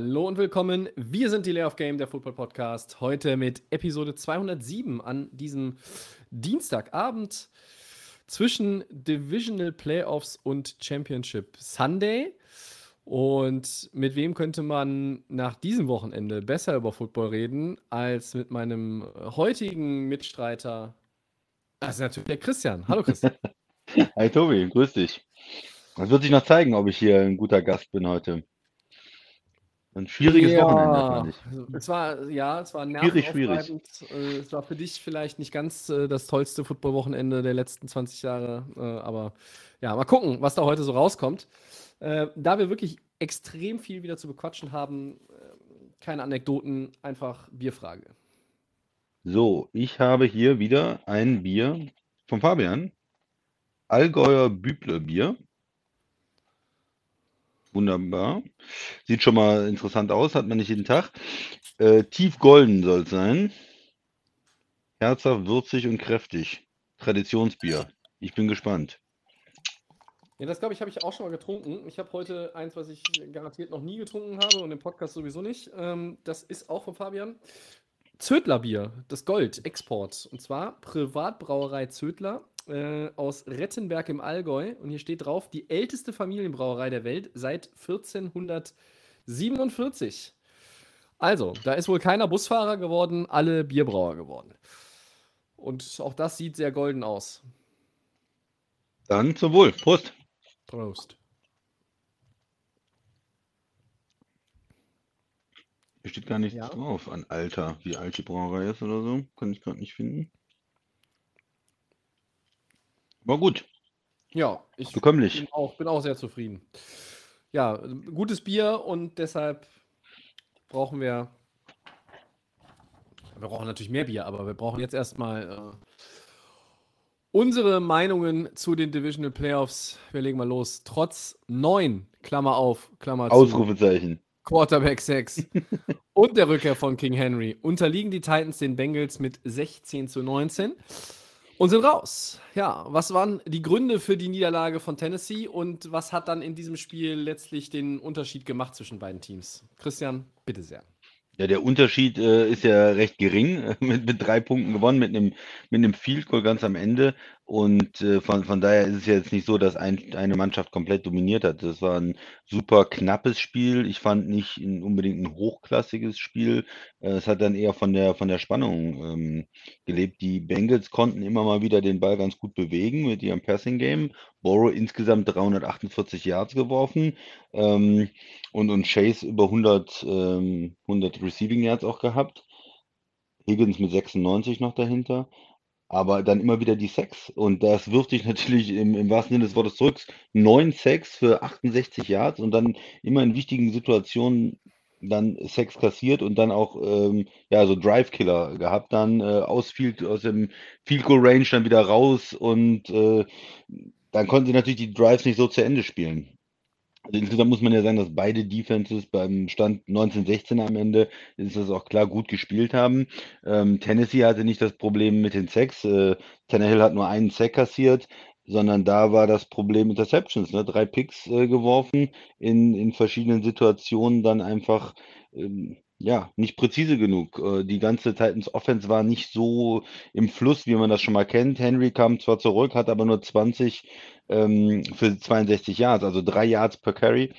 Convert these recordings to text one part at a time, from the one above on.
Hallo und willkommen. Wir sind Delay of Game, der Football Podcast. Heute mit Episode 207 an diesem Dienstagabend zwischen Divisional Playoffs und Championship Sunday. Und mit wem könnte man nach diesem Wochenende besser über Football reden als mit meinem heutigen Mitstreiter? Das ist natürlich der Christian. Hallo Christian. Hi Tobi, grüß dich. Es wird sich noch zeigen, ob ich hier ein guter Gast bin heute. Ein schwieriges Wochenende, fand ich. also Es war, ja, es war Schwierig, schwierig. Äh, Es war für dich vielleicht nicht ganz äh, das tollste Football-Wochenende der letzten 20 Jahre, äh, aber ja, mal gucken, was da heute so rauskommt. Da wir wirklich extrem viel wieder zu bequatschen haben, keine Anekdoten, einfach Bierfrage. So, ich habe hier wieder ein Bier von Fabian. Allgäuer Büble Bier. Wunderbar. Sieht schon mal interessant aus, hat man nicht jeden Tag. Äh, tief golden soll es sein. Herzhaft, würzig und kräftig. Traditionsbier. Ich bin gespannt. Ja, das glaube ich, habe ich auch schon mal getrunken. Ich habe heute eins, was ich garantiert noch nie getrunken habe und im Podcast sowieso nicht. Ähm, das ist auch von Fabian. Zödler Bier, das Gold, Export. Und zwar Privatbrauerei Zödler äh, aus Rettenberg im Allgäu. Und hier steht drauf, die älteste Familienbrauerei der Welt seit 1447. Also, da ist wohl keiner Busfahrer geworden, alle Bierbrauer geworden. Und auch das sieht sehr golden aus. Dann zum Wohl. Prost. Prost. Hier steht gar nichts Ja. drauf an Alter, wie alt die Brauerei ist oder so. Kann ich gerade nicht finden. War gut. Ja, ich Bekömmlich. bin auch, bin auch sehr zufrieden. Ja, gutes Bier und deshalb brauchen wir. Wir brauchen natürlich mehr Bier, aber wir brauchen jetzt erstmal äh, unsere Meinungen zu den Divisional Playoffs. Wir legen mal los. Trotz neun, Klammer auf, Klammer zu, Ausrufezeichen. Quarterback 6 und der Rückkehr von King Henry unterliegen die Titans den Bengals mit 16 zu 19 und sind raus. Ja, was waren die Gründe für die Niederlage von Tennessee und was hat dann in diesem Spiel letztlich den Unterschied gemacht zwischen beiden Teams? Christian, bitte sehr. Ja, der Unterschied äh, ist ja recht gering, mit, mit drei Punkten gewonnen, mit einem, mit einem Field Goal ganz am Ende. Und äh, von, von daher ist es jetzt nicht so, dass ein, eine Mannschaft komplett dominiert hat. Das war ein super knappes Spiel. Ich fand nicht ein, unbedingt ein hochklassiges Spiel. Äh, es hat dann eher von der, von der Spannung ähm, gelebt. Die Bengals konnten immer mal wieder den Ball ganz gut bewegen mit ihrem Passing Game. Borrow insgesamt 348 Yards geworfen ähm, und, und Chase über 100, ähm, 100 Receiving Yards auch gehabt. Higgins mit 96 noch dahinter. Aber dann immer wieder die Sacks. Und das wirft dich natürlich im, im wahrsten Sinne des Wortes zurück. Neun Sacks für 68 Yards und dann immer in wichtigen Situationen dann Sacks kassiert und dann auch ähm, ja so Drive-Killer gehabt, dann äh, aus, Field, aus dem Field Goal Range dann wieder raus und äh, dann konnten sie natürlich die Drives nicht so zu Ende spielen. Also insgesamt muss man ja sagen, dass beide Defenses beim Stand 1916 am Ende ist das auch klar gut gespielt haben. Ähm, Tennessee hatte nicht das Problem mit den Sacks. Äh, Tannehill hat nur einen Sack kassiert, sondern da war das Problem Interceptions. Ne? Drei Picks äh, geworfen in, in verschiedenen Situationen, dann einfach ähm, ja, nicht präzise genug. Äh, die ganze Titans Offense war nicht so im Fluss, wie man das schon mal kennt. Henry kam zwar zurück, hat aber nur 20 ähm, für 62 Yards, also drei Yards per Carry,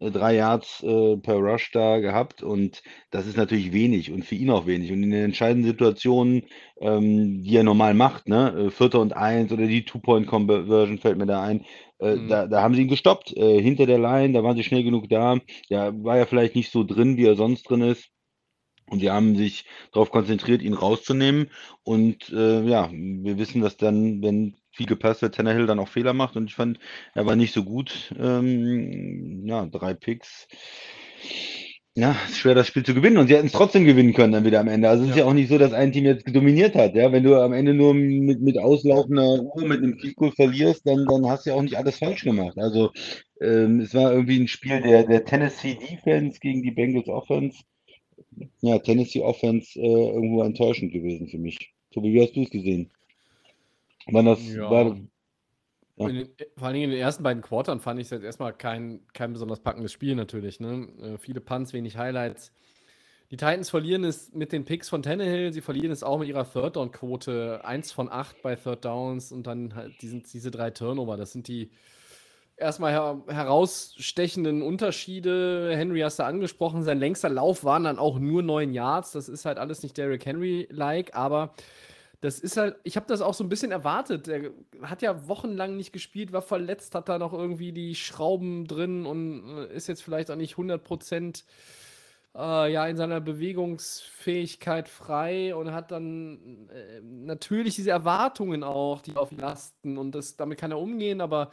äh, drei Yards äh, per Rush da gehabt und das ist natürlich wenig und für ihn auch wenig. Und in den entscheidenden Situationen, ähm, die er normal macht, ne, äh, Vierter und Eins oder die Two-Point-Conversion fällt mir da ein, äh, Mhm. da, da haben sie ihn gestoppt, äh, hinter der Line, da waren sie schnell genug da. Der war ja vielleicht nicht so drin, wie er sonst drin ist. Und sie haben sich darauf konzentriert, ihn rauszunehmen. Und ja, wir wissen, dass dann, wenn viel gepasst wird, Tannehill dann auch Fehler macht. Und ich fand, er war nicht so gut. Ähm, ja, drei Picks. Ja, ist schwer, das Spiel zu gewinnen und sie hätten es trotzdem gewinnen können dann wieder am Ende. Also es ist Ja. ja auch nicht so, dass ein Team jetzt dominiert hat, ja. Wenn du am Ende nur mit, mit auslaufender Uhr, mit einem Goal verlierst, dann, dann hast du ja auch nicht alles falsch gemacht. Also ähm, es war irgendwie ein Spiel der, der Tennessee Defense gegen die Bengals Offense. Ja, Tennessee Offense äh, irgendwo enttäuschend gewesen für mich. Tobi, wie hast du es gesehen? Wann das Ja. war, Ja. In den, vor allen Dingen in den ersten beiden Quartern fand ich es jetzt erstmal kein, kein besonders packendes Spiel natürlich. Ne? Äh, viele Punts, wenig Highlights. Die Titans verlieren es mit den Picks von Tannehill, sie verlieren es auch mit ihrer Third Down Quote. Eins von acht bei Third Downs und dann halt diesen, diese drei Turnover. Das sind die erstmal her herausstechenden Unterschiede. Henry hast du angesprochen, sein längster Lauf waren dann auch nur neun Yards. Das ist halt alles nicht Derrick Henry-like, aber das ist halt, ich habe das auch so ein bisschen erwartet. Er hat ja wochenlang nicht gespielt, war verletzt, hat da noch irgendwie die Schrauben drin und äh, ist jetzt vielleicht auch nicht 100 Prozent äh, ja, in seiner Bewegungsfähigkeit frei und hat dann äh, natürlich diese Erwartungen auch, die auf lasten und das, damit kann er umgehen, aber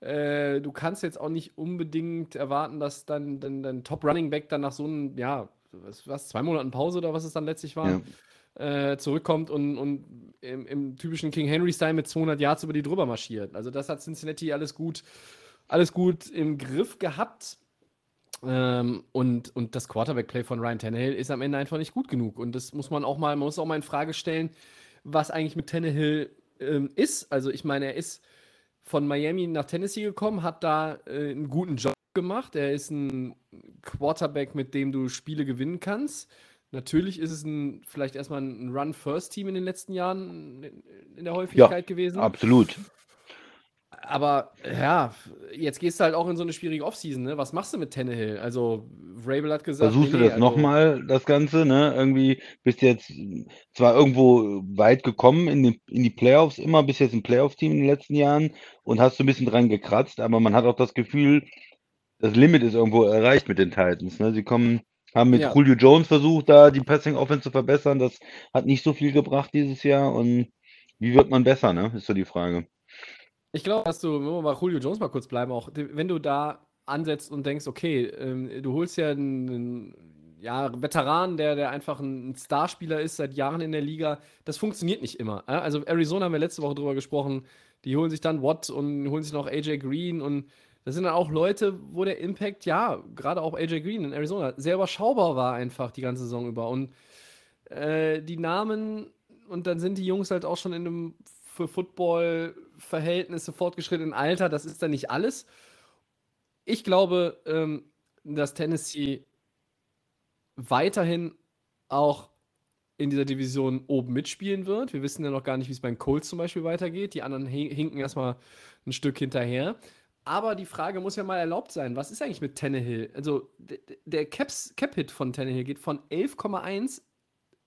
äh, du kannst jetzt auch nicht unbedingt erwarten, dass dein, dein Top Running Back dann nach so einem, ja, was, was, zwei Monaten Pause oder was es dann letztlich war, ja. Äh, zurückkommt und, und im, im typischen King Henry-Style mit 200 Yards über die drüber marschiert. Also das hat Cincinnati alles gut, alles gut im Griff gehabt. Ähm, und, und das Quarterback-Play von Ryan Tannehill ist am Ende einfach nicht gut genug. Und das muss man auch mal, man muss auch mal in Frage stellen, was eigentlich mit Tannehill ähm, ist. Also ich meine, er ist von Miami nach Tennessee gekommen, hat da äh, einen guten Job gemacht. Er ist ein Quarterback, mit dem du Spiele gewinnen kannst. Natürlich ist es ein, vielleicht erstmal ein Run-First-Team in den letzten Jahren in der Häufigkeit ja, gewesen. Absolut. Aber ja, jetzt gehst du halt auch in so eine schwierige Offseason, ne? Was machst du mit Tannehill? Also, Vrabel hat gesagt, Versuchst nee, du das also, nochmal, das Ganze, ne? Irgendwie bist jetzt zwar irgendwo weit gekommen in die, in die Playoffs, immer bis jetzt ein Playoff-Team in den letzten Jahren und hast so ein bisschen dran gekratzt, aber man hat auch das Gefühl, das Limit ist irgendwo erreicht mit den Titans. Ne? Sie kommen, haben mit Ja. Julio Jones versucht, da die Passing Offense zu verbessern. Das hat nicht so viel gebracht dieses Jahr. Und wie wird man besser, ne? Ist so die Frage. Ich glaube, dass du, wenn wir bei Julio Jones mal kurz bleiben, auch wenn du da ansetzt und denkst, okay, ähm, du holst ja einen, einen ja, Veteran, der, der einfach ein Starspieler ist, seit Jahren in der Liga, das funktioniert nicht immer. Äh? Also Arizona haben wir letzte Woche drüber gesprochen, die holen sich dann Watt und holen sich noch AJ Green und das sind dann auch Leute, wo der Impact, ja, gerade auch AJ Green in Arizona, sehr überschaubar war einfach die ganze Saison über. Und äh, die Namen, und dann sind die Jungs halt auch schon in einem für Football-Verhältnisse fortgeschrittenen Alter, das ist dann nicht alles. Ich glaube, ähm, dass Tennessee weiterhin auch in dieser Division oben mitspielen wird. Wir wissen ja noch gar nicht, wie es beim Colts zum Beispiel weitergeht. Die anderen hinken erstmal ein Stück hinterher. Aber die Frage muss ja mal erlaubt sein, was ist eigentlich mit Tannehill? Also der Cap-Hit von Tannehill geht von 11,1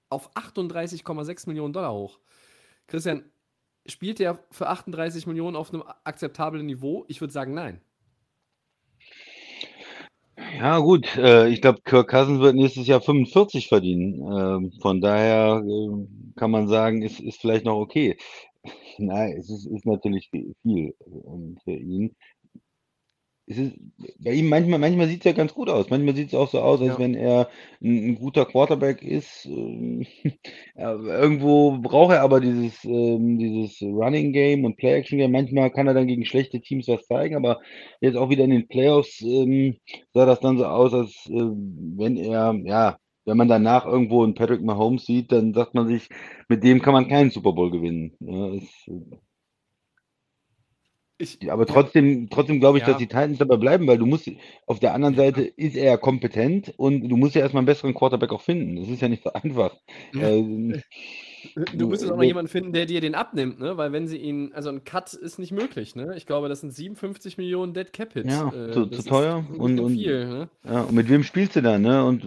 auf 38,6 Millionen Dollar hoch. Christian, spielt der für 38 Millionen auf einem akzeptablen Niveau? Ich würde sagen, nein. Ja, gut. Äh, ich glaube, Kirk Cousins wird nächstes Jahr 45 verdienen. Ähm, von daher äh, kann man sagen, ist, ist vielleicht noch okay. Nein, es ist, ist natürlich viel ähm, für ihn. Es ist, bei ihm manchmal, manchmal sieht es ja ganz gut aus. Manchmal sieht es auch so aus, als Ja. wenn er ein, ein guter Quarterback ist. Ähm, irgendwo braucht er aber dieses, ähm, dieses Running Game und Play Action Game. Manchmal kann er dann gegen schlechte Teams was zeigen, aber jetzt auch wieder in den Playoffs ähm, sah das dann so aus, als äh, wenn er, ja, wenn man danach irgendwo einen Patrick Mahomes sieht, dann sagt man sich, mit dem kann man keinen Super Bowl gewinnen. Ja, es, Ich, ja, aber trotzdem, trotzdem glaube ich, Ja. dass die Titans dabei bleiben, weil du musst, auf der anderen. Seite ist er ja kompetent und du musst ja erstmal einen besseren Quarterback auch finden. Das ist ja nicht so einfach. Ja. Du müsstest auch mal jemanden finden, der dir den abnimmt, ne? Weil wenn sie ihn, also ein Cut ist nicht möglich, ne? Ich glaube, das sind 57 Millionen Dead Cap Hits. Ja, Äh, zu- teuer und- und- viel, ne? Ja, und mit wem spielst du dann, ne? Und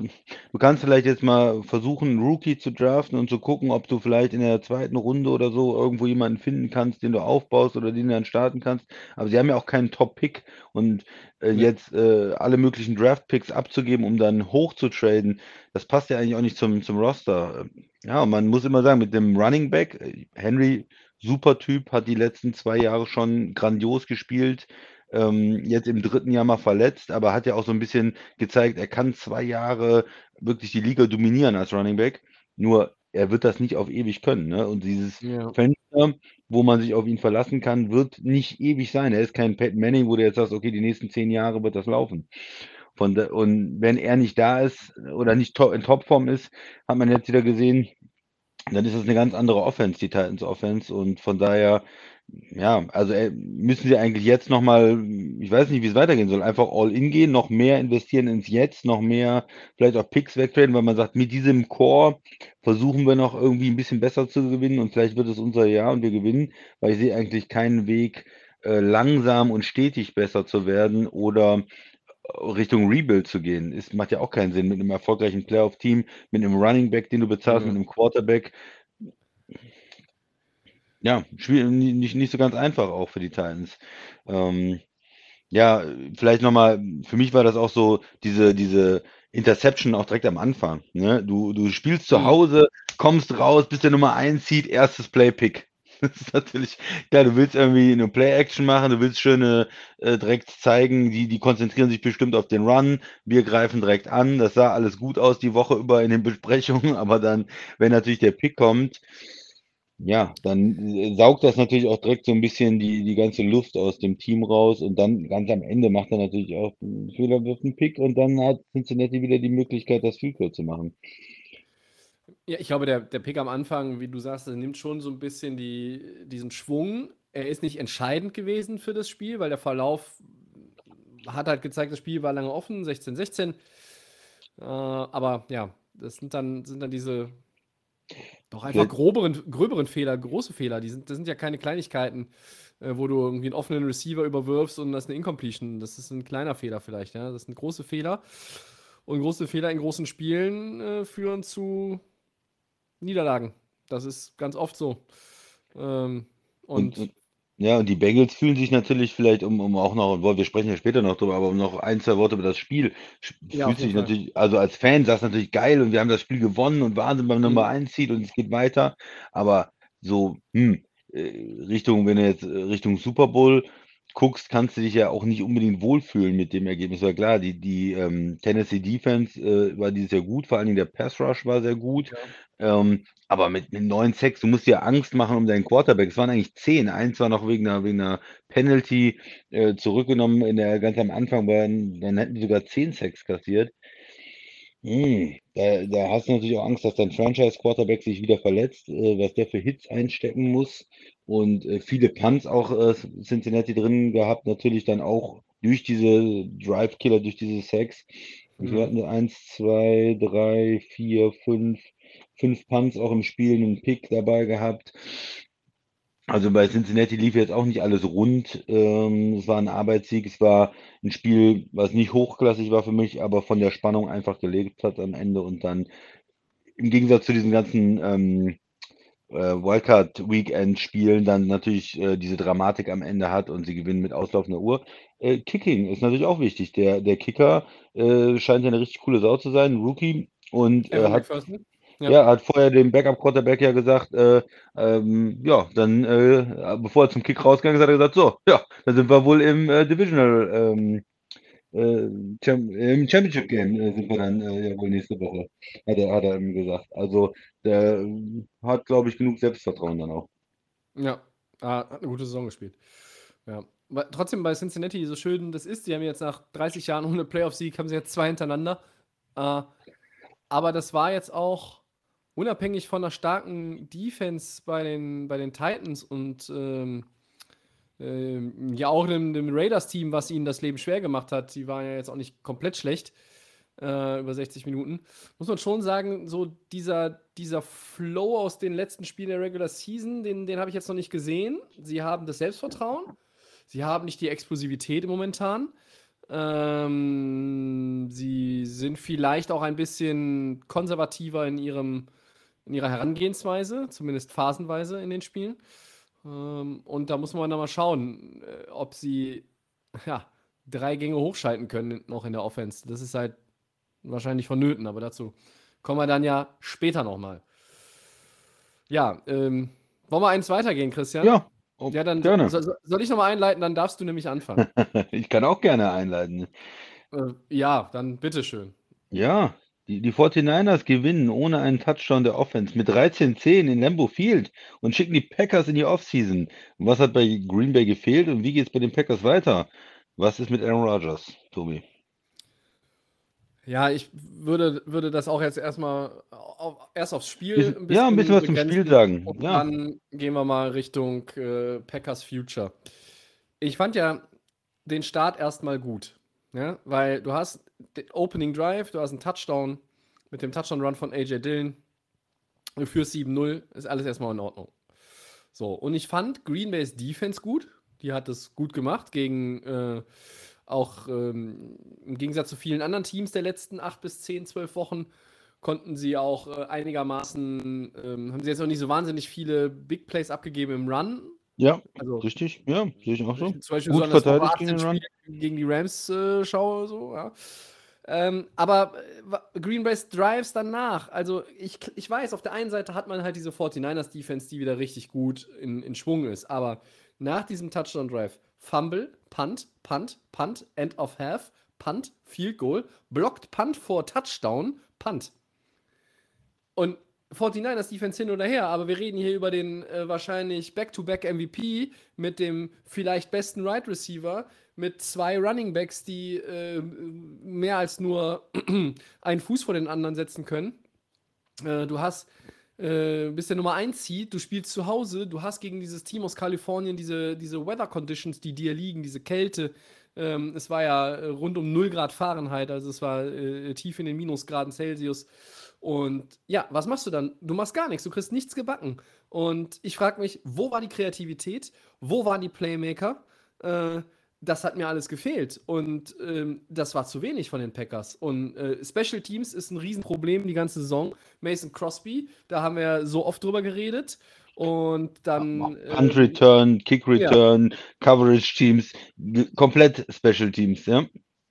du kannst vielleicht jetzt mal versuchen, einen Rookie zu draften und zu gucken, ob du vielleicht in der zweiten Runde oder so irgendwo jemanden finden kannst, den du aufbaust oder den du dann starten kannst. Aber sie haben ja auch keinen Top-Pick und äh, jetzt äh, alle möglichen Draft-Picks abzugeben, um dann hoch zu traden, das passt ja eigentlich auch nicht zum, zum Roster. Ja, und man muss immer sagen, mit dem Running Back, äh, Henry, super Typ, hat die letzten zwei Jahre schon grandios gespielt. ähm, jetzt im dritten Jahr mal verletzt, aber hat ja auch so ein bisschen gezeigt, er kann zwei Jahre wirklich die Liga dominieren als Running Back. Nur er wird das nicht auf ewig können. Ne? Und dieses Ja. Fenster, wo man sich auf ihn verlassen kann, wird nicht ewig sein. Er ist kein Peyton Manning, wo du jetzt sagst, okay, die nächsten zehn Jahre wird das laufen. Von der, und wenn er nicht da ist oder nicht to in Topform ist, hat man jetzt wieder gesehen, dann ist das eine ganz andere Offense, die Titans Offense. Und von daher, ja, also äh, müssen sie eigentlich jetzt nochmal, ich weiß nicht, wie es weitergehen soll, einfach all in gehen, noch mehr investieren ins Jetzt, noch mehr vielleicht auch Picks wegtraden, weil man sagt, mit diesem Core versuchen wir noch irgendwie ein bisschen besser zu gewinnen und vielleicht wird es unser Jahr und wir gewinnen, weil ich sehe eigentlich keinen Weg, äh, langsam und stetig besser zu werden oder Richtung Rebuild zu gehen. Es macht ja auch keinen Sinn mit einem erfolgreichen Playoff-Team, mit einem Running Back, den du bezahlst, Mhm. mit einem Quarterback. Ja, schwierig, nicht, nicht so ganz einfach auch für die Titans. Ähm, ja, vielleicht nochmal, für mich war das auch so diese, diese Interception auch direkt am Anfang. Ne? Du, du spielst zu Mhm. Hause, kommst raus, bis der Nummer 1 zieht, erstes Play-Pick. Das ist natürlich, klar, du willst irgendwie eine Play-Action machen, du willst schöne äh, direkt zeigen, die, die konzentrieren sich bestimmt auf den Run, wir greifen direkt an, das sah alles gut aus die Woche über in den Besprechungen, aber dann, wenn natürlich der Pick kommt, ja, dann äh, saugt das natürlich auch direkt so ein bisschen die, die ganze Luft aus dem Team raus und dann ganz am Ende macht er natürlich auch einen Fehler, wirft einen Pick und dann hat Cincinnati wieder die Möglichkeit, das Field zu machen. Ja, ich glaube, der, der Pick am Anfang, wie du sagst, nimmt schon so ein bisschen die, diesen Schwung. Er ist nicht entscheidend gewesen für das Spiel, weil der Verlauf hat halt gezeigt, das Spiel war lange offen, 16-16. Äh, aber ja, das sind dann, sind dann diese doch einfach Vielleicht- groberen, gröberen Fehler, große Fehler. Die sind, das sind ja keine Kleinigkeiten, äh, wo du irgendwie einen offenen Receiver überwirfst und das ist eine Incompletion. Das ist ein kleiner Fehler vielleicht, ja. Das sind große Fehler. Und große Fehler in großen Spielen äh, führen zu Niederlagen. Das ist ganz oft so. Ähm, Und, und ja, und die Bengals fühlen sich natürlich vielleicht, um, um auch noch, wir sprechen ja später noch drüber, aber um noch ein, zwei Worte über das Spiel, Ja, fühlt sich Fall. natürlich, also als Fan du natürlich geil und wir haben das Spiel gewonnen und Wahnsinn beim Nummer Mhm. 1 Seed und es geht weiter, aber so, hm, äh, Richtung, wenn du jetzt äh, Richtung Super Bowl guckst, kannst du dich ja auch nicht unbedingt wohlfühlen mit dem Ergebnis. War klar, die, die ähm, Tennessee Defense äh, war dieses Jahr gut, vor allen Dingen der Pass Rush war sehr gut. Ähm, aber mit, mit 9 Sacks, du musst dir Angst machen um deinen Quarterback. Es waren eigentlich 10. Eins war noch wegen einer, wegen einer Penalty äh, zurückgenommen in der ganz am Anfang, waren, dann hätten die sogar 10 Sacks kassiert. Hm, da, da hast du natürlich auch Angst, dass dein Franchise-Quarterback sich wieder verletzt, äh, was der für Hits einstecken muss. Und äh, viele Punts auch äh, Cincinnati drin gehabt, natürlich dann auch durch diese Drive-Killer, durch diese Sacks. Mhm. hatten wir? Eins, zwei, drei, vier, fünf, fünf Punts auch im Spiel, einen Pick dabei gehabt. Also bei Cincinnati lief jetzt auch nicht alles rund. Ähm, es war ein Arbeitssieg, es war ein Spiel, was nicht hochklassig war für mich, aber von der Spannung einfach gelebt hat am Ende und dann im Gegensatz zu diesen ganzen ähm, äh, Wildcard-Weekend-Spielen dann natürlich äh, diese Dramatik am Ende hat und sie gewinnen mit auslaufender Uhr. Äh, Kicking ist natürlich auch wichtig. Der, der Kicker äh, scheint ja eine richtig coole Sau zu sein, ein Rookie, und äh, hat McPherson? Ja. Ja. hat vorher dem Backup-Quarterback ja gesagt, äh, ähm, ja, dann, äh, bevor er zum Kick rausgegangen ist, hat er gesagt, so, ja, dann sind wir wohl im äh, Divisional, ähm, äh, Cham im Championship Game äh, sind wir dann äh, ja wohl nächste Woche, hat er, hat er ihm gesagt. Also, der hat, glaube ich, genug Selbstvertrauen dann auch. Ja, ah, hat eine gute Saison gespielt. Ja. Aber trotzdem bei Cincinnati, so schön das ist, die haben jetzt nach 30 Jahren ohne Playoff-Sieg, haben sie jetzt zwei hintereinander. Äh, aber das war jetzt auch unabhängig von einer starken Defense bei den, bei den Titans und ähm, ähm, ja auch dem, dem Raiders-Team, was ihnen das Leben schwer gemacht hat. Die waren ja jetzt auch nicht komplett schlecht äh, über 60 Minuten. Muss man schon sagen, so dieser, dieser Flow aus den letzten Spielen der Regular Season, den, den habe ich jetzt noch nicht gesehen. Sie haben das Selbstvertrauen. Sie haben nicht die Explosivität momentan. Ähm, sie sind vielleicht auch ein bisschen konservativer in, ihrem, in ihrer Herangehensweise, zumindest phasenweise in den Spielen. Ähm, und da muss man dann mal schauen, äh, ob sie ja, drei Gänge hochschalten können noch in der Offense. Das ist halt wahrscheinlich vonnöten, aber dazu kommen wir dann ja später nochmal. Ja, ähm, wollen wir eins weitergehen, Christian? Ja, Oh, Ja, dann gerne. so, so, soll ich nochmal einleiten, dann darfst du nämlich anfangen. Ich kann auch gerne einleiten. äh, ja, dann bitteschön. Ja, die, die 49ers gewinnen ohne einen Touchdown der Offense mit 13-10 in Lambeau Field und schicken die Packers in die Offseason. Was hat bei Green Bay gefehlt und wie geht es bei den Packers weiter? Was ist mit Aaron Rodgers, Tobi? Ja, ich würde, würde das auch jetzt erstmal auf, erst aufs Spiel Bisschen- ja, ein bisschen was zum Spiel sagen, Und ja. dann gehen wir mal Richtung äh, Packers Future. Ich fand ja den Start erstmal gut. Ja, weil du hast den Opening Drive, du hast einen Touchdown mit dem Touchdown-Run von AJ Dillon. Du führst 7-0, ist alles erstmal in Ordnung. So, und ich fand Green Bay's Defense gut. Die hat es gut gemacht gegen äh, auch ähm, im Gegensatz zu vielen anderen Teams der letzten 8 bis 10, 12 Wochen konnten sie auch äh, einigermaßen, ähm, haben sie jetzt noch nicht so wahnsinnig viele Big Plays abgegeben im Run. Ja, Also richtig. Ja, sehe ich auch so. zum Beispiel Gut so verteidigt gegen den Run. gegen die Rams äh, schaue, so, ja. Ähm, aber äh, Green Bay's Drives danach, also ich, ich weiß, auf der einen Seite hat man halt diese 49ers Defense, die wieder richtig gut in, in Schwung ist, aber nach diesem Touchdown Drive, Fumble, Punt, Punt, Punt, End of Half, Punt, Field Goal, Blocked Punt vor Touchdown, Punt. Und 49ers Defense hin oder her, aber wir reden hier über den äh, wahrscheinlich Back-to-Back MVP mit dem vielleicht besten Right Receiver, mit zwei Running Backs, die äh, mehr als nur einen Fuß vor den anderen setzen können. Äh, du hast, äh, bist der Nummer 1 Seed, du spielst zu Hause, du hast gegen dieses Team aus Kalifornien diese, diese Weather Conditions, die dir liegen, diese Kälte. Ähm, es war ja äh, rund um 0 Grad Fahrenheit, also es war äh, tief in den Minusgraden Celsius. Und ja, was machst du dann? Du machst gar nichts, du kriegst nichts gebacken. Und ich frage mich, wo war die Kreativität? Wo waren die Playmaker? Äh, das hat mir alles gefehlt. Und ähm, das war zu wenig von den Packers. Und äh, Special Teams ist ein Riesenproblem die ganze Saison. Mason Crosby, da haben wir so oft drüber geredet. Und dann. äh, Punt Return, Kick Return, Coverage Teams, komplett Special Teams, ja.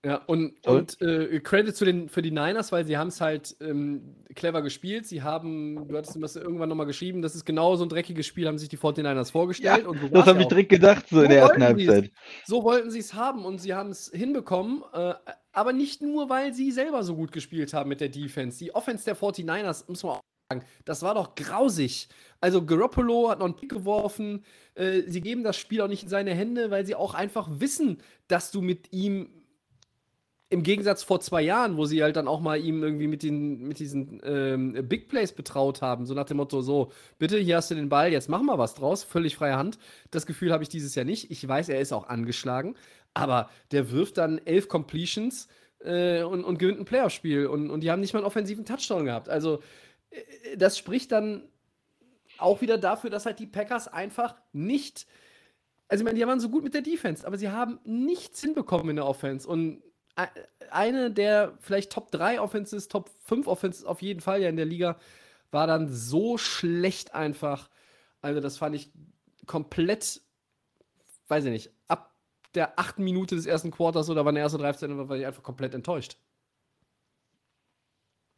Ja, und, und äh, Credit zu den, für die Niners, weil sie haben es halt ähm, clever gespielt. Sie haben, du hattest das irgendwann nochmal geschrieben, das ist genau so ein dreckiges Spiel, haben sich die 49ers vorgestellt. und so Das habe ja ich direkt gedacht, so in So der ersten. Halbzeit. So wollten sie es haben und sie haben es hinbekommen, äh, aber nicht nur, weil sie selber so gut gespielt haben mit der Defense. Die Offense der 49ers, muss man auch sagen, das war doch grausig. Also Garoppolo hat noch einen Pick geworfen. Äh, sie geben das Spiel auch nicht in seine Hände, weil sie auch einfach wissen, dass du mit ihm im Gegensatz vor zwei Jahren, wo sie halt dann auch mal ihm irgendwie mit, den, mit diesen ähm, Big Plays betraut haben, so nach dem Motto, so, bitte, hier hast du den Ball, jetzt mach mal was draus, völlig freie Hand. Das Gefühl habe ich dieses Jahr nicht. Ich weiß, er ist auch angeschlagen, aber der wirft dann elf Completions äh, und, und gewinnt ein Playoff-Spiel und, und die haben nicht mal einen offensiven Touchdown gehabt. Also, äh, das spricht dann auch wieder dafür, dass halt die Packers einfach nicht also ich meine, die waren so gut mit der Defense, aber sie haben nichts hinbekommen in der Offense. Und eine der vielleicht Top 3 Offenses, Top 5 Offenses auf jeden Fall ja in der Liga, war dann so schlecht einfach. Also das fand ich komplett, weiß ich nicht, ab der achten Minute des ersten Quarters oder wann der erste Drive war, war ich einfach komplett enttäuscht.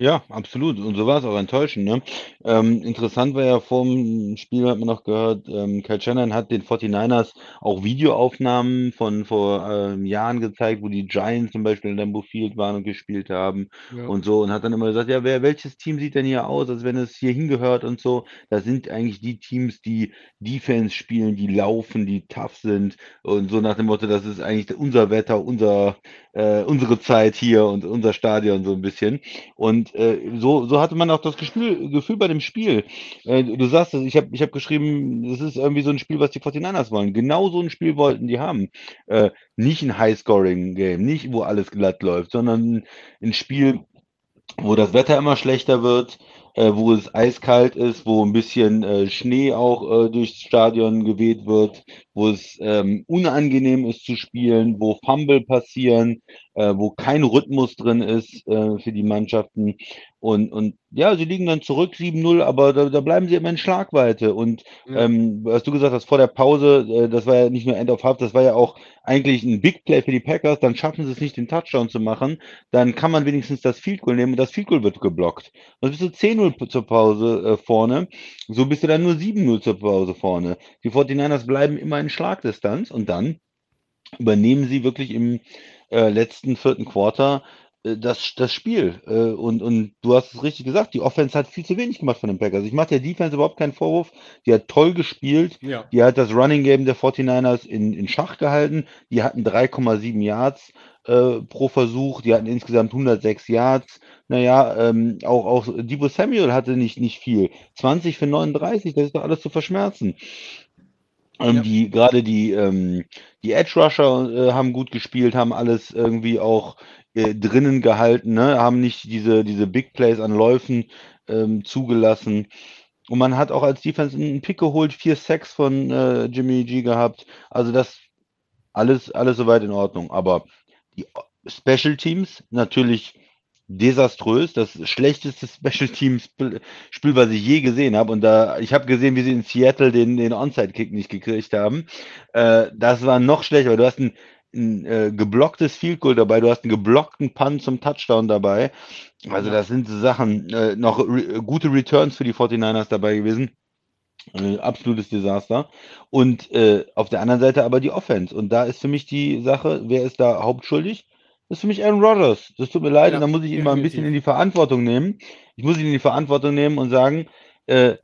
Ja, absolut. Und so war es auch enttäuschend. Ne? Ähm, interessant war ja vor dem Spiel, hat man noch gehört, ähm, Kyle Shannon hat den 49ers auch Videoaufnahmen von vor ähm, Jahren gezeigt, wo die Giants zum Beispiel in Lambeau Field waren und gespielt haben Ja. und so. Und hat dann immer gesagt, ja, wer, welches Team sieht denn hier aus, als wenn es hier hingehört und so. Das sind eigentlich die Teams, die Defense spielen, die laufen, die tough sind und so nach dem Motto, das ist eigentlich unser Wetter, unser, äh, unsere Zeit hier und unser Stadion so ein bisschen. Und äh, so, so hatte man auch das Gefühl, Gefühl bei dem Spiel. Äh, du sagst es, ich habe ich hab geschrieben, es ist irgendwie so ein Spiel, was die 49ers wollen. Genau so ein Spiel wollten die haben. Äh, nicht ein High-Scoring-Game, nicht wo alles glatt läuft, sondern ein Spiel, wo das Wetter immer schlechter wird, äh, wo es eiskalt ist, wo ein bisschen äh, Schnee auch äh, durchs Stadion geweht wird, wo es ähm, unangenehm ist zu spielen, wo Fumble passieren, äh, wo kein Rhythmus drin ist äh, für die Mannschaften. Und, und ja, sie liegen dann zurück 7-0, aber da, da bleiben sie immer in Schlagweite. Und Ja. ähm, was du gesagt hast vor der Pause, äh, das war ja nicht nur End of Half, das war ja auch eigentlich ein Big Play für die Packers. Dann schaffen sie es nicht, den Touchdown zu machen. Dann kann man wenigstens das Field Goal nehmen und das Field Goal wird geblockt. Dann bist du 10-0 zur Pause äh, vorne. So bist du dann nur 7-0 zur Pause vorne. Die 49ers bleiben immer in Schlagdistanz und dann übernehmen sie wirklich im äh, letzten vierten Quarter äh, das, das Spiel. Äh, und, und du hast es richtig gesagt, die Offense hat viel zu wenig gemacht von den Packers. Ich mache der Defense überhaupt keinen Vorwurf. Die hat toll gespielt. Ja. Die hat das Running Game der 49ers in, in Schach gehalten. Die hatten 3,7 Yards äh, pro Versuch. Die hatten insgesamt 106 Yards. Naja, ähm, auch, auch Debo Samuel hatte nicht, nicht viel. 20 für 39, das ist doch alles zu verschmerzen. Ähm, Ja. die, gerade die, ähm, die Edge Rusher äh, haben gut gespielt, haben alles irgendwie auch äh, drinnen gehalten, ne? haben nicht diese, diese Big Plays an Läufen ähm, zugelassen. Und man hat auch als Defense einen Pick geholt, vier Sacks von äh, Jimmy G gehabt. Also das alles, alles soweit in Ordnung. Aber die Special Teams natürlich desaströs, das schlechteste Special Teams Spiel, was ich je gesehen habe. Und da, ich habe gesehen, wie sie in Seattle den, den Onside-Kick nicht gekriegt haben. Äh, das war noch schlechter, weil du hast ein, ein äh, geblocktes Field Goal dabei, du hast einen geblockten Punt zum Touchdown dabei. Also das sind so Sachen, äh, noch re gute Returns für die 49ers dabei gewesen. Äh, absolutes Desaster. Und äh, auf der anderen Seite aber die Offense. Und da ist für mich die Sache, wer ist da hauptschuldig? Das ist für mich Aaron Rodgers. Das tut mir leid, Ja, und da muss ich ihn mal ein bisschen in die Verantwortung nehmen. Ich muss ihn in die Verantwortung nehmen und sagen, äh,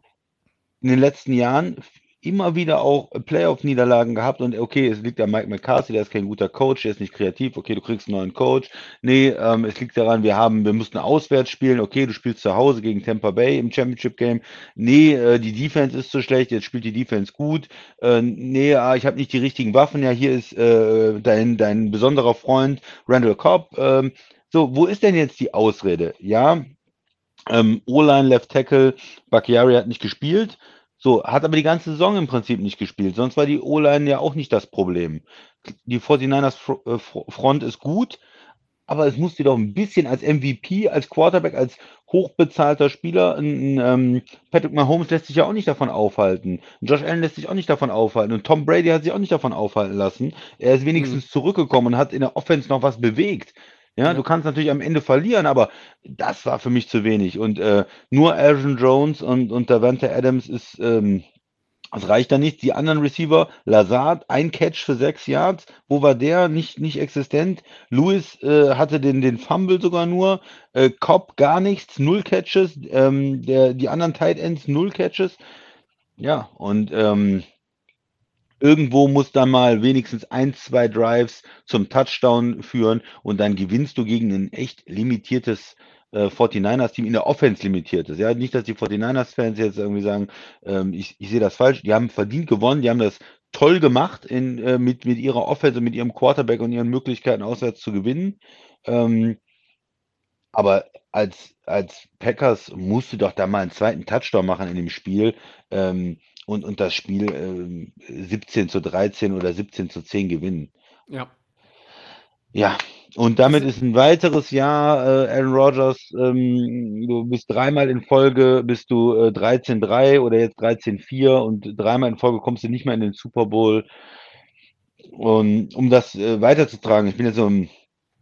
in den letzten Jahren immer wieder auch Playoff-Niederlagen gehabt und okay, es liegt an Mike McCarthy, der ist kein guter Coach, der ist nicht kreativ, okay, du kriegst einen neuen Coach. Nee, ähm, es liegt daran, wir haben, wir mussten auswärts spielen, okay, du spielst zu Hause gegen Tampa Bay im Championship Game. Nee, äh, die Defense ist so schlecht, jetzt spielt die Defense gut. Äh, nee, ah, ich habe nicht die richtigen Waffen. Ja, hier ist äh, dein, dein besonderer Freund Randall Cobb. Ähm, so, wo ist denn jetzt die Ausrede? Ja, ähm, O-Line, Left Tackle, Bakhtiari hat nicht gespielt. So, hat aber die ganze Saison im Prinzip nicht gespielt. Sonst war die O-Line ja auch nicht das Problem. Die 49ers Fro- äh, Fro- Front ist gut, aber es muss dir doch ein bisschen als MVP, als Quarterback, als hochbezahlter Spieler, ein, ein, ähm, Patrick Mahomes lässt sich ja auch nicht davon aufhalten. Josh Allen lässt sich auch nicht davon aufhalten. Und Tom Brady hat sich auch nicht davon aufhalten lassen. Er ist wenigstens zurückgekommen und hat in der Offense noch was bewegt. Ja, Ja. du kannst natürlich am Ende verlieren, aber das war für mich zu wenig. Und äh, nur Aaron Jones und, und Davante Adams ist, ähm, das reicht da nicht. Die anderen Receiver, Lazard, ein Catch für sechs Yards. Wo war der? Nicht, nicht existent. Lewis äh, hatte den, den Fumble sogar nur. Äh, Cobb gar nichts, null Catches. Ähm, der, die anderen Tight Ends, null Catches. Ja, und ähm, irgendwo muss da mal wenigstens ein, zwei Drives zum Touchdown führen und dann gewinnst du gegen ein echt limitiertes äh, 49ers-Team in der Offense limitiertes. Ja, nicht, dass die 49ers-Fans jetzt irgendwie sagen, ähm, ich, ich sehe das falsch. Die haben verdient gewonnen, die haben das toll gemacht in, äh, mit, mit ihrer Offense, mit ihrem Quarterback und ihren Möglichkeiten auswärts zu gewinnen. Ähm, aber als, als Packers musst du doch da mal einen zweiten Touchdown machen in dem Spiel ähm, und, und das Spiel ähm, 17 zu 13 oder 17 zu 10 gewinnen. Ja. Ja, und damit ist ein weiteres Jahr äh, Aaron Rodgers. Ähm, du bist dreimal in Folge, bist du äh, 13-3 oder jetzt 13-4 und dreimal in Folge kommst du nicht mehr in den Super Bowl. Und um das äh, weiterzutragen, ich bin jetzt so im,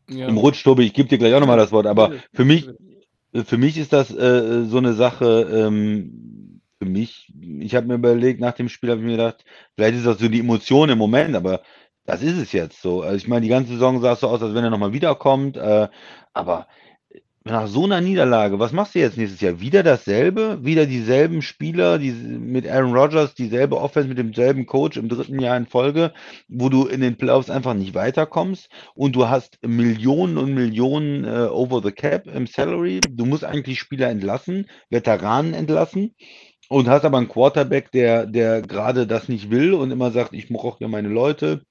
ja. im Rutsch, Tobi, ich gebe dir gleich auch nochmal das Wort, aber für mich, für mich ist das äh, so eine Sache, ähm, für mich, ich habe mir überlegt, nach dem Spiel habe ich mir gedacht, vielleicht ist das so die Emotion im Moment, aber das ist es jetzt so. Also ich meine, die ganze Saison sah es so aus, als wenn er nochmal wiederkommt, äh, aber nach so einer Niederlage, was machst du jetzt nächstes Jahr? Wieder dasselbe? Wieder dieselben Spieler, die mit Aaron Rodgers, dieselbe Offense mit demselben Coach im dritten Jahr in Folge, wo du in den Playoffs einfach nicht weiterkommst und du hast Millionen und Millionen äh, over the cap im Salary. Du musst eigentlich Spieler entlassen, Veteranen entlassen und hast aber einen Quarterback, der, der gerade das nicht will und immer sagt, ich brauche ja meine Leute.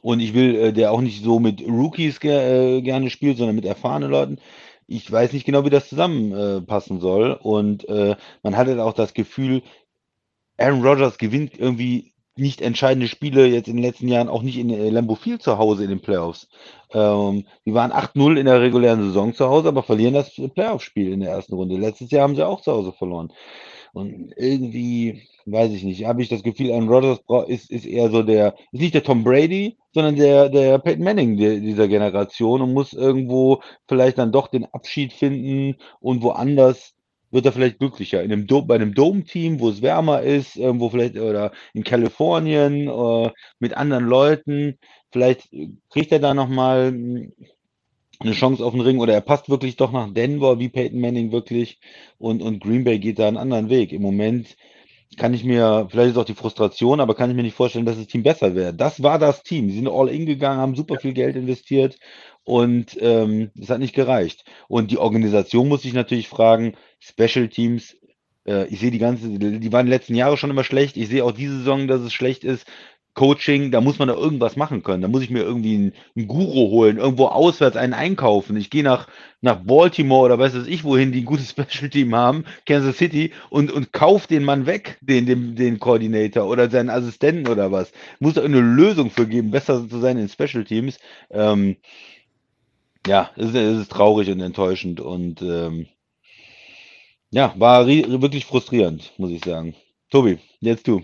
Und ich will, äh, der auch nicht so mit Rookies ger äh, gerne spielt, sondern mit erfahrenen Leuten. Ich weiß nicht genau, wie das zusammenpassen äh, soll. Und äh, man hatte auch das Gefühl, Aaron Rodgers gewinnt irgendwie nicht entscheidende Spiele jetzt in den letzten Jahren auch nicht in Lambeau Field zu Hause in den Playoffs. Ähm, die waren 8-0 in der regulären Saison zu Hause, aber verlieren das Playoff-Spiel in der ersten Runde. Letztes Jahr haben sie auch zu Hause verloren. Und irgendwie, weiß ich nicht, habe ich das Gefühl, Aaron Rodgers ist, ist eher so der, ist nicht der Tom Brady, sondern der, der Peyton Manning dieser Generation und muss irgendwo vielleicht dann doch den Abschied finden und woanders wird er vielleicht glücklicher. In einem Do bei einem Dome-Team, wo es wärmer ist, irgendwo vielleicht oder in Kalifornien äh, mit anderen Leuten. Vielleicht kriegt er da nochmal hm, eine Chance auf den Ring oder er passt wirklich doch nach Denver, wie Peyton Manning wirklich. Und, und Green Bay geht da einen anderen Weg. Im Moment kann ich mir, vielleicht ist auch die Frustration, aber kann ich mir nicht vorstellen, dass das Team besser wäre. Das war das Team. Sie sind all in gegangen, haben super viel Geld investiert und ähm, es hat nicht gereicht. Und die Organisation muss sich natürlich fragen, Special Teams, äh, ich sehe die ganze, die waren die letzten Jahre schon immer schlecht. Ich sehe auch diese Saison, dass es schlecht ist. Coaching, da muss man da irgendwas machen können. Da muss ich mir irgendwie einen, einen Guru holen, irgendwo auswärts einen einkaufen. Ich gehe nach, nach Baltimore oder weiß ich wohin, die ein gutes Special Team haben, Kansas City, und, und kauf den Mann weg, den, den, den Coordinator oder seinen Assistenten oder was. Muss da eine Lösung für geben, besser zu sein in Special Teams. Ähm, ja, es ist, es ist traurig und enttäuschend und ähm, ja, war wirklich frustrierend, muss ich sagen. Tobi, jetzt du.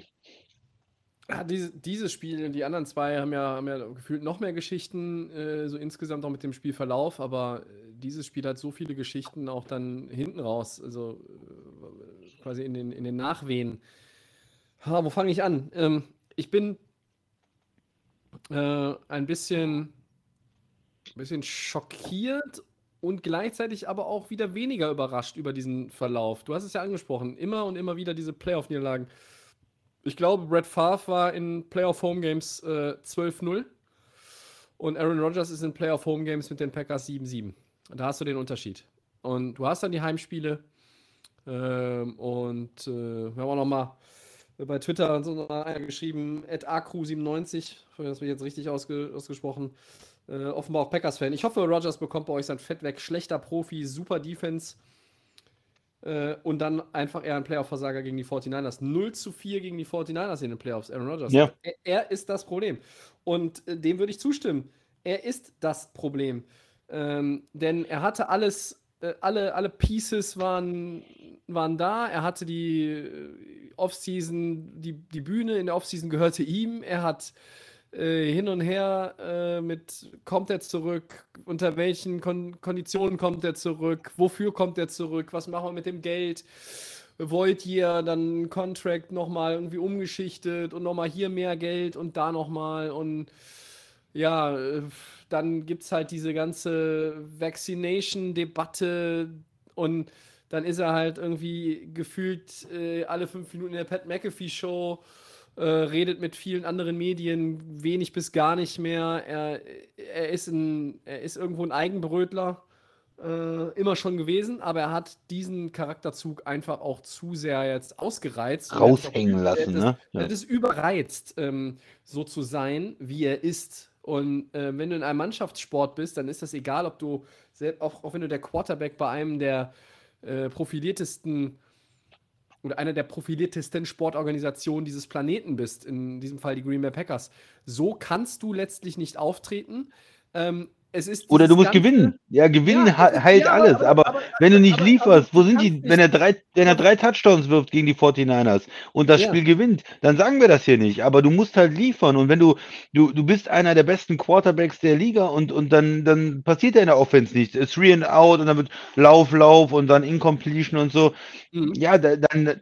Ja, diese, dieses Spiel, die anderen zwei haben ja, haben ja gefühlt noch mehr Geschichten, äh, so insgesamt auch mit dem Spielverlauf, aber äh, dieses Spiel hat so viele Geschichten auch dann hinten raus, also äh, quasi in den, in den Nachwehen. Ha, wo fange ich an? Ähm, ich bin äh, ein bisschen bisschen schockiert und gleichzeitig aber auch wieder weniger überrascht über diesen Verlauf. Du hast es ja angesprochen, immer und immer wieder diese Playoff-Niederlagen. Ich glaube, Brett Favre war in Playoff-Home Games äh, 12-0 und Aaron Rodgers ist in Playoff-Home Games mit den Packers 7-7. Da hast du den Unterschied. Und du hast dann die Heimspiele ähm, und äh, wir haben auch noch mal bei Twitter so noch einer geschrieben, at acru97, das wird jetzt richtig ausge ausgesprochen, äh, offenbar auch Packers-Fan. Ich hoffe, Rogers bekommt bei euch sein Fett weg. Schlechter Profi, super Defense. Äh, und dann einfach eher ein Playoff-Versager gegen die 49ers. 0 zu 4 gegen die 49ers in den Playoffs. Aaron Rodgers. Ja. Er, er, ist das Problem. Und äh, dem würde ich zustimmen. Er ist das Problem. Ähm, denn er hatte alles, äh, alle, alle Pieces waren, waren da. Er hatte die äh, Offseason, die, die Bühne in der Offseason gehörte ihm. Er hat äh, hin und her äh, mit, kommt er zurück, unter welchen Kon Konditionen kommt er zurück, wofür kommt er zurück, was machen wir mit dem Geld, wollt ihr dann Contract nochmal irgendwie umgeschichtet und nochmal hier mehr Geld und da nochmal und ja, dann gibt es halt diese ganze Vaccination-Debatte und dann ist er halt irgendwie gefühlt äh, alle fünf Minuten in der Pat McAfee-Show äh, redet mit vielen anderen Medien wenig bis gar nicht mehr. Er, er, ist, ein, er ist irgendwo ein Eigenbrötler, äh, immer schon gewesen, aber er hat diesen Charakterzug einfach auch zu sehr jetzt ausgereizt. Raushängen lassen, das, ne? Ja. Das ist überreizt, ähm, so zu sein, wie er ist. Und äh, wenn du in einem Mannschaftssport bist, dann ist das egal, ob du, auch, auch wenn du der Quarterback bei einem der äh, profiliertesten oder einer der profiliertesten Sportorganisationen dieses Planeten bist, in diesem Fall die Green Bay Packers. So kannst du letztlich nicht auftreten. Ähm, oder du musst gewinnen. Ja, gewinnen ja, heilt ja, alles. Aber, aber, aber, wenn du nicht lieferst, wo sind die, wenn er drei, wenn er drei Touchdowns wirft gegen die 49ers und das ja. Spiel gewinnt, dann sagen wir das hier nicht. Aber du musst halt liefern. Und wenn du, du, du bist einer der besten Quarterbacks der Liga und, und dann, dann passiert ja in der Offense nichts. Three and out und dann wird Lauf, Lauf und dann Incompletion und so. Mhm. Ja, da, dann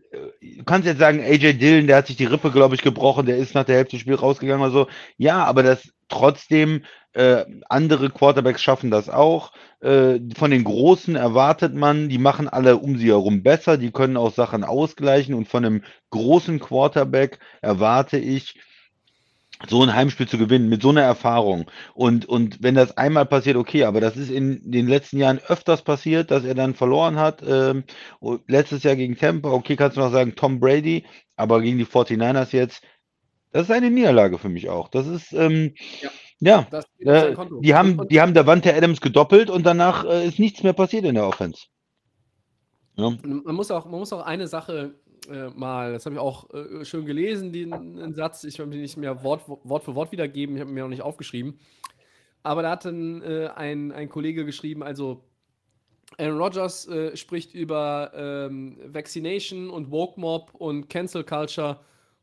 du kannst jetzt sagen, AJ Dillon, der hat sich die Rippe, glaube ich, gebrochen, der ist nach der Hälfte des Spiels rausgegangen oder so. Ja, aber das trotzdem äh, andere Quarterbacks schaffen das auch. Äh, von den Großen erwartet man, die machen alle um sie herum besser, die können auch Sachen ausgleichen. Und von einem großen Quarterback erwarte ich, so ein Heimspiel zu gewinnen mit so einer Erfahrung. Und, und wenn das einmal passiert, okay, aber das ist in den letzten Jahren öfters passiert, dass er dann verloren hat. Ähm, letztes Jahr gegen Tampa, okay, kannst du noch sagen, Tom Brady, aber gegen die 49ers jetzt, das ist eine Niederlage für mich auch. Das ist, ähm, ja. Ja, äh, die, haben, die haben Davante Adams gedoppelt und danach äh, ist nichts mehr passiert in der Offense. Ja. Man, muss auch, man muss auch eine Sache äh, mal, das habe ich auch äh, schön gelesen, den, Satz. Ich will mich nicht mehr Wort, Wort für Wort wiedergeben, ich habe mir auch nicht aufgeschrieben. Aber da hat dann äh, ein, ein Kollege geschrieben, also Aaron Rodgers äh, spricht über ähm, Vaccination und Woke Mob und Cancel Culture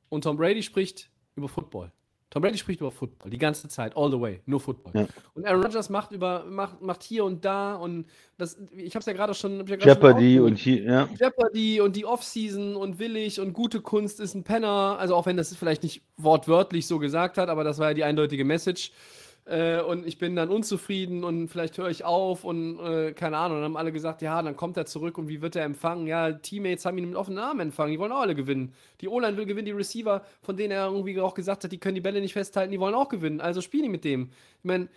und Tom Brady spricht über Football. Tom Brady spricht über Football die ganze Zeit, all the way, nur Football. Ja. Und Aaron Rodgers macht über macht, macht hier und da und das, ich habe es ja gerade schon, ja Jeopardy schon und hier, ja. Jeopardy und die Offseason und willig und gute Kunst ist ein Penner. Also auch wenn das vielleicht nicht wortwörtlich so gesagt hat, aber das war ja die eindeutige Message äh, und ich bin dann unzufrieden und vielleicht höre ich auf und äh, keine Ahnung. Und haben alle gesagt, ja, dann kommt er zurück und wie wird er empfangen? Ja, Teammates haben ihn mit offenen Armen empfangen, die wollen auch alle gewinnen. Die O-Line will gewinnen, die Receiver, von denen er irgendwie auch gesagt hat, die können die Bälle nicht festhalten, die wollen auch gewinnen. Also spielen die mit dem. Ich meine,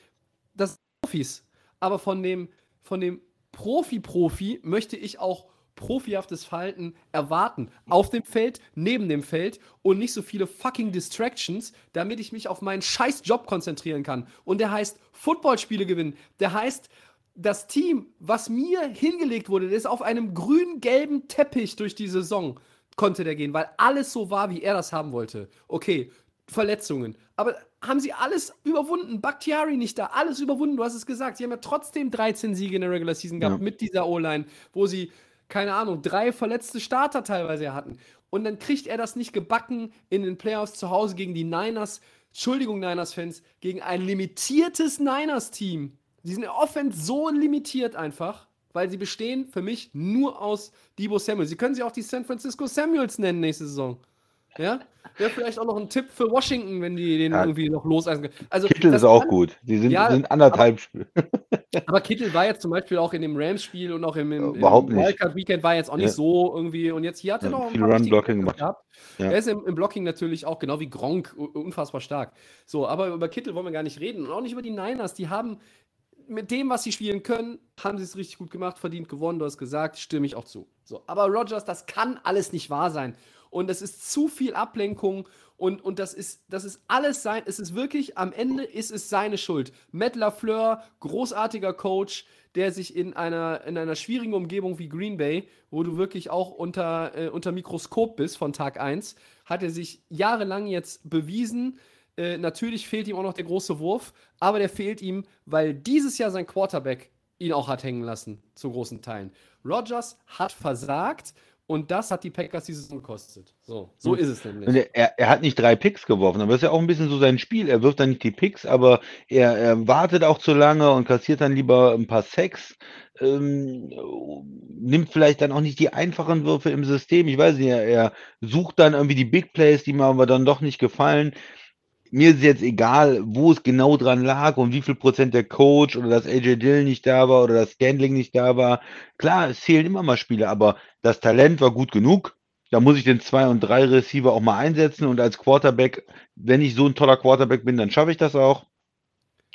das sind Profis. Aber von dem, von dem Profi-Profi möchte ich auch profihaftes Verhalten erwarten. Auf dem Feld, neben dem Feld und nicht so viele fucking Distractions, damit ich mich auf meinen scheiß Job konzentrieren kann. Und der heißt Footballspiele gewinnen. Der heißt, das Team, was mir hingelegt wurde, das ist auf einem grün-gelben Teppich durch die Saison konnte der gehen, weil alles so war, wie er das haben wollte. Okay, Verletzungen. Aber haben sie alles überwunden? Bakhtiari nicht da, alles überwunden, du hast es gesagt. Sie haben ja trotzdem 13 Siege in der Regular Season gehabt ja. mit dieser O-Line, wo sie keine Ahnung, drei verletzte Starter teilweise hatten. Und dann kriegt er das nicht gebacken in den Playoffs zu Hause gegen die Niners. Entschuldigung, Niners-Fans, gegen ein limitiertes Niners-Team. Die sind Offense so limitiert einfach, weil sie bestehen für mich nur aus Debo Samuel. Sie können sie auch die San Francisco Samuels nennen nächste Saison. Ja? Wäre vielleicht auch noch ein Tipp für Washington, wenn die den ja. irgendwie noch loseisen können. Also, Kittel ist auch gut. Die sind, ja, sind anderthalb Spiele. Aber Kittel war jetzt zum Beispiel auch in dem Rams-Spiel und auch im, im, im Wildcard-Weekend war jetzt auch nicht ja. so irgendwie. Und jetzt hier hat er noch viel Run-Blocking gemacht. Gehabt. Er ist im, im, Blocking natürlich auch genau wie Gronk unfassbar stark. So, aber über Kittel wollen wir gar nicht reden und auch nicht über die Niners. Die haben mit dem, was sie spielen können, haben sie es richtig gut gemacht, verdient gewonnen. Du hast gesagt, stimme ich auch zu. So, aber Rogers, das kann alles nicht wahr sein und es ist zu viel Ablenkung und, und das, ist, das ist alles sein, es ist wirklich, am Ende ist es seine Schuld. Matt LaFleur, großartiger Coach, der sich in einer, in einer schwierigen Umgebung wie Green Bay, wo du wirklich auch unter, äh, unter Mikroskop bist von Tag 1, hat er sich jahrelang jetzt bewiesen. Äh, natürlich fehlt ihm auch noch der große Wurf, aber der fehlt ihm, weil dieses Jahr sein Quarterback ihn auch hat hängen lassen, zu großen Teilen. Rodgers hat versagt und das hat die Packers die Saison gekostet. So, so ist es nämlich. Er, er, hat nicht drei Picks geworfen, aber das ist ja auch ein bisschen so sein Spiel. Er wirft dann nicht die Picks, aber er, er wartet auch zu lange und kassiert dann lieber ein paar Sacks. Ähm, nimmt vielleicht dann auch nicht die einfachen Würfe im System. Ich weiß nicht, er, er sucht dann irgendwie die Big Plays, die mir aber dann doch nicht gefallen mir ist jetzt egal, wo es genau dran lag und wie viel Prozent der Coach oder das AJ Dill nicht da war oder das Scandling nicht da war. Klar, es zählen immer mal Spiele, aber das Talent war gut genug. Da muss ich den 2 und 3 Receiver auch mal einsetzen und als Quarterback, wenn ich so ein toller Quarterback bin, dann schaffe ich das auch.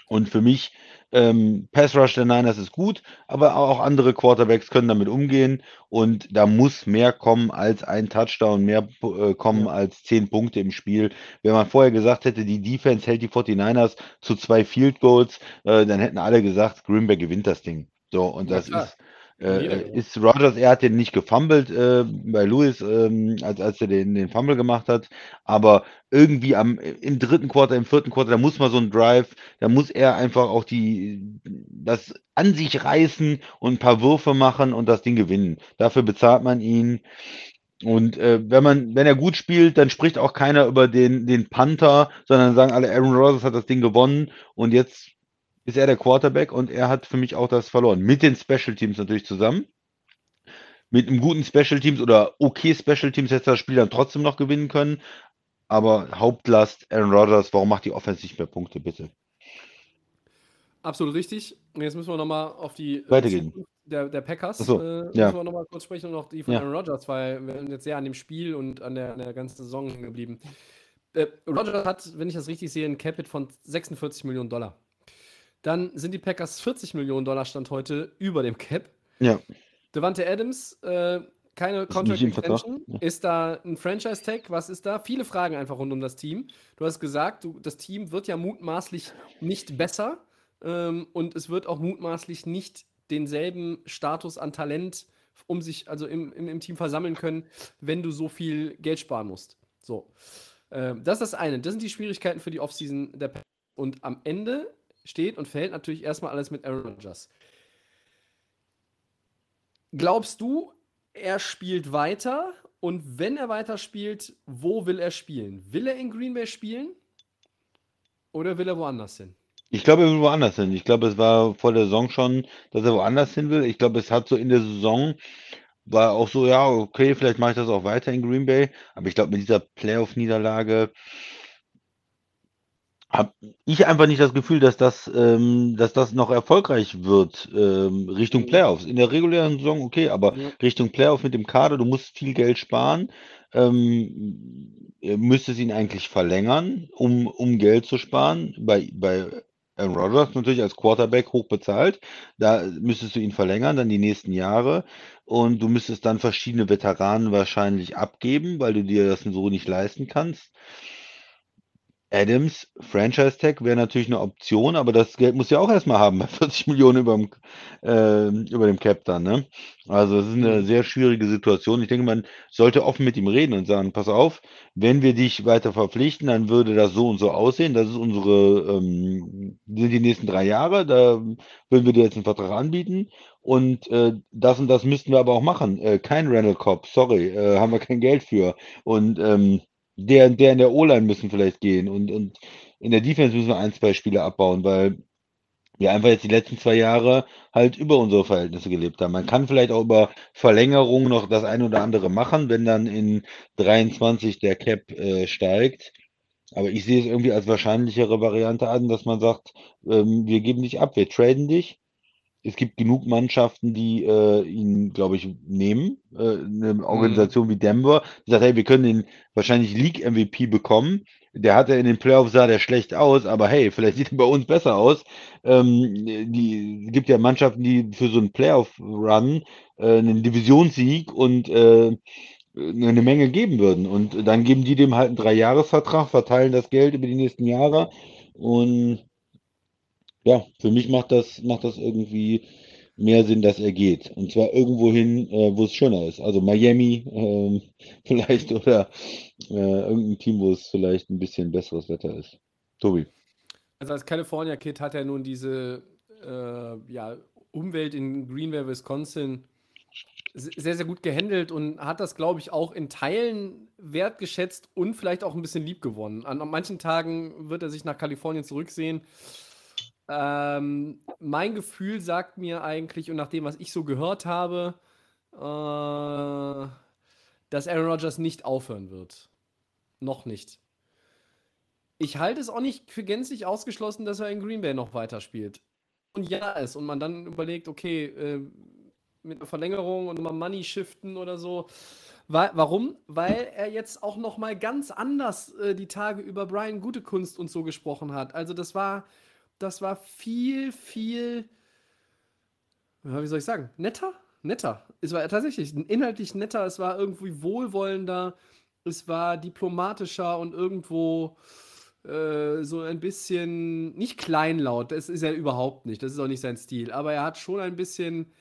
Und für mich ähm, Pass Rush der Niners ist gut, aber auch andere Quarterbacks können damit umgehen und da muss mehr kommen als ein Touchdown, mehr äh, kommen ja. als zehn Punkte im Spiel. Wenn man vorher gesagt hätte, die Defense hält die 49ers zu zwei Field Goals, äh, dann hätten alle gesagt, Green Bay gewinnt das Ding. So, und ja, das klar. ist äh, ist Rogers, er hat den nicht gefummelt äh, bei Lewis, ähm, als, als er den, den Fumble gemacht hat, aber irgendwie am, im dritten Quarter, im vierten Quarter, da muss man so ein Drive, da muss er einfach auch die, das an sich reißen und ein paar Würfe machen und das Ding gewinnen. Dafür bezahlt man ihn. Und äh, wenn man, wenn er gut spielt, dann spricht auch keiner über den, den Panther, sondern sagen alle, Aaron Rodgers hat das Ding gewonnen und jetzt ist er der Quarterback und er hat für mich auch das verloren. Mit den Special Teams natürlich zusammen. Mit einem guten Special Teams oder okay Special Teams hätte das Spiel dann trotzdem noch gewinnen können. Aber Hauptlast Aaron Rodgers, warum macht die Offense nicht mehr Punkte, bitte? Absolut richtig. Jetzt müssen wir nochmal auf die äh, Weitergehen. Der, der Packers so, äh, ja. müssen wir nochmal kurz sprechen und auch die von ja. Aaron Rodgers, weil wir sind jetzt sehr an dem Spiel und an der, an der ganzen Saison hängen geblieben. Äh, Rodgers hat, wenn ich das richtig sehe, ein Capit von 46 Millionen Dollar dann sind die Packers 40 Millionen Dollar Stand heute über dem Cap. Ja. Devante Adams, äh, keine Contract Extension. Ja. Ist da ein Franchise-Tag? Was ist da? Viele Fragen einfach rund um das Team. Du hast gesagt, du, das Team wird ja mutmaßlich nicht besser ähm, und es wird auch mutmaßlich nicht denselben Status an Talent um sich, also im, im, im Team versammeln können, wenn du so viel Geld sparen musst. So. Ähm, das ist das eine. Das sind die Schwierigkeiten für die Offseason der Packers. Und am Ende steht und fällt natürlich erstmal alles mit Aaron Rodgers. Glaubst du, er spielt weiter? Und wenn er weiter spielt, wo will er spielen? Will er in Green Bay spielen? Oder will er woanders hin? Ich glaube, er will woanders hin. Ich glaube, es war vor der Saison schon, dass er woanders hin will. Ich glaube, es hat so in der Saison war auch so, ja, okay, vielleicht mache ich das auch weiter in Green Bay. Aber ich glaube, mit dieser Playoff-Niederlage habe ich einfach nicht das Gefühl, dass das, ähm, dass das noch erfolgreich wird ähm, Richtung Mhm. Playoffs. In der regulären Saison okay, aber Ja. Richtung Playoff mit dem Kader, du musst viel Geld sparen. Ähm, ihr müsstest ihn eigentlich verlängern, um, um Geld zu sparen. Bei, bei Aaron Rodgers natürlich als Quarterback hoch bezahlt. Da müsstest du ihn verlängern, dann die nächsten Jahre. Und du müsstest dann verschiedene Veteranen wahrscheinlich abgeben, weil du dir das so nicht leisten kannst. Adams, Franchise Tag wäre natürlich eine Option, aber das Geld muss ja auch erstmal haben bei 40 Millionen über dem, äh, über dem Cap dann, ne? Also es ist eine Mhm. sehr schwierige Situation. Ich denke, man sollte offen mit ihm reden und sagen, pass auf, wenn wir dich weiter verpflichten, dann würde das so und so aussehen. Das ist unsere, ähm, sind die nächsten drei Jahre, da würden wir dir jetzt einen Vertrag anbieten. Und äh, das und das müssten wir aber auch machen. Äh, kein Rental Cop, sorry, äh, haben wir kein Geld für. Und ähm, der, der in der O-Line müssen vielleicht gehen und, und in der Defense müssen wir ein, zwei Spiele abbauen, weil wir einfach jetzt die letzten zwei Jahre halt über unsere Verhältnisse gelebt haben. Man kann vielleicht auch über Verlängerung noch das eine oder andere machen, wenn dann in 23 der Cap äh, steigt. Aber ich sehe es irgendwie als wahrscheinlichere Variante an, dass man sagt, ähm, wir geben dich ab, wir traden dich. Es gibt genug Mannschaften, die äh, ihn, glaube ich, nehmen. Äh, eine Organisation wie Denver, die sagt, hey, wir können den wahrscheinlich League-MVP bekommen. Der hatte in den Playoffs sah der schlecht aus, aber hey, vielleicht sieht er bei uns besser aus. Ähm, die es gibt ja Mannschaften, die für so einen Playoff-Run äh, einen Divisionssieg und äh, eine Menge geben würden. Und dann geben die dem halt einen Dreijahresvertrag, verteilen das Geld über die nächsten Jahre und ja, für mich macht das, macht das irgendwie mehr Sinn, dass er geht. Und zwar irgendwo hin, äh, wo es schöner ist. Also Miami ähm, vielleicht oder äh, irgendein Team, wo es vielleicht ein bisschen besseres Wetter ist. Tobi. Also als California Kid hat er nun diese äh, ja, Umwelt in Greenville, Wisconsin se- sehr, sehr gut gehandelt und hat das, glaube ich, auch in Teilen wertgeschätzt und vielleicht auch ein bisschen lieb gewonnen. An manchen Tagen wird er sich nach Kalifornien zurücksehen. Ähm, mein Gefühl sagt mir eigentlich, und nach dem, was ich so gehört habe, äh, dass Aaron Rodgers nicht aufhören wird. Noch nicht. Ich halte es auch nicht für gänzlich ausgeschlossen, dass er in Green Bay noch weiterspielt. Und ja ist. Und man dann überlegt, okay, äh, mit einer Verlängerung und mal Money shiften oder so. Wa warum? Weil er jetzt auch noch mal ganz anders äh, die Tage über Brian Gutekunst und so gesprochen hat. Also das war, das war viel, viel, wie soll ich sagen, netter? Netter. Es war tatsächlich inhaltlich netter, es war irgendwie wohlwollender, es war diplomatischer und irgendwo äh, so ein bisschen, nicht kleinlaut, das ist er überhaupt nicht, das ist auch nicht sein Stil, aber er hat schon ein bisschen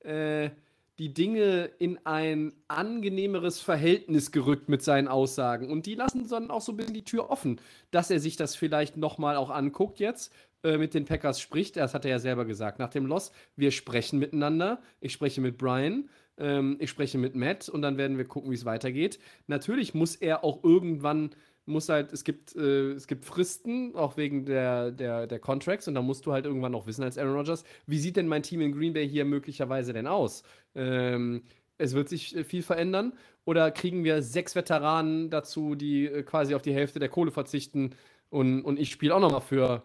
äh, die Dinge in ein angenehmeres Verhältnis gerückt mit seinen Aussagen. Und die lassen dann auch so ein bisschen die Tür offen, dass er sich das vielleicht nochmal auch anguckt jetzt, äh, mit den Packers spricht. Das hat er ja selber gesagt. Nach dem Loss, wir sprechen miteinander. Ich spreche mit Brian. Ähm, ich spreche mit Matt und dann werden wir gucken, wie es weitergeht. Natürlich muss er auch irgendwann muss halt, es gibt, äh, es gibt Fristen, auch wegen der, der, der Contracts, und da musst du halt irgendwann auch wissen als Aaron Rodgers, wie sieht denn mein Team in Green Bay hier möglicherweise denn aus? Ähm, es wird sich äh, viel verändern. Oder kriegen wir sechs Veteranen dazu, die äh, quasi auf die Hälfte der Kohle verzichten und, und ich spiele auch nochmal für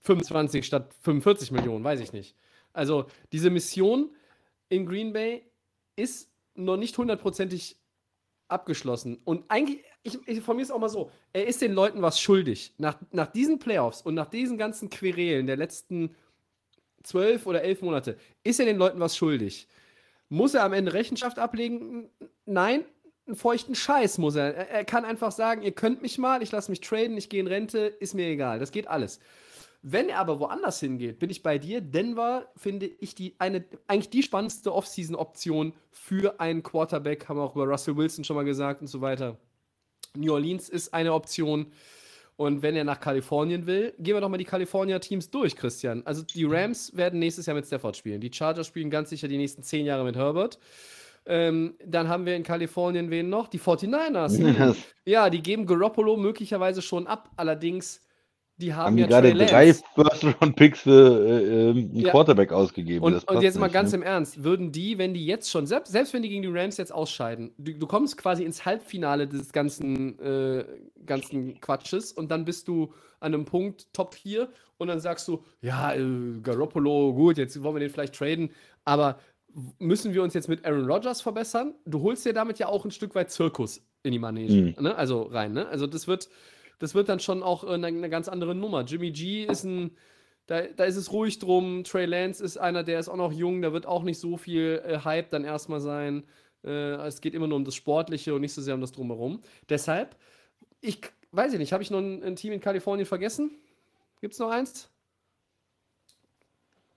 25 statt 45 Millionen, weiß ich nicht. Also diese Mission in Green Bay ist noch nicht hundertprozentig abgeschlossen. Und eigentlich, ich, ich von mir ist auch mal so, er ist den Leuten was schuldig. Nach, nach diesen Playoffs und nach diesen ganzen Querelen der letzten zwölf oder elf Monate, ist er den Leuten was schuldig. Muss er am Ende Rechenschaft ablegen? Nein, einen feuchten Scheiß muss er. Er, er kann einfach sagen, ihr könnt mich mal, ich lasse mich traden, ich gehe in Rente, ist mir egal. Das geht alles. Wenn er aber woanders hingeht, bin ich bei dir. Denver finde ich die eine, eigentlich die spannendste Offseason-Option für einen Quarterback. Haben wir auch über Russell Wilson schon mal gesagt und so weiter. New Orleans ist eine Option. Und wenn er nach Kalifornien will, gehen wir doch mal die California-Teams durch, Christian. Also die Rams werden nächstes Jahr mit Stafford spielen. Die Chargers spielen ganz sicher die nächsten zehn Jahre mit Herbert. Ähm, dann haben wir in Kalifornien wen noch? Die 49ers. Hm. Ja, die geben Garoppolo möglicherweise schon ab. Allerdings die haben, haben ja gerade drei First-Round-Picks für äh, ähm, einen ja. Quarterback ausgegeben. Und, und jetzt nicht, mal ganz ne? im Ernst, würden die, wenn die jetzt schon, selbst, selbst wenn die gegen die Rams jetzt ausscheiden, du, du kommst quasi ins Halbfinale des ganzen, äh, ganzen Quatsches und dann bist du an einem Punkt Top 4 und dann sagst du, ja, äh, Garoppolo, gut, jetzt wollen wir den vielleicht traden, aber müssen wir uns jetzt mit Aaron Rodgers verbessern? Du holst dir damit ja auch ein Stück weit Zirkus in die Manege, mhm. ne? also rein. Ne? Also das wird das wird dann schon auch eine, eine ganz andere Nummer. Jimmy G ist ein, da, da ist es ruhig drum. Trey Lance ist einer, der ist auch noch jung, da wird auch nicht so viel äh, Hype dann erstmal sein. Äh, es geht immer nur um das Sportliche und nicht so sehr um das Drumherum. Deshalb, ich weiß ich nicht, habe ich noch ein, ein, Team in Kalifornien vergessen? Gibt es noch eins?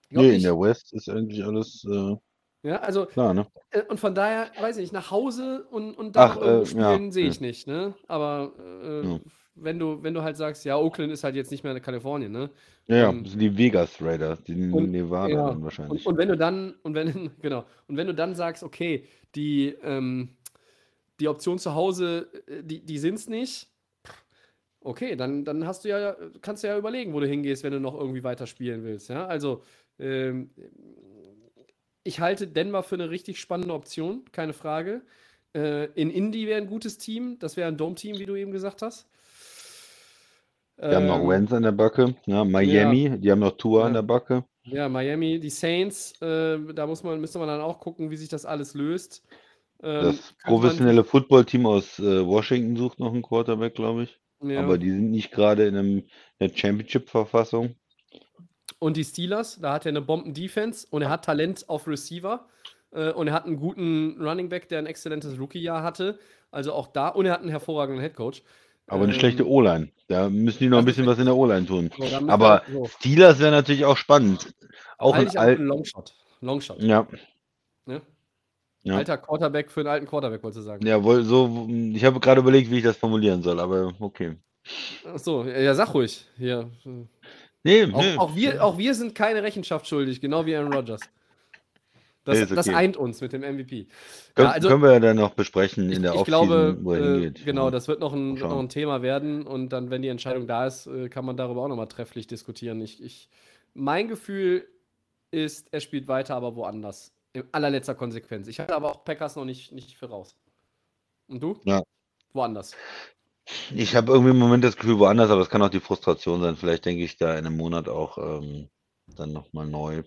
Nee, nicht. in der West ist eigentlich alles. Äh, ja, also. Klar, ne? Äh, und von daher, weiß ich nicht, nach Hause und, und dann Ach, äh, spielen ja, sehe ich ja. nicht, ne? Aber äh, ja wenn du, wenn du halt sagst, ja, Oakland ist halt jetzt nicht mehr in Kalifornien, ne? Ja, ähm, die Vegas Raiders, die und, Nevada ja, dann wahrscheinlich. Und, und, wenn du dann, und wenn, genau, und wenn du dann sagst, okay, die, ähm, die Option zu Hause, äh, die, die sind es nicht, okay, dann, dann hast du ja, kannst du ja überlegen, wo du hingehst, wenn du noch irgendwie weiter spielen willst. Ja, also ähm, ich halte Denver für eine richtig spannende Option, keine Frage. Äh, in Indy wäre ein gutes Team, das wäre ein Dome-Team, wie du eben gesagt hast. Die haben noch ähm, Wentz an der Backe. Ja, Miami, ja. die haben noch Tour ja. an der Backe. Ja, Miami, die Saints, äh, da muss man, müsste man dann auch gucken, wie sich das alles löst. Ähm, das professionelle Footballteam aus äh, Washington sucht noch einen Quarterback, glaube ich. Ja. Aber die sind nicht gerade in, einem, einer Championship-Verfassung. Und die Steelers, da hat er eine Bomben-Defense und er hat Talent auf Receiver. Äh, und er hat einen guten Running Back, der ein exzellentes Rookie-Jahr hatte. Also auch da. Und er hat einen hervorragenden Headcoach. Aber eine ähm, schlechte O-Line. Da müssen die noch ein bisschen was in der O-Line tun. So, Aber so. Steelers wäre natürlich auch spannend. Auch ein, ein Longshot. Longshot. Ja. Ne? ja. Alter Quarterback für einen alten Quarterback, wolltest du sagen. Ja, wohl so. Ich habe gerade überlegt, wie ich das formulieren soll, aber okay. Achso, ja, sag ruhig. Hier. Nee, auch, nee. Auch, wir, auch wir sind keine Rechenschaft schuldig, genau wie Aaron Rodgers. Das, okay. das eint uns mit dem MVP. Kön ja, also, können wir ja dann noch besprechen in der ich, ich glaube, wo er äh, hingeht. Genau, das wird noch ein, wird noch ein, Thema werden und dann, wenn die Entscheidung da ist, äh, kann man darüber auch nochmal trefflich diskutieren. Ich, ich, mein Gefühl ist, er spielt weiter, aber woanders. In allerletzter Konsequenz. Ich hatte aber auch Packers noch nicht, nicht für raus. Und du? Ja. Woanders. Ich habe irgendwie im Moment das Gefühl woanders, aber es kann auch die Frustration sein. Vielleicht denke ich da in einem Monat auch ähm, dann nochmal neu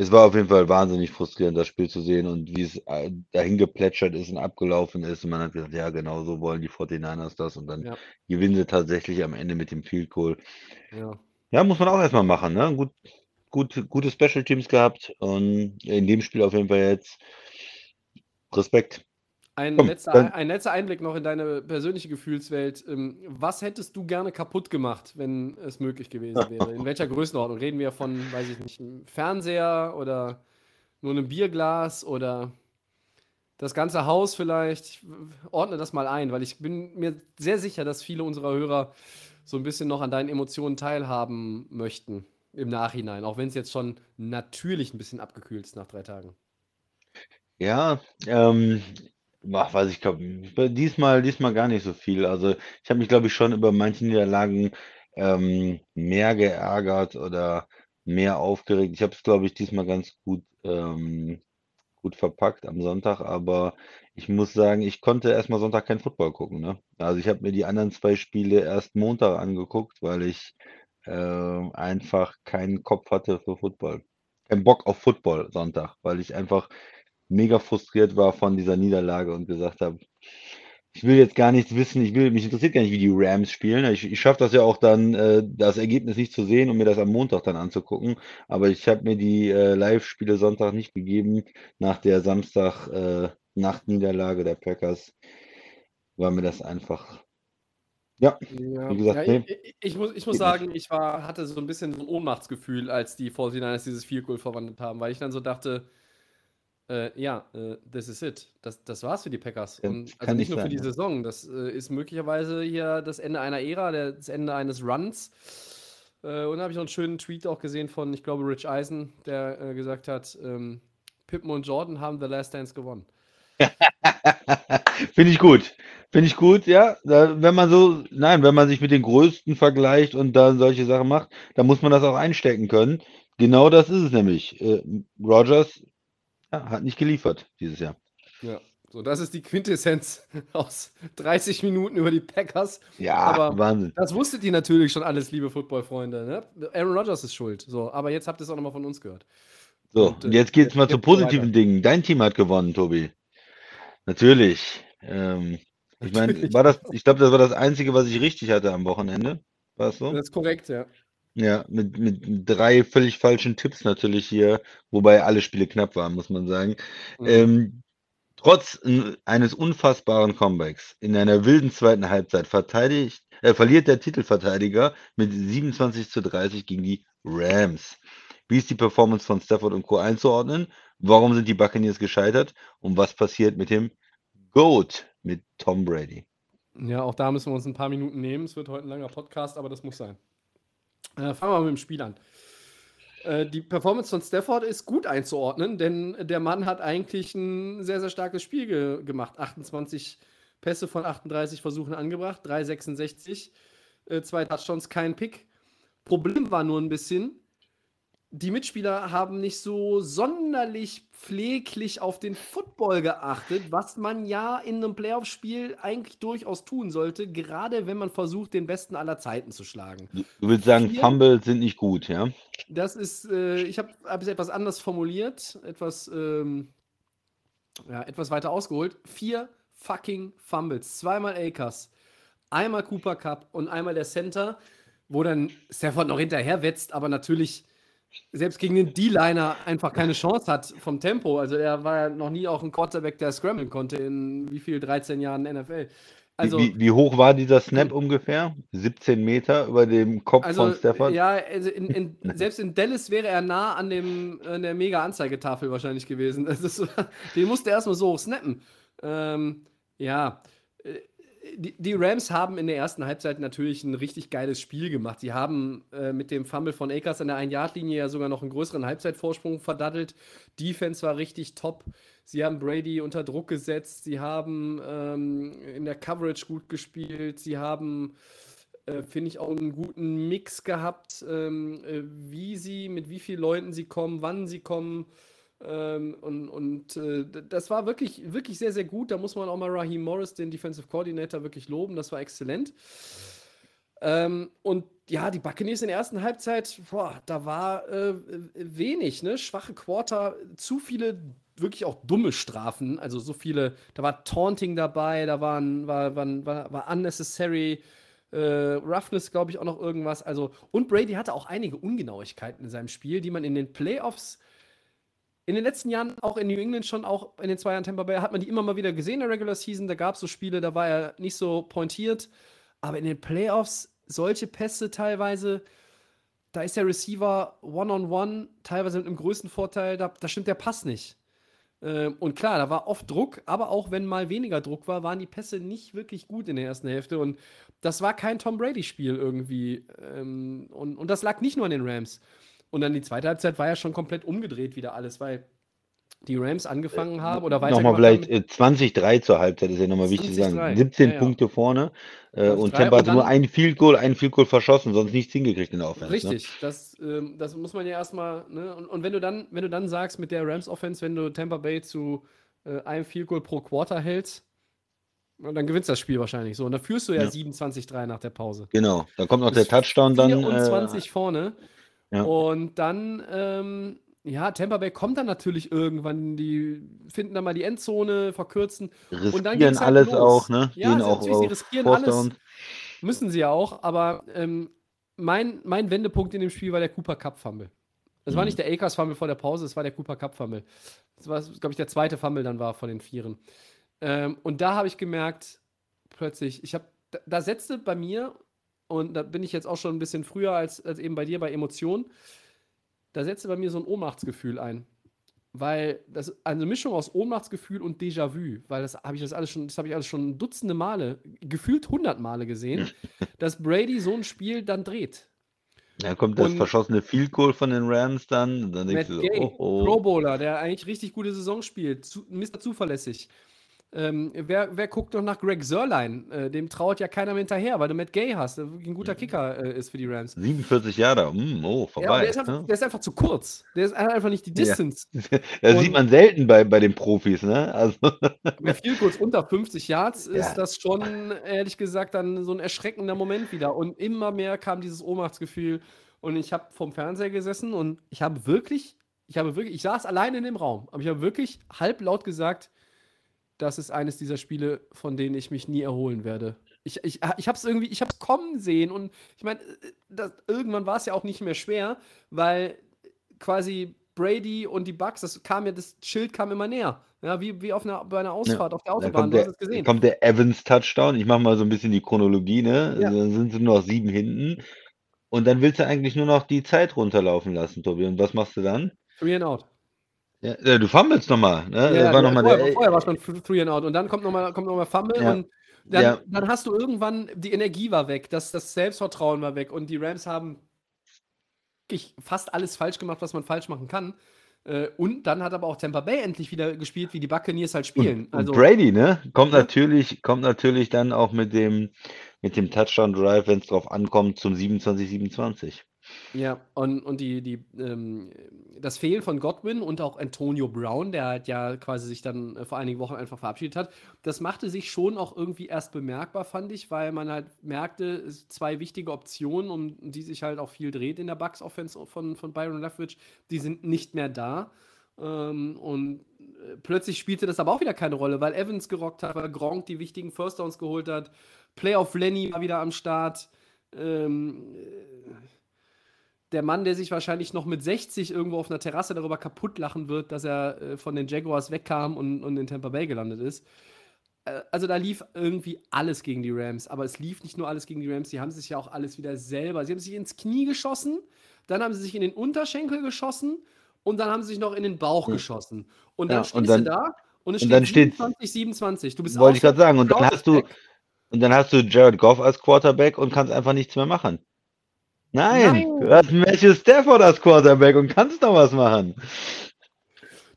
es war auf jeden Fall wahnsinnig frustrierend, das Spiel zu sehen und wie es äh, dahin geplätschert ist und abgelaufen ist. Und man hat gesagt, ja, genau so wollen die 49ers das. Und dann ja. gewinnen sie tatsächlich am Ende mit dem Field Goal. Ja, ja muss man auch erstmal machen. Ne? Gut, gut, gute Special Teams gehabt und in dem Spiel auf jeden Fall jetzt Respekt. Ein, Komm, letzter, ein letzter Einblick noch in deine persönliche Gefühlswelt. Ähm, was hättest du gerne kaputt gemacht, wenn es möglich gewesen wäre? In welcher Größenordnung? Reden wir von, weiß ich nicht, einem Fernseher oder nur einem Bierglas oder das ganze Haus vielleicht? Ich ordne das mal ein, weil ich bin mir sehr sicher, dass viele unserer Hörer so ein bisschen noch an deinen Emotionen teilhaben möchten im Nachhinein, auch wenn es jetzt schon natürlich ein bisschen abgekühlt ist nach drei Tagen. Ja, ähm, Ach, weiß ich glaube, diesmal diesmal gar nicht so viel. Also, ich habe mich, glaube ich, schon über manche Niederlagen, ähm, mehr geärgert oder mehr aufgeregt. Ich habe es, glaube ich, diesmal ganz gut ähm, gut verpackt am Sonntag, aber ich muss sagen, ich konnte erstmal Sonntag kein Football gucken, ne? Also, ich habe mir die anderen zwei Spiele erst Montag angeguckt, weil ich, ähm, einfach keinen Kopf hatte für Football. Keinen Bock auf Football Sonntag, weil ich einfach mega frustriert war von dieser Niederlage und gesagt habe, ich will jetzt gar nichts wissen, ich will, mich interessiert gar nicht, wie die Rams spielen. Ich, ich schaffe das ja auch dann, äh, das Ergebnis nicht zu sehen und mir das am Montag dann anzugucken. Aber ich habe mir die äh, Live-Spiele Sonntag nicht gegeben. Nach der Samstag-Nacht-Niederlage äh, der Packers war mir das einfach Ja, Ja, Wie gesagt, ja, nee. ich, ich, muss, ich muss sagen, ich war, hatte so ein bisschen so ein Ohnmachtsgefühl, als die 49ers dieses Field Goal verwandelt haben, weil ich dann so dachte, äh, ja, äh, this is it. Das, das war's für die Packers. Ja, Und also nicht nur für sein, die ja. Saison. Das äh, ist möglicherweise hier das Ende einer Ära, das Ende eines Runs. Äh, und da habe ich noch einen schönen Tweet auch gesehen von, ich glaube, Rich Eisen, der äh, gesagt hat, ähm, Pippen und Jordan haben The Last Dance gewonnen. Finde ich gut. Finde ich gut, ja. Da, wenn man so, nein, wenn man sich mit den Größten vergleicht und dann solche Sachen macht, dann muss man das auch einstecken können. Genau das ist es nämlich. Äh, Rogers ja, hat nicht geliefert dieses Jahr. Ja. So, das ist die Quintessenz aus 30 Minuten über die Packers. Ja, Aber Wahnsinn. Das wusstet ihr natürlich schon alles, liebe Football-Freunde. Ne? Aaron Rodgers ist schuld. So, aber jetzt habt ihr es auch nochmal von uns gehört. So, und, äh, jetzt geht's mal jetzt zu positiven Dingen. Dein Team hat gewonnen, Tobi. Natürlich. Ähm, ich meine, war das, ich glaube, das war das Einzige, was ich richtig hatte am Wochenende. War es so? Das ist korrekt, ja. Ja, mit, mit drei völlig falschen Tipps natürlich hier, wobei alle Spiele knapp waren, muss man sagen. Mhm. Ähm, trotz eines unfassbaren Comebacks in einer wilden zweiten Halbzeit verteidigt, äh, verliert der Titelverteidiger mit 27 zu 30 gegen die Rams. Wie ist die Performance von Stafford und Co. einzuordnen? Warum sind die Buccaneers gescheitert? Und was passiert mit dem GOAT, mit Tom Brady? Ja, auch da müssen wir uns ein paar Minuten nehmen. Es wird heute ein langer Podcast, aber das muss sein. Äh, fangen wir mit dem Spiel an. Äh, die Performance von Stafford ist gut einzuordnen, denn der Mann hat eigentlich ein sehr, sehr starkes Spiel ge gemacht. 28 Pässe von 38 Versuchen angebracht, 3,66, äh, zwei Touchdowns, kein Pick. Problem war nur ein bisschen, die Mitspieler haben nicht so sonderlich pfleglich auf den Football geachtet, was man ja in einem Playoff-Spiel eigentlich durchaus tun sollte, gerade wenn man versucht, den Besten aller Zeiten zu schlagen. Du, willst sagen, Vier? Fumbles sind nicht gut, ja? Das ist, äh, ich habe hab es etwas anders formuliert, etwas, ähm, ja, etwas weiter ausgeholt. Vier fucking Fumbles, zweimal Akers, einmal Cooper Cup und einmal der Center, wo dann Stafford noch hinterher wetzt, aber natürlich selbst gegen den D-Liner einfach keine Chance hat vom Tempo. Also er war ja noch nie auch ein Quarterback, der scramblen konnte in wie viel, 13 Jahren NFL. Also, wie, wie, hoch war dieser Snap ungefähr? 17 Meter über dem Kopf also von Stafford? ja, also in, in, selbst in Dallas wäre er nah an, dem, an der Mega-Anzeigetafel wahrscheinlich gewesen. Das ist, so- den musste er erstmal so hoch snappen. Ähm, ja, äh, die, Rams haben in der ersten Halbzeit natürlich ein richtig geiles Spiel gemacht. Sie haben äh, mit dem Fumble von Akers an der Ein-Yard-Linie ja sogar noch einen größeren Halbzeitvorsprung verdattelt. Defense war richtig top. Sie haben Brady unter Druck gesetzt. Sie haben ähm, in der Coverage gut gespielt. Sie haben, äh, finde ich, auch einen guten Mix gehabt, ähm, äh, wie sie, mit wie vielen Leuten sie kommen, wann sie kommen. Ähm, und und äh, das war wirklich, wirklich sehr, sehr gut. Da muss man auch mal Raheem Morris, den Defensive Coordinator, wirklich loben. Das war exzellent. Ähm, und ja, die Buccaneers in der ersten Halbzeit, boah, da war äh, wenig, ne? Schwache Quarter, zu viele wirklich auch dumme Strafen. Also so viele, da war Taunting dabei, da waren, war, waren, war, war unnecessary äh, Roughness, glaube ich, auch noch irgendwas. Also, und Brady hatte auch einige Ungenauigkeiten in seinem Spiel, die man in den Playoffs in den letzten Jahren, auch in New England schon, auch in den zwei Jahren Tampa Bay, hat man die immer mal wieder gesehen in der Regular Season. Da gab es so Spiele, da war er nicht so pointiert. Aber in den Playoffs, solche Pässe teilweise, da ist der Receiver one-on-one, teilweise mit einem größten Vorteil, da, da stimmt der Pass nicht. Ähm, und klar, da war oft Druck, aber auch wenn mal weniger Druck war, waren die Pässe nicht wirklich gut in der ersten Hälfte. Und das war kein Tom Brady-Spiel irgendwie. Ähm, und, und das lag nicht nur an den Rams. Und dann die zweite Halbzeit war ja schon komplett umgedreht wieder alles, weil die Rams angefangen haben oder weiter Nochmal vielleicht äh, 20-3 zur Halbzeit, ist ja nochmal wichtig zu sagen. 20-3, 17 ja, ja. Punkte vorne äh, 20-3 und Tampa hatte und nur dann- ein Field Goal, ein Field Goal verschossen, sonst nichts hingekriegt in der Offense. Richtig, das, ähm, das muss man ja erstmal, ne? Und, und wenn du dann, wenn du dann sagst mit der Rams Offense, wenn du Tampa Bay zu äh, einem Field Goal pro Quarter hältst, dann gewinnst du das Spiel wahrscheinlich so. Und dann führst du ja, Ja. 27-3 nach der Pause. Ne? Genau, da kommt noch der Touchdown dann. 24 vorne. Ja. Und dann, ähm, ja, Tampa Bay kommt dann natürlich irgendwann, die finden dann mal die Endzone, verkürzen. Äh, Und dann riskieren ging's halt alles los. auch, ne? Ja, Gehen auch natürlich, sie riskieren alles. Müssen sie ja auch, aber ähm, mein, mein Wendepunkt in dem Spiel war der Cooper Cup Fumble. War Mhm. nicht der Akers Fumble vor der Pause, es war der Cooper Cup Fumble. Das war, glaube ich, der zweite Fumble dann war von den Vieren. Ähm, und da habe ich gemerkt, plötzlich, ich habe da, da setzte bei mir, und da bin ich jetzt auch schon ein bisschen früher als, als eben bei dir bei Emotionen, da setzte bei mir so ein Ohnmachtsgefühl ein. Weil das eine Mischung aus Ohnmachtsgefühl und Déjà-vu, weil das habe ich das alles schon, das habe ich alles schon dutzende Male, gefühlt hundert Male gesehen, dass Brady so ein Spiel dann dreht. Da kommt das Und- verschossene Field Goal von den Rams dann. Dann Matt du so, Gay, oh, oh. Pro Bowler, der eigentlich richtig gute Saison spielt, zu, Mr. Zuverlässig. Ähm, wer, wer guckt noch nach Greg Sörlein? Äh, dem traut ja keiner mehr hinterher, weil du Matt Gay hast, der ein guter Kicker äh, ist für die Rams. 47 Jahre, mm, oh, Ja, vorbei. der, ist einfach, ne? der ist einfach zu kurz. Der ist einfach nicht die Ja. Distance. Das und- sieht man selten bei, bei den Profis, ne? Also, Bei viel kurz unter 50 Yards ist Ja. das schon, ehrlich gesagt, dann so ein erschreckender Moment wieder. Und immer mehr kam dieses Ohnmachtsgefühl. Und ich habe vorm Fernseher gesessen und ich habe wirklich, ich habe wirklich, ich saß alleine in dem Raum, aber ich habe wirklich halblaut gesagt, das ist eines dieser Spiele, von denen ich mich nie erholen werde. Ich, ich, ich habe es irgendwie, ich habe es kommen sehen und ich meine, das- irgendwann war es ja auch nicht mehr schwer, weil quasi Brady und die Bucks, das kam ja, das Schild kam immer näher. Ja, wie, wie auf einer, bei einer Ausfahrt auf der Autobahn, kommt du hast der, es gesehen. kommt der Evans Touchdown. Ich mache mal so ein bisschen die Chronologie, ne? Ja. Dann sind sie nur noch sieben hinten. Und dann willst du eigentlich nur noch die Zeit runterlaufen lassen, Tobi. Und was machst du dann? Three and out. Ja, äh, du fummelst nochmal, ne? Ja, war noch mal vorher, der, vorher war schon th- Three and out und dann kommt nochmal kommt noch mal Fumble Ja. und dann, Ja. dann hast du irgendwann, die Energie war weg, das, das Selbstvertrauen war weg und die Rams haben fast alles falsch gemacht, was man falsch machen kann. Äh, Und dann hat aber auch Tampa Bay endlich wieder gespielt, wie die Buccaneers halt spielen. Und, also, und Brady, ne? Kommt Ja. natürlich, kommt natürlich dann auch mit dem, mit dem Touchdown Drive, wenn es drauf ankommt, zum 27-27. Ja, und, und die, die, ähm, das Fehlen von Godwin und auch Antonio Brown, der halt ja quasi sich dann äh, vor einigen Wochen einfach verabschiedet hat, das machte sich schon auch irgendwie erst bemerkbar, fand ich, weil man halt merkte, zwei wichtige Optionen, um die sich halt auch viel dreht in der Bucks-Offense von, von Byron Leftwich, die sind nicht mehr da. Ähm, und äh, plötzlich spielte das aber auch wieder keine Rolle, weil Evans gerockt hat, weil Gronk die wichtigen First Downs geholt hat, Playoff Lenny war wieder am Start. Ähm, der Mann, der sich wahrscheinlich noch mit 60 irgendwo auf einer Terrasse darüber kaputt lachen wird, dass er äh, von den Jaguars wegkam und, und in Tampa Bay gelandet ist. Äh, also da lief irgendwie alles gegen die Rams, aber es lief nicht nur alles gegen die Rams, sie haben sich ja auch alles wieder selber. Sie haben sich ins Knie geschossen, dann haben sie sich in den Unterschenkel geschossen und dann haben sie sich noch in den Bauch Ja. geschossen. Und dann Ja, stehst dann- du da und es und dann steht steht's- 27, 27. Du bist Wollte ich gerade sagen. Und dann hast du, und dann hast du Jared Goff als Quarterback und kannst einfach nichts mehr machen. Nein, Nein. du hast Matthew Stafford als Quarterback und kannst noch was machen.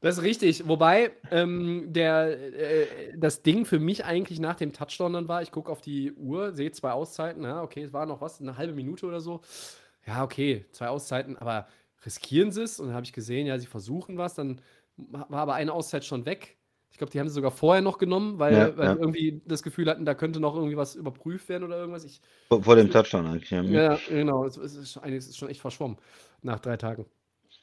Das ist richtig. Wobei ähm, der, äh, das Ding für mich eigentlich nach dem Touchdown dann war, ich gucke auf die Uhr, sehe zwei Auszeiten, ja, okay, es war noch was, eine halbe Minute oder so. Ja, okay, zwei Auszeiten, aber riskieren sie es? Und dann habe ich gesehen, ja, sie versuchen was, dann war aber eine Auszeit schon weg. Ich glaube, die haben sie sogar vorher noch genommen, weil, Ja, weil ja. irgendwie das Gefühl hatten, da könnte noch irgendwie was überprüft werden oder irgendwas. Ich, Vor, vor dem Touchdown eigentlich. Ja. ja, genau. Es, es ist, einiges ist schon echt verschwommen nach drei Tagen.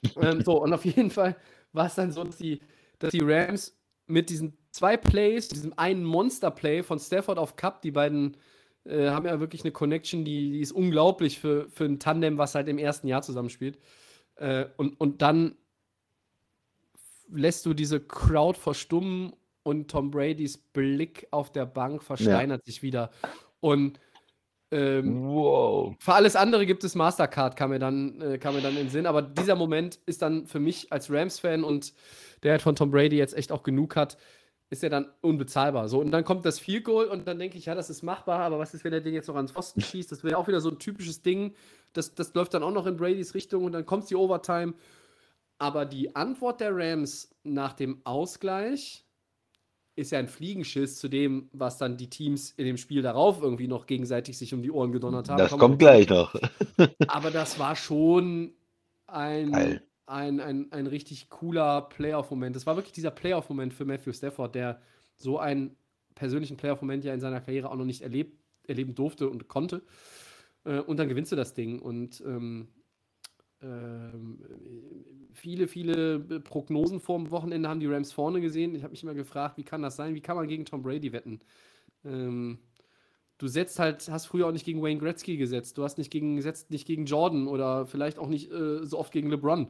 ähm, so, und auf jeden Fall war es dann so, dass die, dass die Rams mit diesen zwei Plays, diesem einen Monster-Play von Stafford auf Cup, die beiden äh, haben ja wirklich eine Connection, die, die ist unglaublich für, für ein Tandem, was halt im ersten Jahr zusammenspielt. Äh, und, und dann lässt du diese Crowd verstummen und Tom Bradys Blick auf der Bank versteinert sich wieder. Und ähm, Wow. für alles andere gibt es Mastercard, kam mir dann, äh, kam mir dann in den Sinn. Aber dieser Moment ist dann für mich als Rams-Fan und der halt von Tom Brady jetzt echt auch genug hat, ist er dann unbezahlbar. So, und dann kommt das Field Goal und dann denke ich, ja, das ist machbar, aber was ist, wenn er den jetzt noch ans Pfosten schießt? Das wäre auch wieder so ein typisches Ding. Das, das läuft dann auch noch in Bradys Richtung und dann kommt die Overtime. Aber die Antwort der Rams nach dem Ausgleich ist ja ein Fliegenschiss zu dem, was dann die Teams in dem Spiel darauf irgendwie noch gegenseitig sich um die Ohren gedonnert haben. Das kommt gleich noch. Aber das war schon ein, Geil. ein, ein, ein richtig cooler Playoff-Moment. Das war wirklich dieser Playoff-Moment für Matthew Stafford, der so einen persönlichen Playoff-Moment ja in seiner Karriere auch noch nicht erlebt, erleben durfte und konnte. Äh, und dann gewinnst du das Ding. Und ähm, viele, viele Prognosen vor dem Wochenende haben die Rams vorne gesehen. Ich habe mich immer gefragt, wie kann das sein? Wie kann man gegen Tom Brady wetten? Ähm, du setzt halt, hast früher auch nicht gegen Wayne Gretzky gesetzt. Du hast nicht gegen, setzt nicht gegen Jordan oder vielleicht auch nicht äh, so oft gegen LeBron.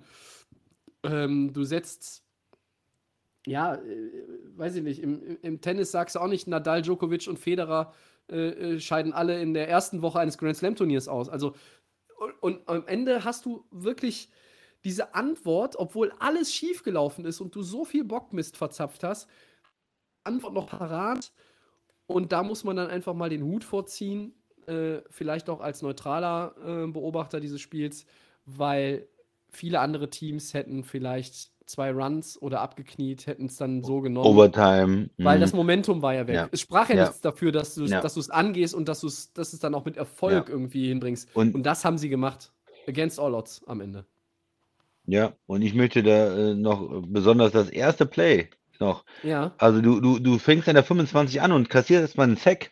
Ähm, du setzt, ja, äh, weiß ich nicht, im, im- im Tennis sagst du auch nicht Nadal, Djokovic und Federer äh, äh, scheiden alle in der ersten Woche eines Grand Slam Turniers aus. Also, und, und am Ende hast du wirklich diese Antwort, obwohl alles schiefgelaufen ist und du so viel Bockmist verzapft hast, Antwort noch parat. Und da muss man dann einfach mal den Hut vorziehen, äh, vielleicht auch als neutraler äh, Beobachter dieses Spiels, weil viele andere Teams hätten vielleicht zwei Runs oder abgekniet, hätten es dann so genommen. Overtime. Weil mhm. das Momentum war ja weg. Ja. Es sprach ja, Ja. nichts dafür, dass du es Ja. du's angehst und dass du es dass es dann auch mit Erfolg irgendwie hinbringst. Und- Und, das haben sie gemacht. Against all odds am Ende. Ja, und ich möchte da äh, noch besonders das erste Play noch. Ja. Also du, du, du fängst an der 25 an und kassierst erstmal einen Sack.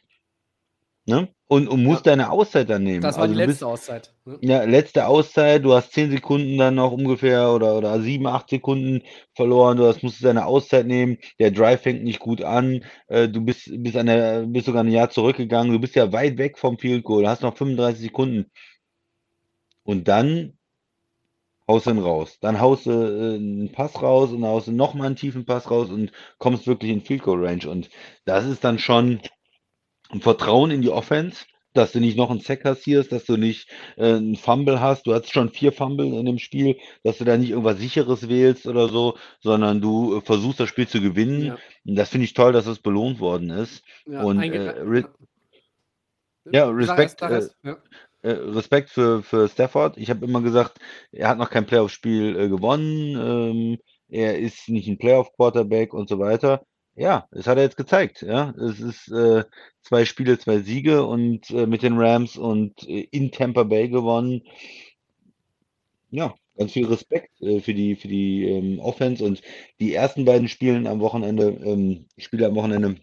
Ne? Und, und musst Ja. deine Auszeit dann nehmen. Das war also die letzte bist, Auszeit. Ne? ja, letzte Auszeit, du hast 10 Sekunden dann noch ungefähr oder, oder 7, 8 Sekunden verloren, du hast, musst deine Auszeit nehmen, der Drive fängt nicht gut an, äh, du bist, bist, an der, bist sogar ein Jahr zurückgegangen, du bist ja weit weg vom Field Goal, hast noch 35 Sekunden. Und dann haust du ihn raus. Dann haust du äh, einen Pass raus und dann haust du nochmal einen tiefen Pass raus und kommst wirklich in Field Goal Range. Und das ist dann schon Vertrauen in die Offense, dass du nicht noch einen Sack kassierst, dass du nicht äh, einen Fumble hast. Du hast schon vier Fumble in dem Spiel, dass du da nicht irgendwas Sicheres wählst oder so, sondern du äh, versuchst das Spiel zu gewinnen. Ja. Und das finde ich toll, dass das belohnt worden ist. Ja, Und, äh, Re- ja. Respekt, erst. Ja. äh, Respekt für, für Stafford. Ich habe immer gesagt, er hat noch kein Playoff-Spiel äh, gewonnen. Ähm, er ist nicht ein Playoff-Quarterback und so weiter. Ja, das hat er jetzt gezeigt. Ja, es ist äh, zwei Spiele, zwei Siege und äh, mit den Rams und äh, in Tampa Bay gewonnen. Ja, ganz viel Respekt äh, für die für die ähm, Offense und die ersten beiden Spielen am Wochenende, ähm, Spiele am Wochenende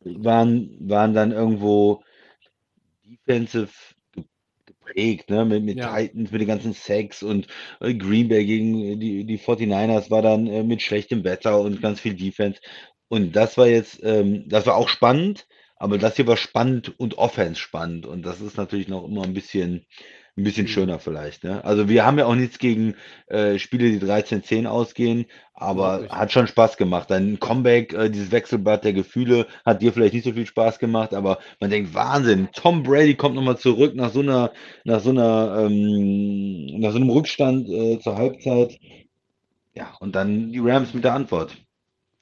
waren waren dann irgendwo defensive ge- geprägt, ne? Mit, mit Ja. Titans, mit den ganzen Sacks und äh, Green Bay gegen die, die 49ers war dann äh, mit schlechtem Wetter und ganz viel Defense. Und das war jetzt, ähm, das war auch spannend, aber das hier war spannend und Offense spannend. Und das ist natürlich noch immer ein bisschen, ein bisschen Mhm. schöner vielleicht, ne? Also wir haben ja auch nichts gegen äh, Spiele, die 13-10 ausgehen, aber nicht. hat schon Spaß gemacht. Dein Comeback, äh, dieses Wechselbad der Gefühle, hat dir vielleicht nicht so viel Spaß gemacht, aber man denkt, Wahnsinn, Tom Brady kommt nochmal zurück nach so einer, nach so einer, ähm, nach so einem Rückstand äh, zur Halbzeit. Ja, und dann die Rams mit der Antwort.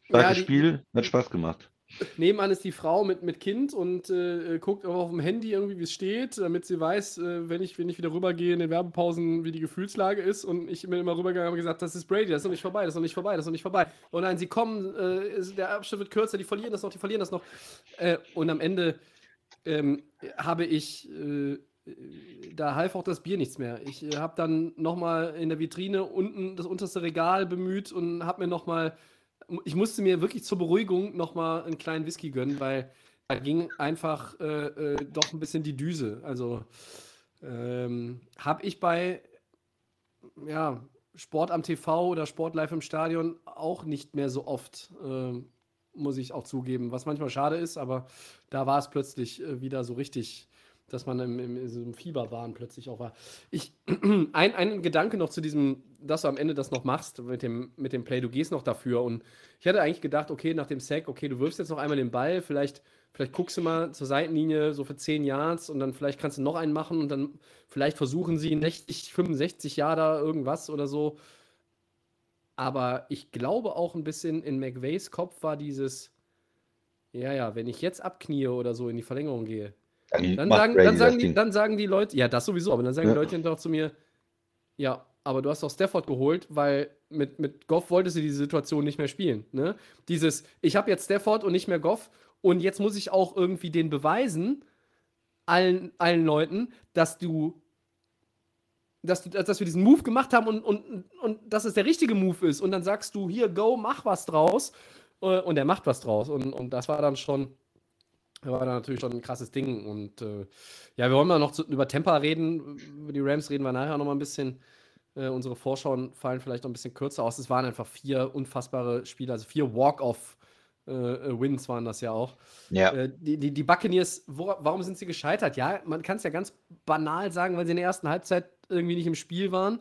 Starkes Ja, die- Spiel, hat Spaß gemacht. Nebenan ist die Frau mit, mit Kind und äh, guckt auch auf dem Handy irgendwie, wie es steht, damit sie weiß, äh, wenn, ich, wenn ich wieder rübergehe in den Werbepausen, wie die Gefühlslage ist. Und ich bin immer rübergegangen und habe gesagt, das ist Brady, das ist noch nicht vorbei, das ist noch nicht vorbei, das ist noch nicht vorbei. Und nein, sie kommen, äh, der Abschnitt wird kürzer, die verlieren das noch, die verlieren das noch. Äh, und am Ende ähm, habe ich, äh, da half auch das Bier nichts mehr. Ich äh, habe dann nochmal in der Vitrine unten das unterste Regal bemüht und habe mir nochmal ich musste mir wirklich zur Beruhigung nochmal einen kleinen Whisky gönnen, weil da ging einfach äh, äh, doch ein bisschen die Düse. Also ähm, habe ich bei ja, Sport am TV oder Sport live im Stadion auch nicht mehr so oft, ähm, muss ich auch zugeben, was manchmal schade ist, aber da war es plötzlich äh, wieder so richtig, dass man im, im, in Fieberwahn plötzlich auch war. Ich, ein, ein Gedanke noch zu diesem, dass du am Ende das noch machst mit dem, mit dem Play, du gehst noch dafür und ich hatte eigentlich gedacht, okay, nach dem Sack, okay, du wirfst jetzt noch einmal den Ball, vielleicht, vielleicht guckst du mal zur Seitenlinie so für 10 Yards und dann vielleicht kannst du noch einen machen und dann vielleicht versuchen sie 60, 65 Jahre irgendwas oder so. Aber ich glaube auch ein bisschen in McVays Kopf war dieses, ja, ja, wenn ich jetzt abknie oder so in die Verlängerung gehe, dann macht sagen, dann, sagen die, dann sagen die Leute, ja, das sowieso, aber dann sagen Ja. die Leute hinterher zu mir, ja, aber du hast doch Stafford geholt, weil mit, mit Goff wolltest du diese Situation nicht mehr spielen. Ne? Dieses, ich habe jetzt Stafford und nicht mehr Goff und jetzt muss ich auch irgendwie den beweisen, allen, allen Leuten, dass du, dass, du, dass wir diesen Move gemacht haben und, und, und dass es der richtige Move ist. Und dann sagst du, hier, go, mach was draus. Äh, Und er macht was draus. Und, und das war dann schon, war dann natürlich schon ein krasses Ding. Und äh, ja, wir wollen mal noch zu, über Tempa reden. Über die Rams reden wir nachher noch mal ein bisschen. Äh, unsere Vorschauen fallen vielleicht noch ein bisschen kürzer aus. Es waren einfach vier unfassbare Spiele, also vier Walk-Off-Wins waren das ja auch. Ja, Äh, die, die, die Buccaneers, wo, warum sind sie gescheitert? Ja, man kann es ja ganz banal sagen, weil sie in der ersten Halbzeit irgendwie nicht im Spiel waren.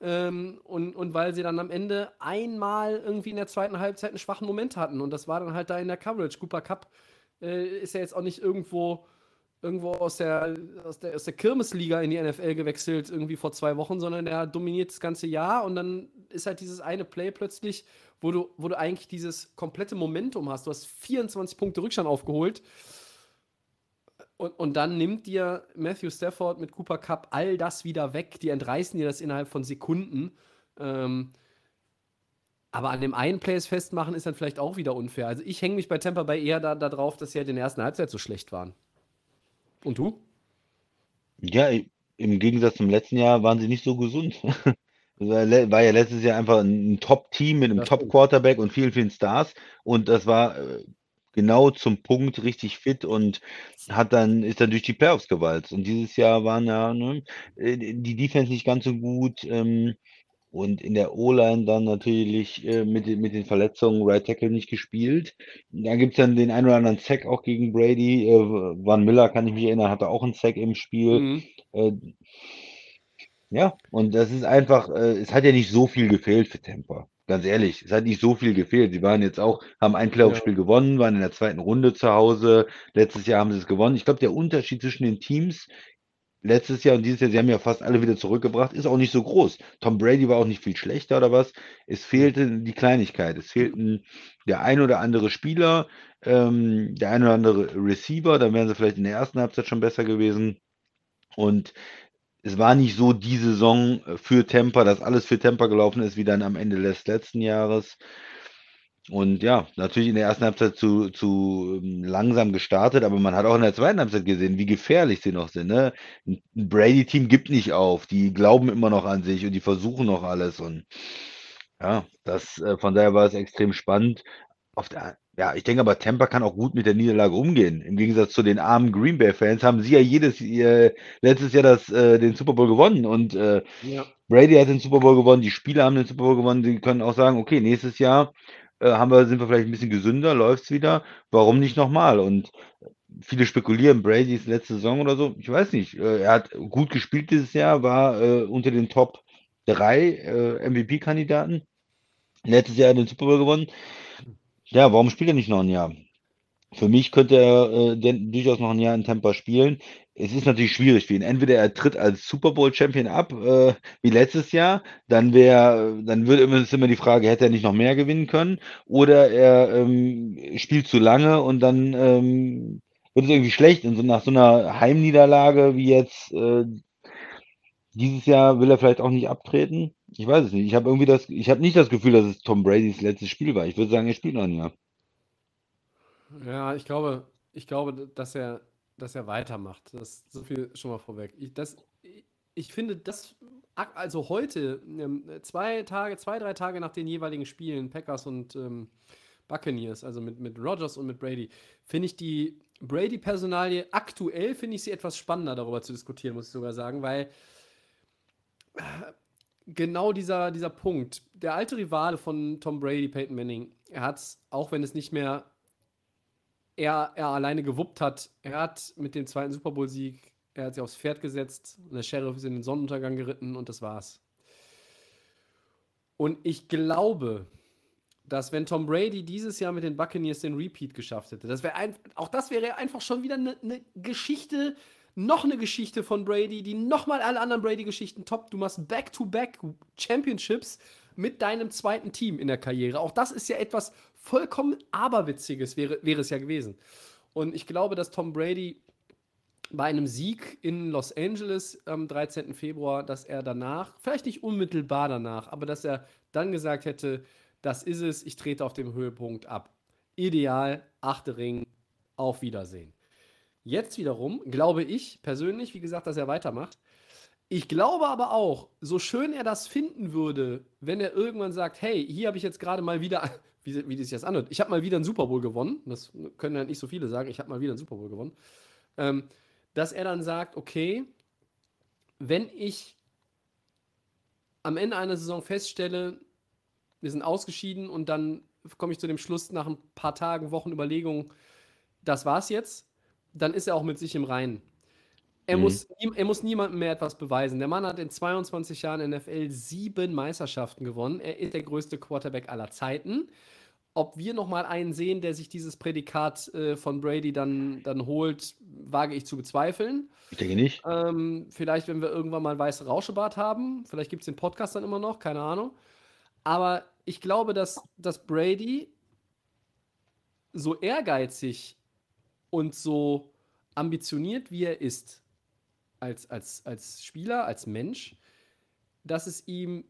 Ähm, und, und weil sie dann am Ende einmal irgendwie in der zweiten Halbzeit einen schwachen Moment hatten. Und das war dann halt da in der Coverage. Cooper Cup äh, ist er jetzt auch nicht irgendwo, irgendwo aus der, aus, der, aus der Kirmesliga in die NFL gewechselt, irgendwie vor zwei Wochen, sondern er dominiert das ganze Jahr und dann ist halt dieses eine Play plötzlich, wo du, wo du eigentlich dieses komplette Momentum hast. Du hast 24 Punkte Rückstand aufgeholt. Und, und dann nimmt dir Matthew Stafford mit Cooper Cup all das wieder weg. Die entreißen dir das innerhalb von Sekunden. Ähm, aber an dem einen Plays festmachen ist dann vielleicht auch wieder unfair. Also ich hänge mich bei Tampa Bay eher darauf, da dass sie halt in der ersten Halbzeit so schlecht waren. Und du? Ja, im Gegensatz zum letzten Jahr waren sie nicht so gesund. war ja letztes Jahr einfach ein Top-Team mit einem Top-Quarterback und vielen, vielen Stars. Und das war äh, genau zum Punkt richtig fit und hat dann, ist dann durch die Playoffs gewalzt. Und dieses Jahr waren ja ne, äh, die Defense nicht ganz so gut. Ähm, und in der O-Line dann natürlich äh, mit, mit den Verletzungen Right Tackle nicht gespielt. Da gibt es dann den einen oder anderen Sack auch gegen Brady. Äh, Van Miller, kann ich mich erinnern, hatte auch einen Sack im Spiel. Mhm. Äh, ja, und das ist einfach, äh, es hat ja nicht so viel gefehlt für Tampa. Ganz ehrlich, es hat nicht so viel gefehlt. Sie waren jetzt auch, haben ein Playoff-Spiel ja. gewonnen, waren in der zweiten Runde zu Hause. Letztes Jahr haben sie es gewonnen. Ich glaube, der Unterschied zwischen den Teams letztes Jahr und dieses Jahr, sie haben ja fast alle wieder zurückgebracht, ist auch nicht so groß. Tom Brady war auch nicht viel schlechter oder was. Es fehlte die Kleinigkeit. Es fehlten der ein oder andere Spieler, ähm, der ein oder andere Receiver. Dann wären sie vielleicht in der ersten Halbzeit schon besser gewesen. Und es war nicht so die Saison für Tampa, dass alles für Tampa gelaufen ist, wie dann am Ende des letzten Jahres. Und ja, natürlich in der ersten Halbzeit zu, zu ähm, langsam gestartet, aber man hat auch in der zweiten Halbzeit gesehen, wie gefährlich sie noch sind. Ne? Ein Brady-Team gibt nicht auf, die glauben immer noch an sich und die versuchen noch alles. Und ja, das, äh, von daher war es extrem spannend. Auf der, ja, ich denke aber, Tampa kann auch gut mit der Niederlage umgehen. Im Gegensatz zu den armen Green Bay-Fans haben sie ja jedes äh, letztes Jahr das, äh, den Super Bowl gewonnen und äh, ja. Brady hat den Super Bowl gewonnen, die Spieler haben den Super Bowl gewonnen, die können auch sagen, okay, nächstes Jahr äh, haben wir, sind wir vielleicht ein bisschen gesünder, läuft es wieder, warum nicht nochmal? Und viele spekulieren, Brady's letzte Saison oder so, ich weiß nicht. Äh, er hat gut gespielt dieses Jahr, war äh, unter den Top 3 äh, MVP-Kandidaten. Letztes Jahr den Super Bowl gewonnen. Ja, warum spielt er nicht noch ein Jahr? Für mich könnte er äh, durchaus noch ein Jahr in Tampa spielen. Es ist natürlich schwierig für ihn. Entweder er tritt als Super Bowl Champion ab, äh, wie letztes Jahr, dann wäre, dann würde immer, immer die Frage, hätte er nicht noch mehr gewinnen können, oder er ähm, spielt zu lange und dann ähm, wird es irgendwie schlecht. Und so nach so einer Heimniederlage wie jetzt äh, dieses Jahr will er vielleicht auch nicht abtreten. Ich weiß es nicht. Ich habe irgendwie das, ich habe nicht das Gefühl, dass es Tom Bradys letztes Spiel war. Ich würde sagen, er spielt noch ein Jahr. Ja, ich glaube, ich glaube, dass er, dass er weitermacht. Das so viel schon mal vorweg. Ich, das, ich finde, das, also heute, ähm, zwei Tage, zwei, drei Tage nach den jeweiligen Spielen, Packers und ähm, Buccaneers, also mit, mit Rogers und mit Brady, finde ich die Brady-Personalie aktuell, finde ich sie etwas spannender darüber zu diskutieren, muss ich sogar sagen, weil äh, genau dieser, dieser Punkt, der alte Rivale von Tom Brady, Peyton Manning, er hat es, auch wenn es nicht mehr er, er alleine gewuppt hat. Er hat mit dem zweiten Super Bowl-Sieg, er hat sich aufs Pferd gesetzt und der Sheriff ist in den Sonnenuntergang geritten und das war's. Und ich glaube, dass wenn Tom Brady dieses Jahr mit den Buccaneers den Repeat geschafft hätte, das wäre auch das wäre einfach schon wieder eine ne Geschichte, noch eine Geschichte von Brady, die nochmal alle anderen Brady-Geschichten top. Du machst Back-to-Back -back Championships mit deinem zweiten Team in der Karriere. Auch das ist ja etwas vollkommen Aberwitziges, wäre, wäre es ja gewesen. Und ich glaube, dass Tom Brady bei einem Sieg in Los Angeles am 13. Februar, dass er danach, vielleicht nicht unmittelbar danach, aber dass er dann gesagt hätte, das ist es, ich trete auf dem Höhepunkt ab. Ideal, achte Ring, auf Wiedersehen. Jetzt wiederum glaube ich persönlich, wie gesagt, dass er weitermacht. Ich glaube aber auch, so schön er das finden würde, wenn er irgendwann sagt, hey, hier habe ich jetzt gerade mal wieder, wie, wie sich das anhört, ich habe mal wieder einen Super Bowl gewonnen, das können ja nicht so viele sagen, ich habe mal wieder einen Super Bowl gewonnen, ähm, dass er dann sagt, okay, wenn ich am Ende einer Saison feststelle, wir sind ausgeschieden und dann komme ich zu dem Schluss nach ein paar Tagen, Wochen Überlegungen, das war's jetzt, dann ist er auch mit sich im Reinen. Er, mhm. muss, er muss niemandem mehr etwas beweisen. Der Mann hat in 22 Jahren NFL sieben Meisterschaften gewonnen. Er ist der größte Quarterback aller Zeiten. Ob wir nochmal einen sehen, der sich dieses Prädikat äh, von Brady dann, dann holt, wage ich zu bezweifeln. Ich denke nicht. Ähm, vielleicht, wenn wir irgendwann mal ein weißes Rauschebart haben. Vielleicht gibt es den Podcast dann immer noch, keine Ahnung. Aber ich glaube, dass, dass Brady so ehrgeizig und so ambitioniert, wie er ist, als, als, als Spieler, als Mensch, dass es ihm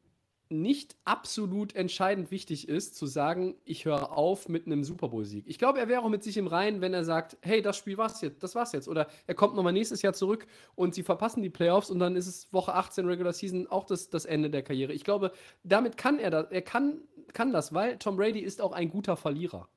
nicht absolut entscheidend wichtig ist, zu sagen, ich höre auf mit einem Super Bowl-Sieg. Ich glaube, er wäre auch mit sich im Reinen, wenn er sagt, hey, das Spiel war's jetzt, das war's jetzt. Oder er kommt nochmal nächstes Jahr zurück und sie verpassen die Playoffs und dann ist es Woche 18 Regular Season auch das, das Ende der Karriere. Ich glaube, damit kann er das, er kann, kann das, weil Tom Brady ist auch ein guter Verlierer.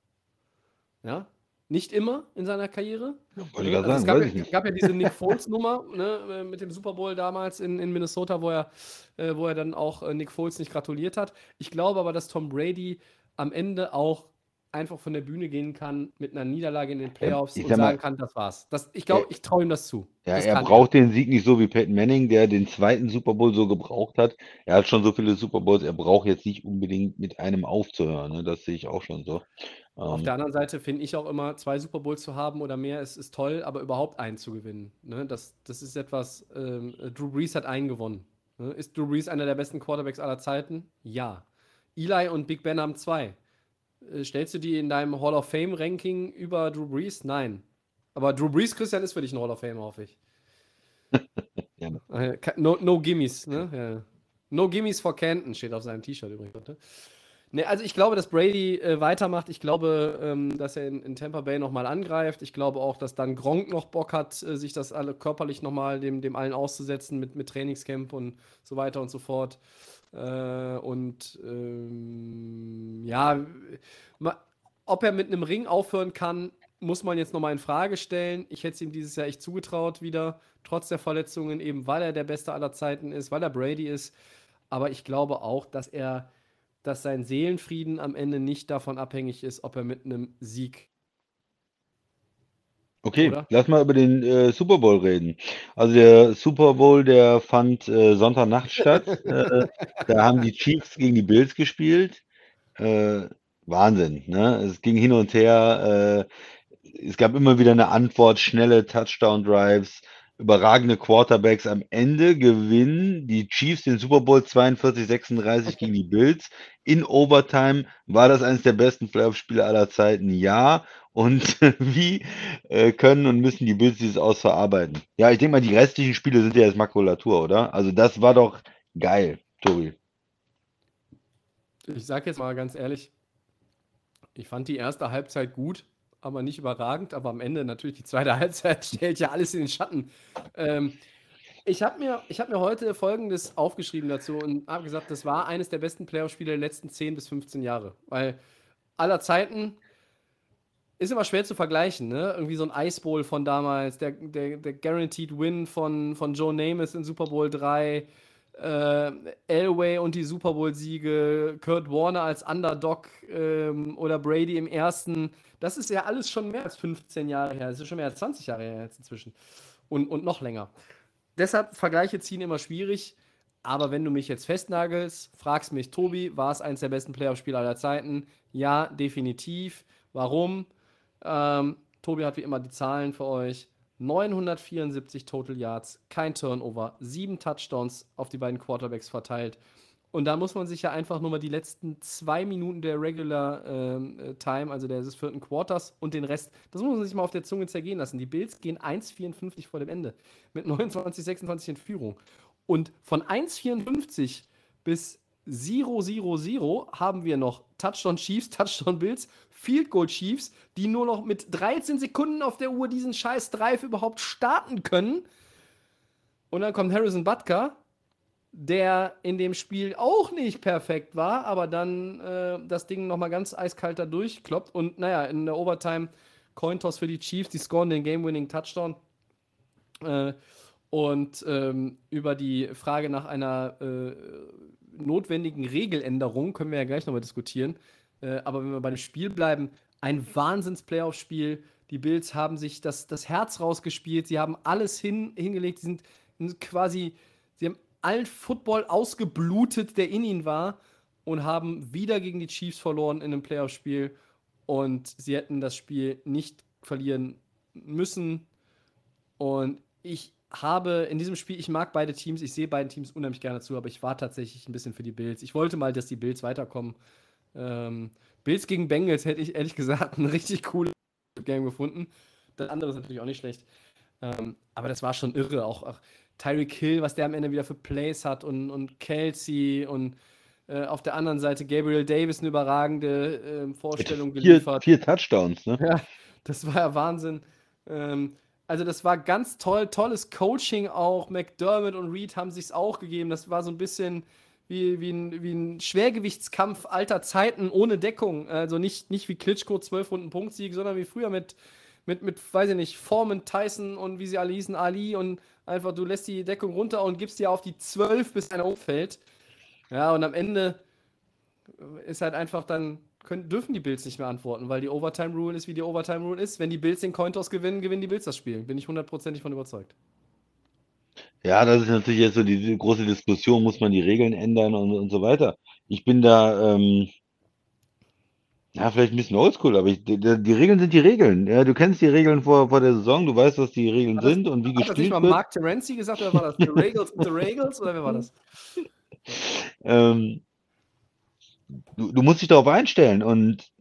Ja, nicht immer in seiner Karriere. Wollte ich Also gerade es sagen, gab, ja, gab ja diese Nick Foles-Nummer ne, äh, mit dem Super Bowl damals in, in Minnesota, wo er, äh, wo er dann auch äh, Nick Foles nicht gratuliert hat. Ich glaube aber, dass Tom Brady am Ende auch einfach von der Bühne gehen kann mit einer Niederlage in den Playoffs ich und sag mal- sagen kann, das war's. Das, ich glaube, Äh, ich traue ihm das zu. Ja, das er braucht den Sieg nicht so wie Peyton Manning, der den zweiten Super Bowl so gebraucht hat. Er hat schon so viele Super Bowls, er braucht jetzt nicht unbedingt mit einem aufzuhören. Ne? Das sehe ich auch schon so. Auf Ähm, der anderen Seite finde ich auch immer, zwei Super Bowls zu haben oder mehr ist, ist toll, aber überhaupt einen zu gewinnen. Ne? Das, das ist etwas, ähm, Drew Brees hat einen gewonnen. Ne? Ist Drew Brees einer der besten Quarterbacks aller Zeiten? Ja. Eli und Big Ben haben zwei. Äh, stellst du die in deinem Hall of Fame-Ranking über Drew Brees? Nein. Aber Drew Brees, Christian, ist für dich ein Hall of Fame, hoffe ich. Ke- No, no Gimmies, ne? Ja. No Gimmies for Canton steht auf seinem T-Shirt übrigens. Ne? Ne, also ich glaube, dass Brady äh, weitermacht. Ich glaube, ähm, dass er in, in Tampa Bay nochmal angreift. Ich glaube auch, dass dann Gronk noch Bock hat, äh, sich das alle körperlich nochmal dem, dem allen auszusetzen mit, mit Trainingscamp und so weiter und so fort. Äh, und ähm, ja, ob er mit einem Ring aufhören kann, muss man jetzt nochmal in Frage stellen. Ich hätte es ihm dieses Jahr echt zugetraut wieder, trotz der Verletzungen, eben weil er der Beste aller Zeiten ist, weil er Brady ist. Aber ich glaube auch, dass er, dass sein Seelenfrieden am Ende nicht davon abhängig ist, ob er mit einem Sieg. Okay, Oder? lass mal über den äh, Super Bowl reden. Also der Super Bowl, der fand äh, Sonntagnacht statt. äh, da haben die Chiefs gegen die Bills gespielt. Äh, Wahnsinn, ne? Es ging hin und her. Äh, es gab immer wieder eine Antwort, schnelle Touchdown-Drives, überragende Quarterbacks. Am Ende gewinnen die Chiefs den Super Bowl 42-36 gegen die Bills. In Overtime war das eines der besten Playoff-Spiele aller Zeiten. Ja. Und wie äh, können und müssen die Bills dieses aus verarbeiten? Ja, ich denke mal, die restlichen Spiele sind ja jetzt Makulatur, oder? Also das war doch geil, Tobi. Ich sage jetzt mal ganz ehrlich, ich fand die erste Halbzeit gut, aber nicht überragend. Aber am Ende natürlich die zweite Halbzeit stellt ja alles in den Schatten. Ähm, ich habe mir, hab mir heute Folgendes aufgeschrieben dazu und habe gesagt, das war eines der besten Playoff-Spiele der letzten 10 bis 15 Jahre. Weil aller Zeiten ist immer schwer zu vergleichen, ne? Irgendwie so ein Ice Bowl von damals, der, der, der Guaranteed Win von, von Joe Namath in Super Bowl 3, äh, Elway und die Super Bowl-Siege, Kurt Warner als Underdog ähm, oder Brady im ersten. Das ist ja alles schon mehr als 15 Jahre her. Das ist schon mehr als 20 Jahre her jetzt inzwischen. Und, und noch länger. Deshalb Vergleiche ziehen immer schwierig. Aber wenn du mich jetzt festnagelst, fragst mich, Tobi, war es eines der besten Playoff-Spiele aller Zeiten? Ja, definitiv. Warum? Ähm, Tobi hat wie immer die Zahlen für euch. 974 Total Yards, kein Turnover, sieben Touchdowns auf die beiden Quarterbacks verteilt. Und da muss man sich ja einfach nur mal die letzten zwei Minuten der Regular ähm, äh, Time, also des vierten Quarters und den Rest, das muss man sich mal auf der Zunge zergehen lassen. Die Bills gehen 1,54 vor dem Ende mit 29, 26 in Führung. Und von 1,54 bis 0-0-0 haben wir noch Touchdown Chiefs, Touchdown Bills, Field Goal Chiefs, die nur noch mit 13 Sekunden auf der Uhr diesen scheiß Drive überhaupt starten können. Und dann kommt Harrison Butker, der in dem Spiel auch nicht perfekt war, aber dann äh, das Ding nochmal ganz eiskalt da durchkloppt. Und naja, in der Overtime Cointoss für die Chiefs, die scoren den Game-Winning Touchdown. Äh, und ähm, über die Frage nach einer äh, notwendigen Regeländerung können wir ja gleich nochmal diskutieren. Äh, aber wenn wir bei dem Spiel bleiben, ein Wahnsinns-Playoff-Spiel. Die Bills haben sich das, das Herz rausgespielt. Sie haben alles hin, hingelegt. Sie sind quasi, sie haben allen Football ausgeblutet, der in ihnen war. und haben wieder gegen die Chiefs verloren in einem Playoff-Spiel. Und sie hätten das Spiel nicht verlieren müssen. Und ich habe in diesem Spiel, ich mag beide Teams, ich sehe beiden Teams unheimlich gerne zu, aber ich war tatsächlich ein bisschen für die Bills. Ich wollte mal, dass die Bills weiterkommen. Ähm, Bills gegen Bengals hätte ich ehrlich gesagt ein richtig cooles Game gefunden. Das andere ist natürlich auch nicht schlecht. Ähm, aber das war schon irre. Auch, auch Tyreek Hill, was der am Ende wieder für Plays hat und, und Kelsey und äh, auf der anderen Seite Gabriel Davis eine überragende äh, Vorstellung vier, geliefert. Vier Touchdowns, ne? Ja, das war ja Wahnsinn. Ähm, also das war ganz toll, tolles Coaching auch. McDermott und Reed haben sich's auch gegeben. Das war so ein bisschen wie, wie, ein, wie ein Schwergewichtskampf alter Zeiten ohne Deckung. Also nicht, nicht wie Klitschko 12 Runden Punktsieg, sondern wie früher mit, mit, mit, weiß ich nicht, Foreman, Tyson und wie sie alle hießen, Ali und einfach du lässt die Deckung runter und gibst dir auf die 12, bis einer umfällt. Ja, und am Ende ist halt einfach dann, können, dürfen die Bills nicht mehr antworten, weil die Overtime Rule ist, wie die Overtime Rule ist. Wenn die Bills den Cointos gewinnen, gewinnen die Bills das Spiel. Bin ich hundertprozentig von überzeugt. Ja, das ist natürlich jetzt so die, große Diskussion, muss man die Regeln ändern und, und so weiter. Ich bin da, ähm, ja, vielleicht ein bisschen oldschool, aber ich, die, die Regeln sind die Regeln. Ja, du kennst die Regeln vor, vor der Saison, du weißt, was die Regeln das- sind und wie Hat das nicht gespielt mal wird. Mark Terenzi gesagt oder war das The Regals the Regals oder wer war das? Ähm, du, du musst dich darauf einstellen und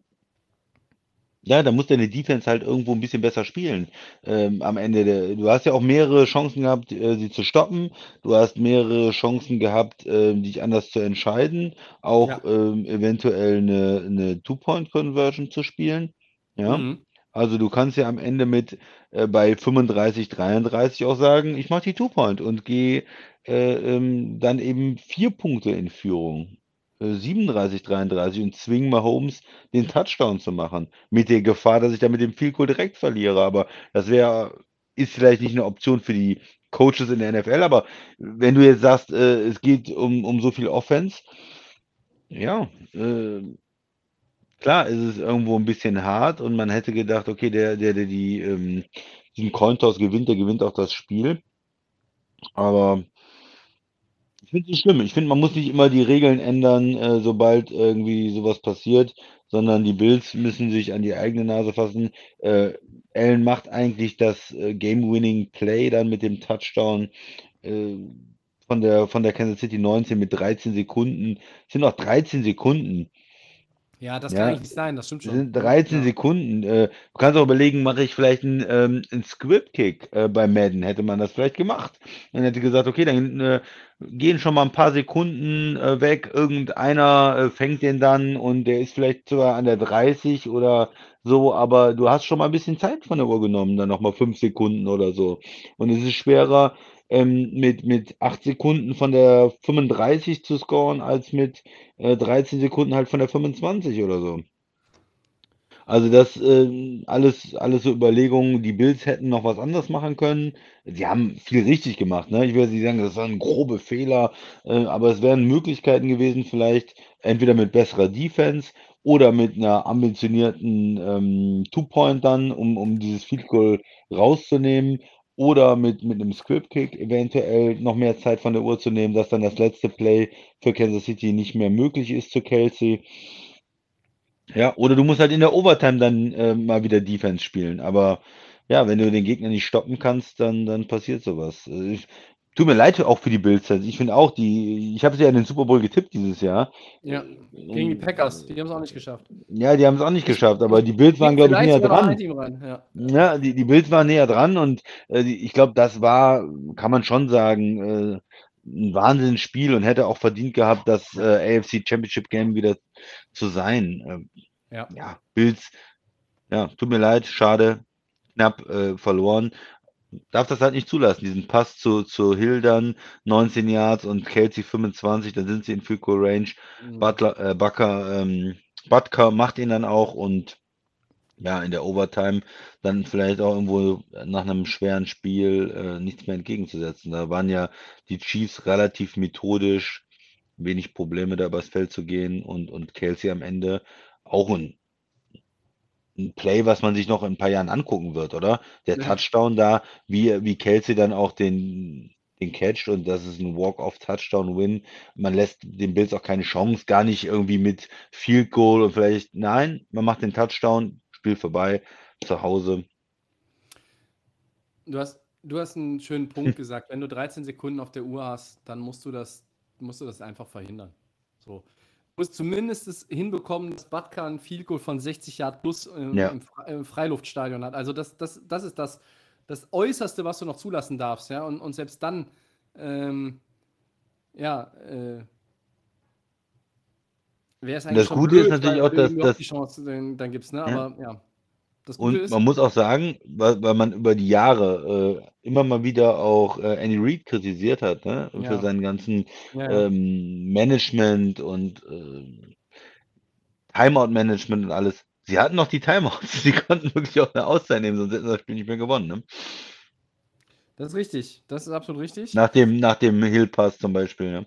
ja, da muss deine Defense halt irgendwo ein bisschen besser spielen. Ähm, am Ende der, du hast ja auch mehrere Chancen gehabt, äh, sie zu stoppen. Du hast mehrere Chancen gehabt, ähm, dich anders zu entscheiden, auch Ja. ähm, eventuell eine, eine Two-Point-Conversion zu spielen. Ja. Mhm. Also du kannst ja am Ende mit äh, bei 35, 33 auch sagen, ich mache die Two-Point und gehe äh, ähm, dann eben vier Punkte in Führung. Äh, 37, 33 und zwingen Mahomes den Touchdown zu machen. Mit der Gefahr, dass ich dann mit dem Field Goal direkt verliere. Aber das wäre, ist vielleicht nicht eine Option für die Coaches in der NFL. Aber wenn du jetzt sagst, äh, es geht um, um so viel Offense, ja, äh, Klar, es ist irgendwo ein bisschen hart und man hätte gedacht, okay, der, der, der die, ähm, diesen Cointoss gewinnt, der gewinnt auch das Spiel. Aber finde es schlimm. Ich finde, man muss nicht immer die Regeln ändern, äh, sobald irgendwie sowas passiert, sondern die Bills müssen sich an die eigene Nase fassen. Äh, Allen macht eigentlich das äh, Game-Winning Play dann mit dem Touchdown äh, von der, von der Kansas City 19 mit 13 Sekunden. Es sind noch 13 Sekunden. Ja, das Ja. kann eigentlich nicht sein, das stimmt Das schon. sind 13 Ja. Sekunden. Äh, du kannst auch überlegen, mache ich vielleicht einen, ähm, einen Script-Kick äh, bei Madden? Hätte man das vielleicht gemacht? Dann hätte gesagt, okay, dann äh, gehen schon mal ein paar Sekunden äh, weg. Irgendeiner äh, fängt den dann und der ist vielleicht sogar an der 30 oder so, aber du hast schon mal ein bisschen Zeit von der Uhr genommen, dann nochmal 5 Sekunden oder so. Und es ist schwerer, ähm, mit, mit 8 Sekunden von der 35 zu scoren, als mit äh, 13 Sekunden halt von der 25 oder so. Also das ähm, alles, alles so Überlegungen. Die Bills hätten noch was anderes machen können. Sie haben viel richtig gemacht, ne? Ich jetzt nicht sagen, das waren grobe Fehler, äh, aber es wären Möglichkeiten gewesen, vielleicht entweder mit besserer Defense oder mit einer ambitionierten ähm, Two-Point dann, um, um dieses Field Goal rauszunehmen. Oder mit, mit einem Script-Kick eventuell noch mehr Zeit von der Uhr zu nehmen, dass dann das letzte Play für Kansas City nicht mehr möglich ist zu Kelsey. Ja, oder du musst halt in der Overtime dann äh, mal wieder Defense spielen. Aber ja, wenn du den Gegner nicht stoppen kannst, dann, dann passiert sowas. Äh, Ich, tut mir leid auch für die Bills. Also ich finde auch, die, ich habe sie ja in den Super Bowl getippt dieses Jahr. Ja, gegen die Packers, die haben es auch nicht geschafft. Ja, die haben es auch nicht geschafft, aber die Bills waren, glaube ich, näher dran. rein. Ja. Ja, die, die Bills waren näher dran und äh, die, ich glaube, das war, kann man schon sagen, äh, ein Wahnsinnsspiel und hätte auch verdient gehabt, das äh, AFC Championship Game wieder zu sein. Ähm, Ja. ja, Bills, ja, tut mir leid, schade, knapp äh, verloren. Darf das halt nicht zulassen, diesen Pass zu, zu Hill dann, 19 Yards und Kelsey 25, dann sind sie in Goal Range. Mhm. Butler, äh, Bucker, ähm, Butker macht ihn dann auch und ja, in der Overtime dann vielleicht auch irgendwo nach einem schweren Spiel äh, nichts mehr entgegenzusetzen. Da waren ja die Chiefs relativ methodisch, wenig Probleme da übers Feld zu gehen und, und Kelsey am Ende auch ein, ein Play, was man sich noch in ein paar Jahren angucken wird, oder? Der Ja. Touchdown da, wie, wie Kelsey dann auch den, den catcht und das ist ein Walk-off-Touchdown-Win. Man lässt den Bills auch keine Chance, gar nicht irgendwie mit Field Goal und vielleicht, nein, man macht den Touchdown, Spiel vorbei, zu Hause. Du hast, du hast einen schönen Punkt gesagt. Wenn du 13 Sekunden auf der Uhr hast, dann musst du das, musst du das einfach verhindern. So. Du musst zumindest es hinbekommen, dass Batka ein Field Goal von 60 Yard plus im, Ja. im, Fre- im Freiluftstadion hat. Also das, das, das ist das, das Äußerste, was du noch zulassen darfst. Ja? Und, und selbst dann, ähm, ja, äh, wäre es eigentlich Das schon Gute ist blöd, natürlich weil auch, du dass- dass- die Chance dann, dann gibst. Ne? Ja. Aber ja, das Gute Und ist, man muss auch sagen, weil, weil man über die Jahre äh, immer mal wieder auch äh, Andy Reid kritisiert hat, ne? Ja. Für seinen ganzen ja, ja. ähm, Management und äh, Timeout-Management und alles. Sie hatten noch die Timeouts. Sie konnten wirklich auch eine Auszeit nehmen, sonst hätten sie das Spiel nicht mehr gewonnen. Ne? das ist richtig. Das ist absolut richtig. Nach dem, nach dem Hill-Pass zum Beispiel. Ne?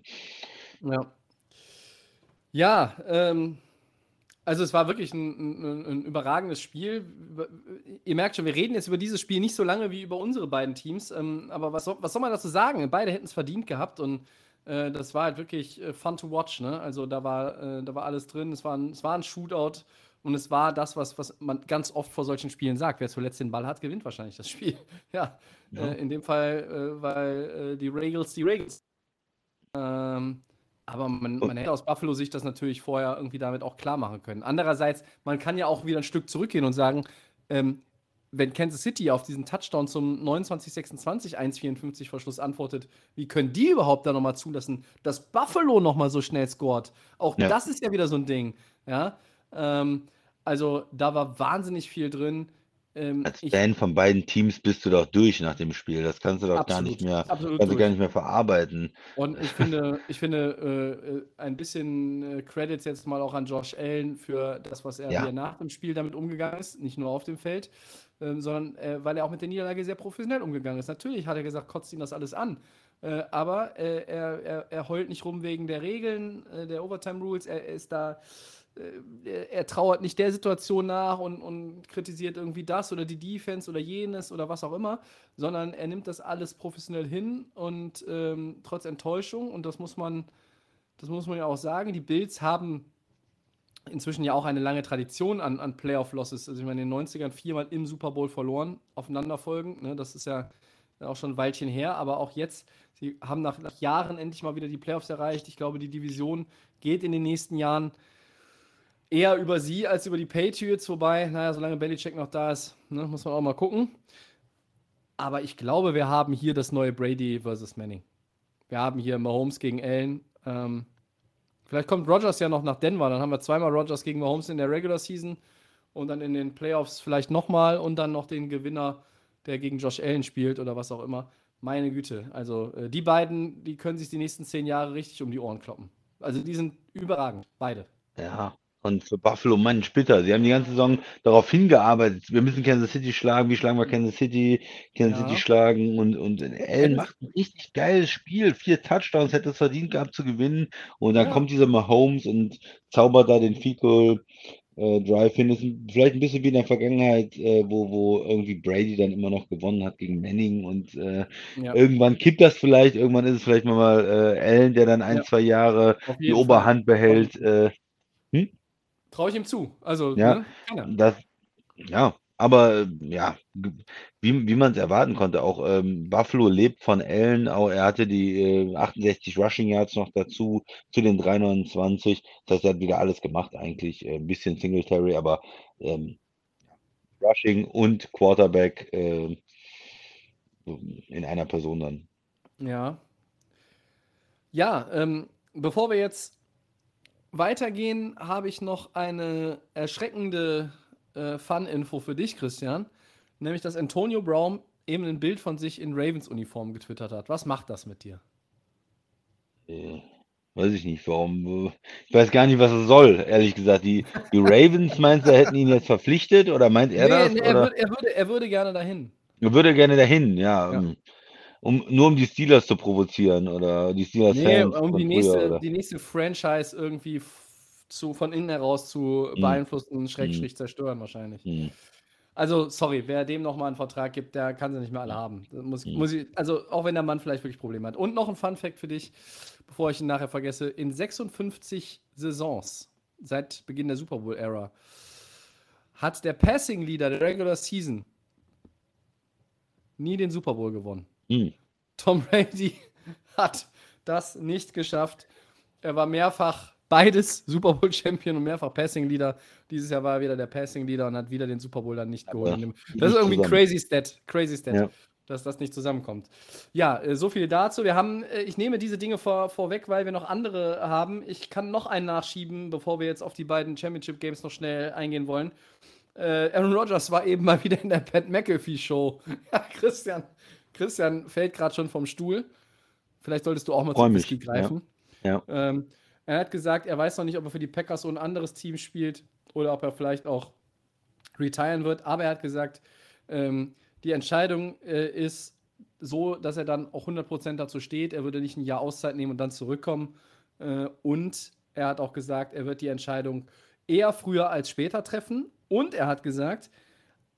Ja. Ja, ähm, also es war wirklich ein, ein, ein überragendes Spiel. Ihr merkt schon, wir reden jetzt über dieses Spiel nicht so lange wie über unsere beiden Teams. Ähm, aber was soll, was soll man dazu sagen? Beide hätten es verdient gehabt und äh, das war halt wirklich äh, fun to watch. Ne? Also da war, äh, da war alles drin. Es war, ein, es war ein Shootout und es war das, was, was man ganz oft vor solchen Spielen sagt. Wer zuletzt den Ball hat, gewinnt wahrscheinlich das Spiel. ja, Ja. Äh, in dem Fall, äh, weil äh, die Regals die Regals. Ähm, aber man, man hätte aus Buffalo-Sicht das natürlich vorher irgendwie damit auch klar machen können. Andererseits, man kann ja auch wieder ein Stück zurückgehen und sagen, ähm, wenn Kansas City auf diesen Touchdown zum 29-26 1,54 Verschluss antwortet, wie können die überhaupt da nochmal zulassen, dass Buffalo nochmal so schnell scored? Auch Ja. das ist ja wieder so ein Ding. Ja? Ähm, also da war wahnsinnig viel drin. Ähm, Als ich- Fan von beiden Teams bist du doch durch nach dem Spiel. Das kannst du doch gar nicht Absolut, mehr, absolut kannst du gar nicht mehr verarbeiten. Und ich finde, ich finde äh, äh, ein bisschen äh, Credits jetzt mal auch an Josh Allen für das, was er Ja. nach dem Spiel damit umgegangen ist, nicht nur auf dem Feld, ähm, sondern äh, weil er auch mit der Niederlage sehr professionell umgegangen ist. Natürlich hat er gesagt, kotzt ihn das alles an. Äh, aber äh, er, er, er heult nicht rum wegen der Regeln, der Overtime Rules. Er, er ist da, er, er trauert nicht der Situation nach und, und kritisiert irgendwie das oder die Defense oder jenes oder was auch immer, sondern er nimmt das alles professionell hin und ähm, trotz Enttäuschung, und das muss man, das muss man ja auch sagen, die Bills haben inzwischen ja auch eine lange Tradition an, an Playoff-Losses. Also ich meine, in den 90ern viermal im Super Bowl verloren, aufeinanderfolgend. Ne? Das ist ja auch schon ein Weilchen her, aber auch jetzt, sie haben nach, nach Jahren endlich mal wieder die Playoffs erreicht. Ich glaube, die Division geht in den nächsten Jahren eher über sie als über die Patriots, wobei, naja, solange Belichick noch da ist, ne, muss man auch mal gucken. Aber ich glaube, wir haben hier das neue Brady versus Manning. Wir haben hier Mahomes gegen Allen. Ähm, vielleicht kommt Rogers ja noch nach Denver. Dann haben wir zweimal Rogers gegen Mahomes in der Regular Season und dann in den Playoffs vielleicht nochmal und dann noch den Gewinner, der gegen Josh Allen spielt oder was auch immer. Meine Güte. Also äh, die beiden, die können sich die nächsten zehn Jahre richtig um die Ohren kloppen. Also die sind überragend, beide. Ja, und für Buffalo, Mann, Splitter. Sie haben die ganze Saison darauf hingearbeitet. Wir müssen Kansas City schlagen. Wie schlagen wir Kansas City? Kansas Ja. City schlagen. Und, und Allen macht ein richtig geiles Spiel. Vier Touchdowns, hätte es verdient gehabt zu gewinnen. Und dann Ja. kommt dieser Mahomes und zaubert da den Goal äh, Drive hin. Ist vielleicht ein bisschen wie in der Vergangenheit, äh, wo, wo irgendwie Brady dann immer noch gewonnen hat gegen Manning. Und äh, Ja, irgendwann kippt das vielleicht. Irgendwann ist es vielleicht mal äh, Allen, der dann ein, Ja. zwei Jahre die Fall. Oberhand behält. Traue ich ihm zu. Also, Ja. ne? Das, ja, aber äh, ja, wie, wie man es erwarten konnte, auch ähm, Buffalo lebt von Allen, auch er hatte die äh, 68 Rushing Yards noch dazu, zu den 329. Das heißt, er hat wieder alles gemacht eigentlich, äh, ein bisschen Singletary, aber ähm, Rushing und Quarterback äh, in einer Person dann. Ja. Ja, ähm, bevor wir jetzt weitergehen, habe ich noch eine erschreckende äh, Fun-Info für dich, Christian. Nämlich, dass Antonio Brown eben ein Bild von sich in Ravens-Uniform getwittert hat. Was macht das mit dir? Äh, weiß ich nicht, warum. äh, Ich weiß gar nicht, was es soll, ehrlich gesagt. Die, die Ravens, meinst du, hätten ihn jetzt verpflichtet oder meint er das? nee, er, oder? würd, er, würde, er würde gerne dahin. Er würde gerne dahin, ja. Ja. Um, nur um die Steelers zu provozieren oder die Steelers Nee, Fans um die früher, nächste, oder? die nächste Franchise irgendwie zu, von innen heraus zu Hm. beeinflussen, Schrägstrich zerstören wahrscheinlich. Hm. Also, sorry, wer dem nochmal einen Vertrag gibt, der kann sie nicht mehr alle haben. Muss, Mhm. muss ich, also, auch wenn der Mann vielleicht wirklich Probleme hat. Und noch ein Fun-Fact für dich, bevor ich ihn nachher vergesse: In 56 Saisons seit Beginn der Super Bowl-Ära hat der Passing Leader der Regular Season nie den Super Bowl gewonnen. Hm. Tom Brady hat das nicht geschafft. Er war mehrfach beides Super Bowl Champion und mehrfach Passing Leader. Dieses Jahr war er wieder der Passing Leader und hat wieder den Super Bowl dann nicht geholt. Aber Das ist irgendwie zusammen. crazy Stat, crazy Stat, Ja. dass das nicht zusammenkommt. Ja, äh, so viel dazu. Wir haben, äh, ich nehme diese Dinge vor, vorweg, weil wir noch andere haben. Ich kann noch einen nachschieben, bevor wir jetzt auf die beiden Championship Games noch schnell eingehen wollen. Äh, Aaron Rodgers war eben mal wieder in der Pat McAfee Show. Ja, Christian, Christian fällt gerade schon vom Stuhl. Vielleicht solltest du auch mal zum Whisky greifen. Ja. Ähm, er hat gesagt, er weiß noch nicht, ob er für die Packers so ein anderes Team spielt oder ob er vielleicht auch retiren wird. Aber er hat gesagt, ähm, die Entscheidung äh, ist so, dass er dann auch 100% dazu steht. Er würde nicht ein Jahr Auszeit nehmen und dann zurückkommen. Äh, und er hat auch gesagt, er wird die Entscheidung eher früher als später treffen. Und er hat gesagt,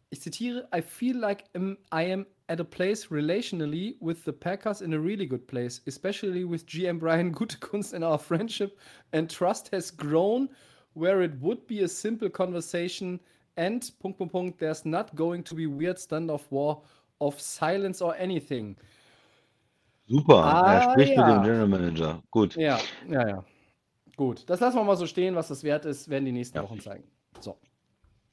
ich zitiere, I feel like I am at a place relationally with the Packers in a really good place, especially with GM Brian Gutekunst and our friendship and trust has grown where it would be a simple conversation and Punkt, Punkt, Punkt, there's not going to be weird standoff war of silence or anything. Super. Ah, er spricht ja. mit dem General Manager. Gut. Ja, ja, ja. Gut, das lassen wir mal so stehen, was das wert ist, werden die nächsten Ja. Wochen zeigen. So,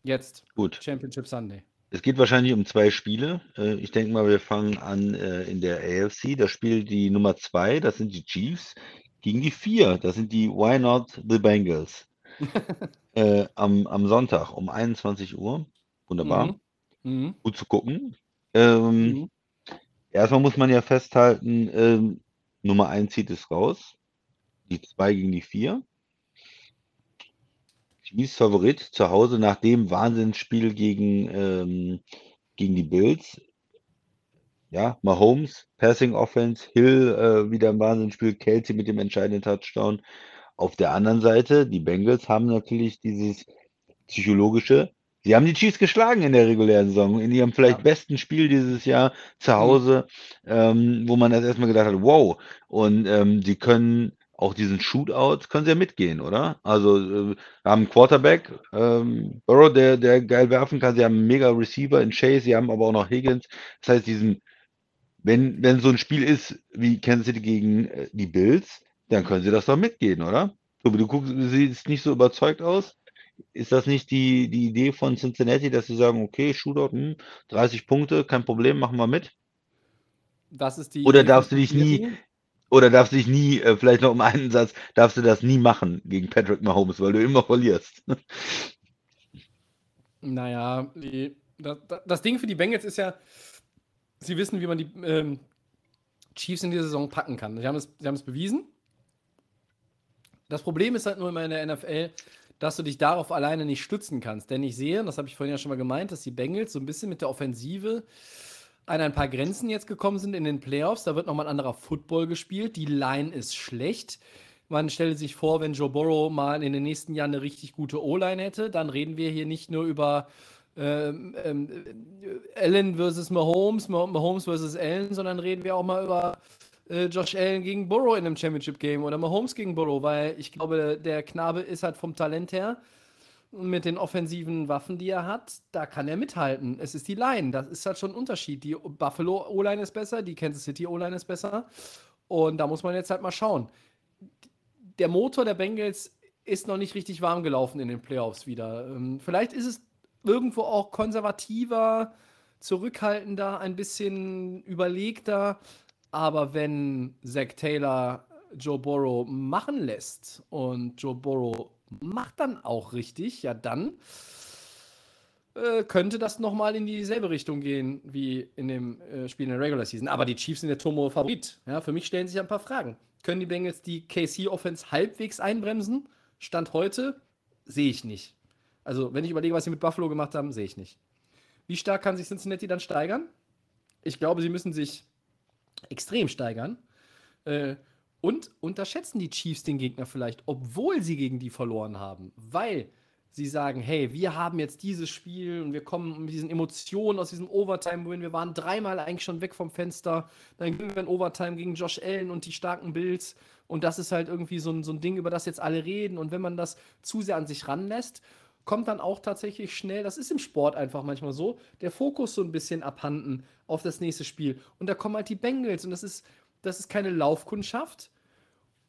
jetzt Gut. Championship Sunday. Es geht wahrscheinlich um zwei Spiele. Äh, Ich denke mal, wir fangen an äh, in der AFC. Da spielt die Nummer zwei, das sind die Chiefs, gegen die vier, das sind die Why Not the Bengals. äh, am, am Sonntag um 21 Uhr. Wunderbar. Mhm. Mhm. Gut zu gucken. Ähm, Mhm. Erstmal muss man ja festhalten, ähm, Nummer 1 zieht es raus. Die 2 gegen die 4. Chiefs Favorit zu Hause nach dem Wahnsinnsspiel gegen, ähm, gegen die Bills. Ja, Mahomes, Passing Offense, Hill äh, wieder ein Wahnsinnsspiel, Kelsey mit dem entscheidenden Touchdown. Auf der anderen Seite, die Bengals haben natürlich dieses psychologische. Sie haben die Chiefs geschlagen in der regulären Saison, in ihrem vielleicht Ja. besten Spiel dieses Jahr zu Hause, ähm, wo man das erstmal gedacht hat, wow. Und ähm, sie können auch diesen Shootout, können sie ja mitgehen, oder? Also äh, haben einen Quarterback, ähm, Burrow, der, der geil werfen kann. Sie haben einen mega Receiver in Chase, sie haben aber auch noch Higgins. Das heißt, diesen, wenn, wenn so ein Spiel ist wie Kansas City gegen äh, die Bills, dann können sie das doch mitgehen, oder? So, du guckst, du siehst nicht so überzeugt aus. Ist das nicht die, die Idee von Cincinnati, dass sie sagen, okay, Shootout, hm, 30 Punkte, kein Problem, machen wir mit? Das ist die. Oder Idee darfst du dich nie-. Oder darfst du dich nie, äh, vielleicht noch um einen Satz, darfst du das nie machen gegen Patrick Mahomes, weil du immer verlierst. Naja, die, das, das Ding für die Bengals ist ja, sie wissen, wie man die ähm, Chiefs in dieser Saison packen kann. Sie haben, es, sie haben es bewiesen. Das Problem ist halt nur immer in der NFL, dass du dich darauf alleine nicht stützen kannst. Denn ich sehe, und das habe ich vorhin ja schon mal gemeint, dass die Bengals so ein bisschen mit der Offensive an ein paar Grenzen jetzt gekommen sind in den Playoffs. Da wird nochmal ein anderer Football gespielt. Die Line ist schlecht. Man stellt sich vor, wenn Joe Burrow mal in den nächsten Jahren eine richtig gute O-Line hätte, dann reden wir hier nicht nur über ähm, ähm, äh, Allen versus Mahomes, Mah- Mahomes versus Allen, sondern reden wir auch mal über äh, Josh Allen gegen Burrow in einem Championship-Game oder Mahomes gegen Burrow, weil ich glaube, der Knabe ist halt vom Talent her mit den offensiven Waffen, die er hat, da kann er mithalten. Es ist die Line, das ist halt schon ein Unterschied. Die Buffalo O-Line ist besser, die Kansas City O-Line ist besser und da muss man jetzt halt mal schauen. Der Motor der Bengals ist noch nicht richtig warm gelaufen in den Playoffs wieder. Ähm, vielleicht ist es irgendwo auch konservativer, zurückhaltender, ein bisschen überlegter. Aber wenn Zach Taylor Joe Burrow machen lässt und Joe Burrow macht dann auch richtig, ja dann äh, könnte das nochmal in dieselbe Richtung gehen wie in dem äh, Spiel in der Regular Season. Aber die Chiefs sind der Turbo-Favorit. Ja, für mich stellen sich ein paar Fragen. Können die Bengals die KC-Offense halbwegs einbremsen? Stand heute sehe ich nicht. Also, wenn ich überlege, was sie mit Buffalo gemacht haben, sehe ich nicht. Wie stark kann sich Cincinnati dann steigern? Ich glaube, sie müssen sich extrem steigern. Äh, und unterschätzen die Chiefs den Gegner vielleicht, obwohl sie gegen die verloren haben. Weil sie sagen, hey, wir haben jetzt dieses Spiel und wir kommen mit diesen Emotionen aus diesem Overtime-Win. Wir waren dreimal eigentlich schon weg vom Fenster. Dann gewinnen wir in Overtime gegen Josh Allen und die starken Bills. Und das ist halt irgendwie so ein, so ein Ding, über das jetzt alle reden. Und wenn man das zu sehr an sich ranlässt, kommt dann auch tatsächlich schnell, das ist im Sport einfach manchmal so, der Fokus so ein bisschen abhanden auf das nächste Spiel. Und da kommen halt die Bengals und das ist, das ist keine Laufkundschaft.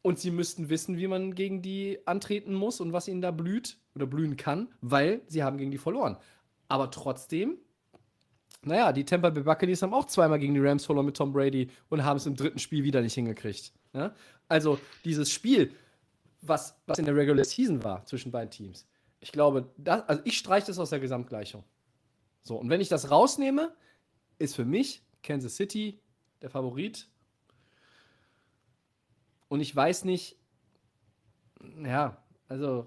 Und sie müssten wissen, wie man gegen die antreten muss und was ihnen da blüht oder blühen kann, weil sie haben gegen die verloren. Aber trotzdem, naja, die Tampa Bay Buccaneers haben auch zweimal gegen die Rams verloren mit Tom Brady und haben es im dritten Spiel wieder nicht hingekriegt. Ja? Ne? Also dieses Spiel, was, was in der Regular Season war zwischen beiden Teams, ich glaube, das, also ich streiche das aus der Gesamtgleichung. So, und wenn ich das rausnehme, ist für mich Kansas City der Favorit. Und ich weiß nicht, ja, also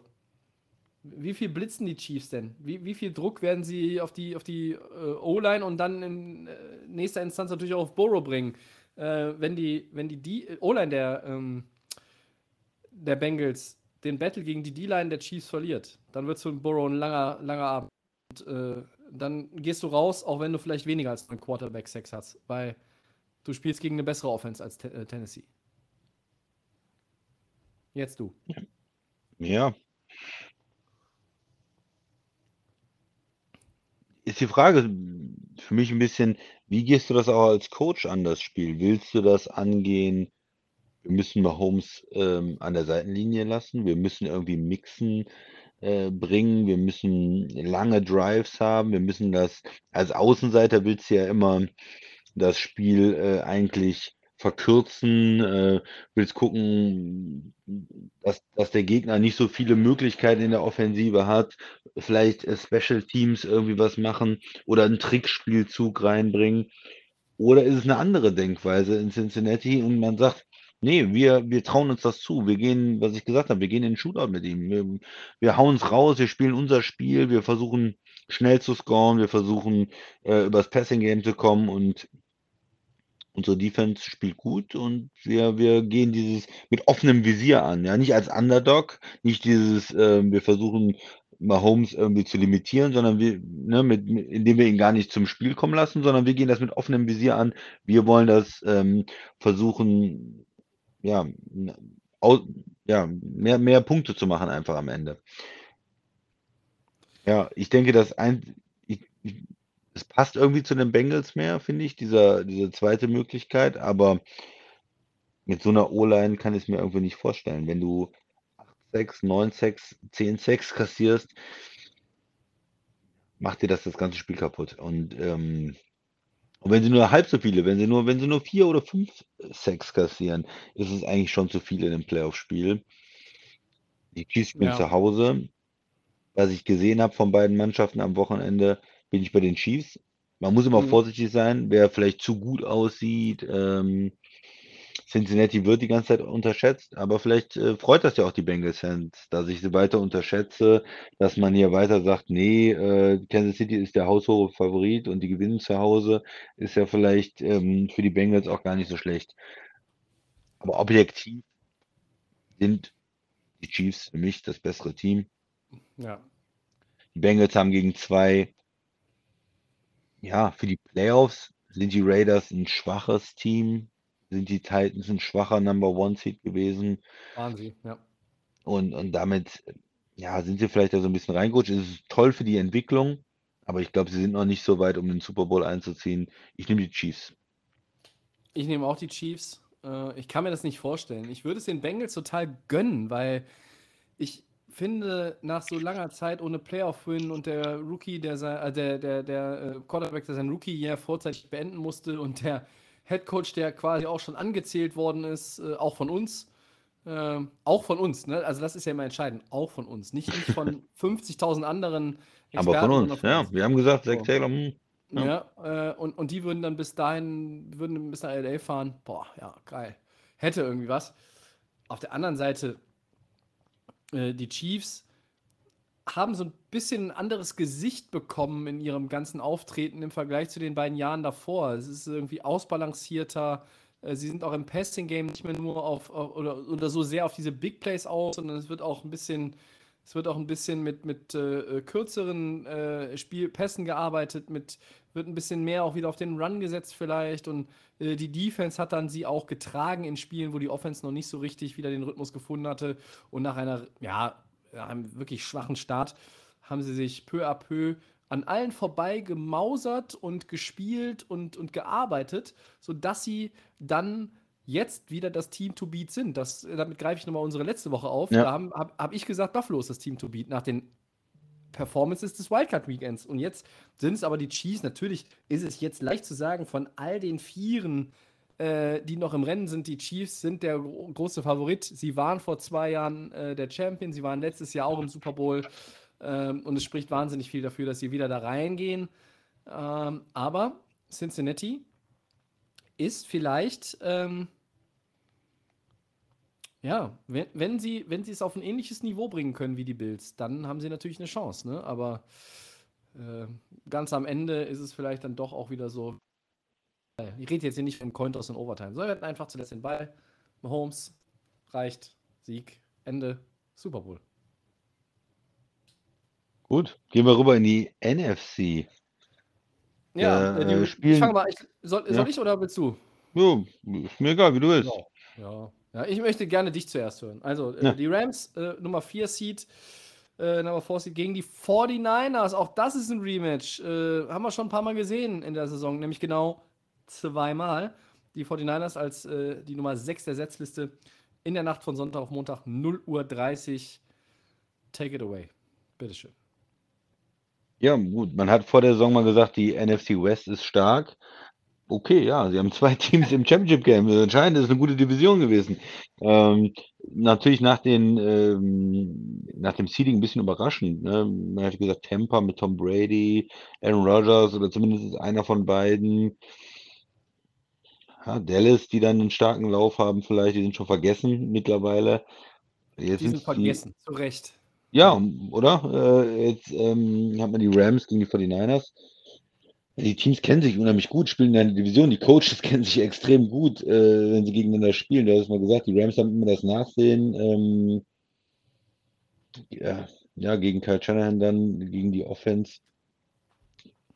wie viel blitzen die Chiefs denn? Wie, wie viel Druck werden sie auf die, auf die äh, O-Line und dann in äh, nächster Instanz natürlich auch auf Burrow bringen? Äh, wenn die, wenn die, die O-Line der, ähm, der Bengals den Battle gegen die D-Line der Chiefs verliert, dann wird es für Burrow ein langer, langer Abend. Und, äh, dann gehst du raus, auch wenn du vielleicht weniger als einen Quarterback-Sex hast, weil du spielst gegen eine bessere Offense als äh, Tennessee. Jetzt du. Ja, ist die Frage für mich ein bisschen, wie gehst du das auch als Coach an, das Spiel? Willst du das angehen? Wir müssen Mahomes ähm, an der Seitenlinie lassen. Wir müssen irgendwie mixen äh, bringen. Wir müssen lange Drives haben. Wir müssen das, als Außenseiter willst du ja immer das Spiel äh, eigentlich verkürzen, äh, willst gucken, dass, dass der Gegner nicht so viele Möglichkeiten in der Offensive hat, vielleicht äh, Special Teams irgendwie was machen oder einen Trickspielzug reinbringen. Oder ist es eine andere Denkweise in Cincinnati und man sagt, nee, wir, wir trauen uns das zu. Wir gehen, was ich gesagt habe, wir gehen in den Shootout mit ihm. Wir, wir hauen es raus, wir spielen unser Spiel, wir versuchen schnell zu scoren, wir versuchen äh, übers Passing Game zu kommen und Unsere Defense spielt gut und wir, wir gehen dieses mit offenem Visier an. Ja, nicht als Underdog, nicht dieses, äh, wir versuchen Mahomes irgendwie zu limitieren, sondern wir, ne, mit, indem wir ihn gar nicht zum Spiel kommen lassen, sondern wir gehen das mit offenem Visier an. Wir wollen das ähm, versuchen, ja, au, ja, mehr, mehr Punkte zu machen einfach am Ende. Ja, ich denke, dass ein, ich, ich, es passt irgendwie zu den Bengals mehr, finde ich, dieser, diese zweite Möglichkeit, aber mit so einer O-Line kann ich es mir irgendwie nicht vorstellen. Wenn du 8-6, 9-6, 10-6 kassierst, macht dir das das ganze Spiel kaputt. Und, ähm, und wenn sie nur halb so viele, wenn sie nur, wenn sie nur vier oder fünf Sacks kassieren, ist es eigentlich schon zu viel in dem Playoff-Spiel. Die Chiefs spielen ja. zu Hause. Was ich gesehen habe von beiden Mannschaften am Wochenende, bin ich bei den Chiefs. Man muss immer mhm. vorsichtig sein, wer vielleicht zu gut aussieht. Ähm, Cincinnati wird die ganze Zeit unterschätzt, aber vielleicht äh, freut das ja auch die Bengals-Fans, dass ich sie weiter unterschätze, dass man hier weiter sagt, nee, äh, Kansas City ist der haushohe Favorit und die gewinnen zu Hause, ist ja vielleicht ähm, für die Bengals auch gar nicht so schlecht. Aber objektiv sind die Chiefs für mich das bessere Team. Ja. Die Bengals haben gegen zwei ja, für die Playoffs sind die Raiders ein schwaches Team, sind die Titans ein schwacher Number One Seed gewesen. Waren sie, ja. Und, und damit, ja, sind sie vielleicht da so ein bisschen reingerutscht. Es ist toll für die Entwicklung, aber ich glaube, sie sind noch nicht so weit, um den Super Bowl einzuziehen. Ich nehme die Chiefs. Ich nehme auch die Chiefs. Äh, ich kann mir das nicht vorstellen. Ich würde es den Bengals total gönnen, weil ich, finde, nach so langer Zeit ohne Playoff-Win und der Rookie, der, äh, der, der, der äh, Quarterback, der sein Rookie-Jahr vorzeitig beenden musste und der Head Coach, der quasi auch schon angezählt worden ist, äh, auch von uns, äh, auch von uns, ne? also das ist ja immer entscheidend, auch von uns, nicht, nicht von 50.000 anderen Experten. Aber von uns, von ja, uns. wir haben gesagt, Zach Taylor, hm, ja, ja äh, und, und die würden dann bis dahin, würden bis nach LA fahren, boah, ja, geil, hätte irgendwie was. Auf der anderen Seite, äh, die Chiefs haben so ein bisschen ein anderes Gesicht bekommen in ihrem ganzen Auftreten im Vergleich zu den beiden Jahren davor. Es ist irgendwie ausbalancierter. Äh, sie sind auch im Passing-Game nicht mehr nur auf, auf oder, oder so sehr auf diese Big Plays aus, sondern es wird auch ein bisschen Es wird auch ein bisschen mit, mit äh, kürzeren äh, Spielpässen gearbeitet, mit, wird ein bisschen mehr auch wieder auf den Run gesetzt vielleicht. Und äh, die Defense hat dann sie auch getragen in Spielen, wo die Offense noch nicht so richtig wieder den Rhythmus gefunden hatte. Und nach einer, ja, einem wirklich schwachen Start haben sie sich peu à peu an allen vorbei gemausert und gespielt und, und gearbeitet, sodass sie dann jetzt wieder das Team to beat sind. Das, damit greife ich nochmal unsere letzte Woche auf. Ja. Da habe hab, ich gesagt, Buffalo ist das Team to beat nach den Performances des Wildcard-Weekends. Und jetzt sind es aber die Chiefs. Natürlich ist es jetzt leicht zu sagen, von all den Vieren, äh, die noch im Rennen sind, die Chiefs sind der gro große Favorit. Sie waren vor zwei Jahren äh, der Champion, sie waren letztes Jahr auch im Super Bowl. Ähm, und es spricht wahnsinnig viel dafür, dass sie wieder da reingehen. Ähm, aber Cincinnati ist vielleicht, ähm, ja, wenn, wenn, sie, wenn sie es auf ein ähnliches Niveau bringen können wie die Bills, dann haben sie natürlich eine Chance. Ne? Aber äh, ganz am Ende ist es vielleicht dann doch auch wieder so. Ich rede jetzt hier nicht von Cointos und Overtime, sondern wir hatten einfach zuletzt den Ball. Mahomes reicht, Sieg, Ende, Super Bowl. Gut, gehen wir rüber in die NFC. Ja, Äh, äh, die, spielen- ich fange mal. Ich, soll, Ja. soll ich oder willst du? Jo, ist mir egal, wie du willst. Ja. ja, ich möchte gerne dich zuerst hören. Also, äh, Ja. die Rams, äh, Nummer 4 Seed, äh, Nummer 4 Seed gegen die 49ers. Auch das ist ein Rematch. Äh, haben wir schon ein paar Mal gesehen in der Saison, nämlich genau zweimal. Die 49ers als äh, die Nummer 6 der Setzliste in der Nacht von Sonntag auf Montag 0 Uhr 30. Take it away. Bitteschön. Ja, gut, man hat vor der Saison mal gesagt, die NFC West ist stark. Okay, ja, sie haben zwei Teams im Championship Game. Anscheinend ist es eine gute Division gewesen. Ähm, natürlich nach, den, ähm, nach dem Seeding ein bisschen überraschend. Ne? Man hat gesagt, Tampa mit Tom Brady, Aaron Rodgers oder zumindest einer von beiden. Ja, Dallas, die dann einen starken Lauf haben, vielleicht, die sind schon vergessen mittlerweile. Jetzt Die sind sind's vergessen, zu Recht. Ja, oder? Äh, jetzt ähm, hat man die Rams gegen die 49ers. Die Teams kennen sich unheimlich gut, spielen in der Division. Die Coaches kennen sich extrem gut, äh, wenn sie gegeneinander spielen. Du hast mal gesagt, die Rams haben immer das Nachsehen. Ähm, ja, ja, gegen Kyle Shanahan dann, gegen die Offense.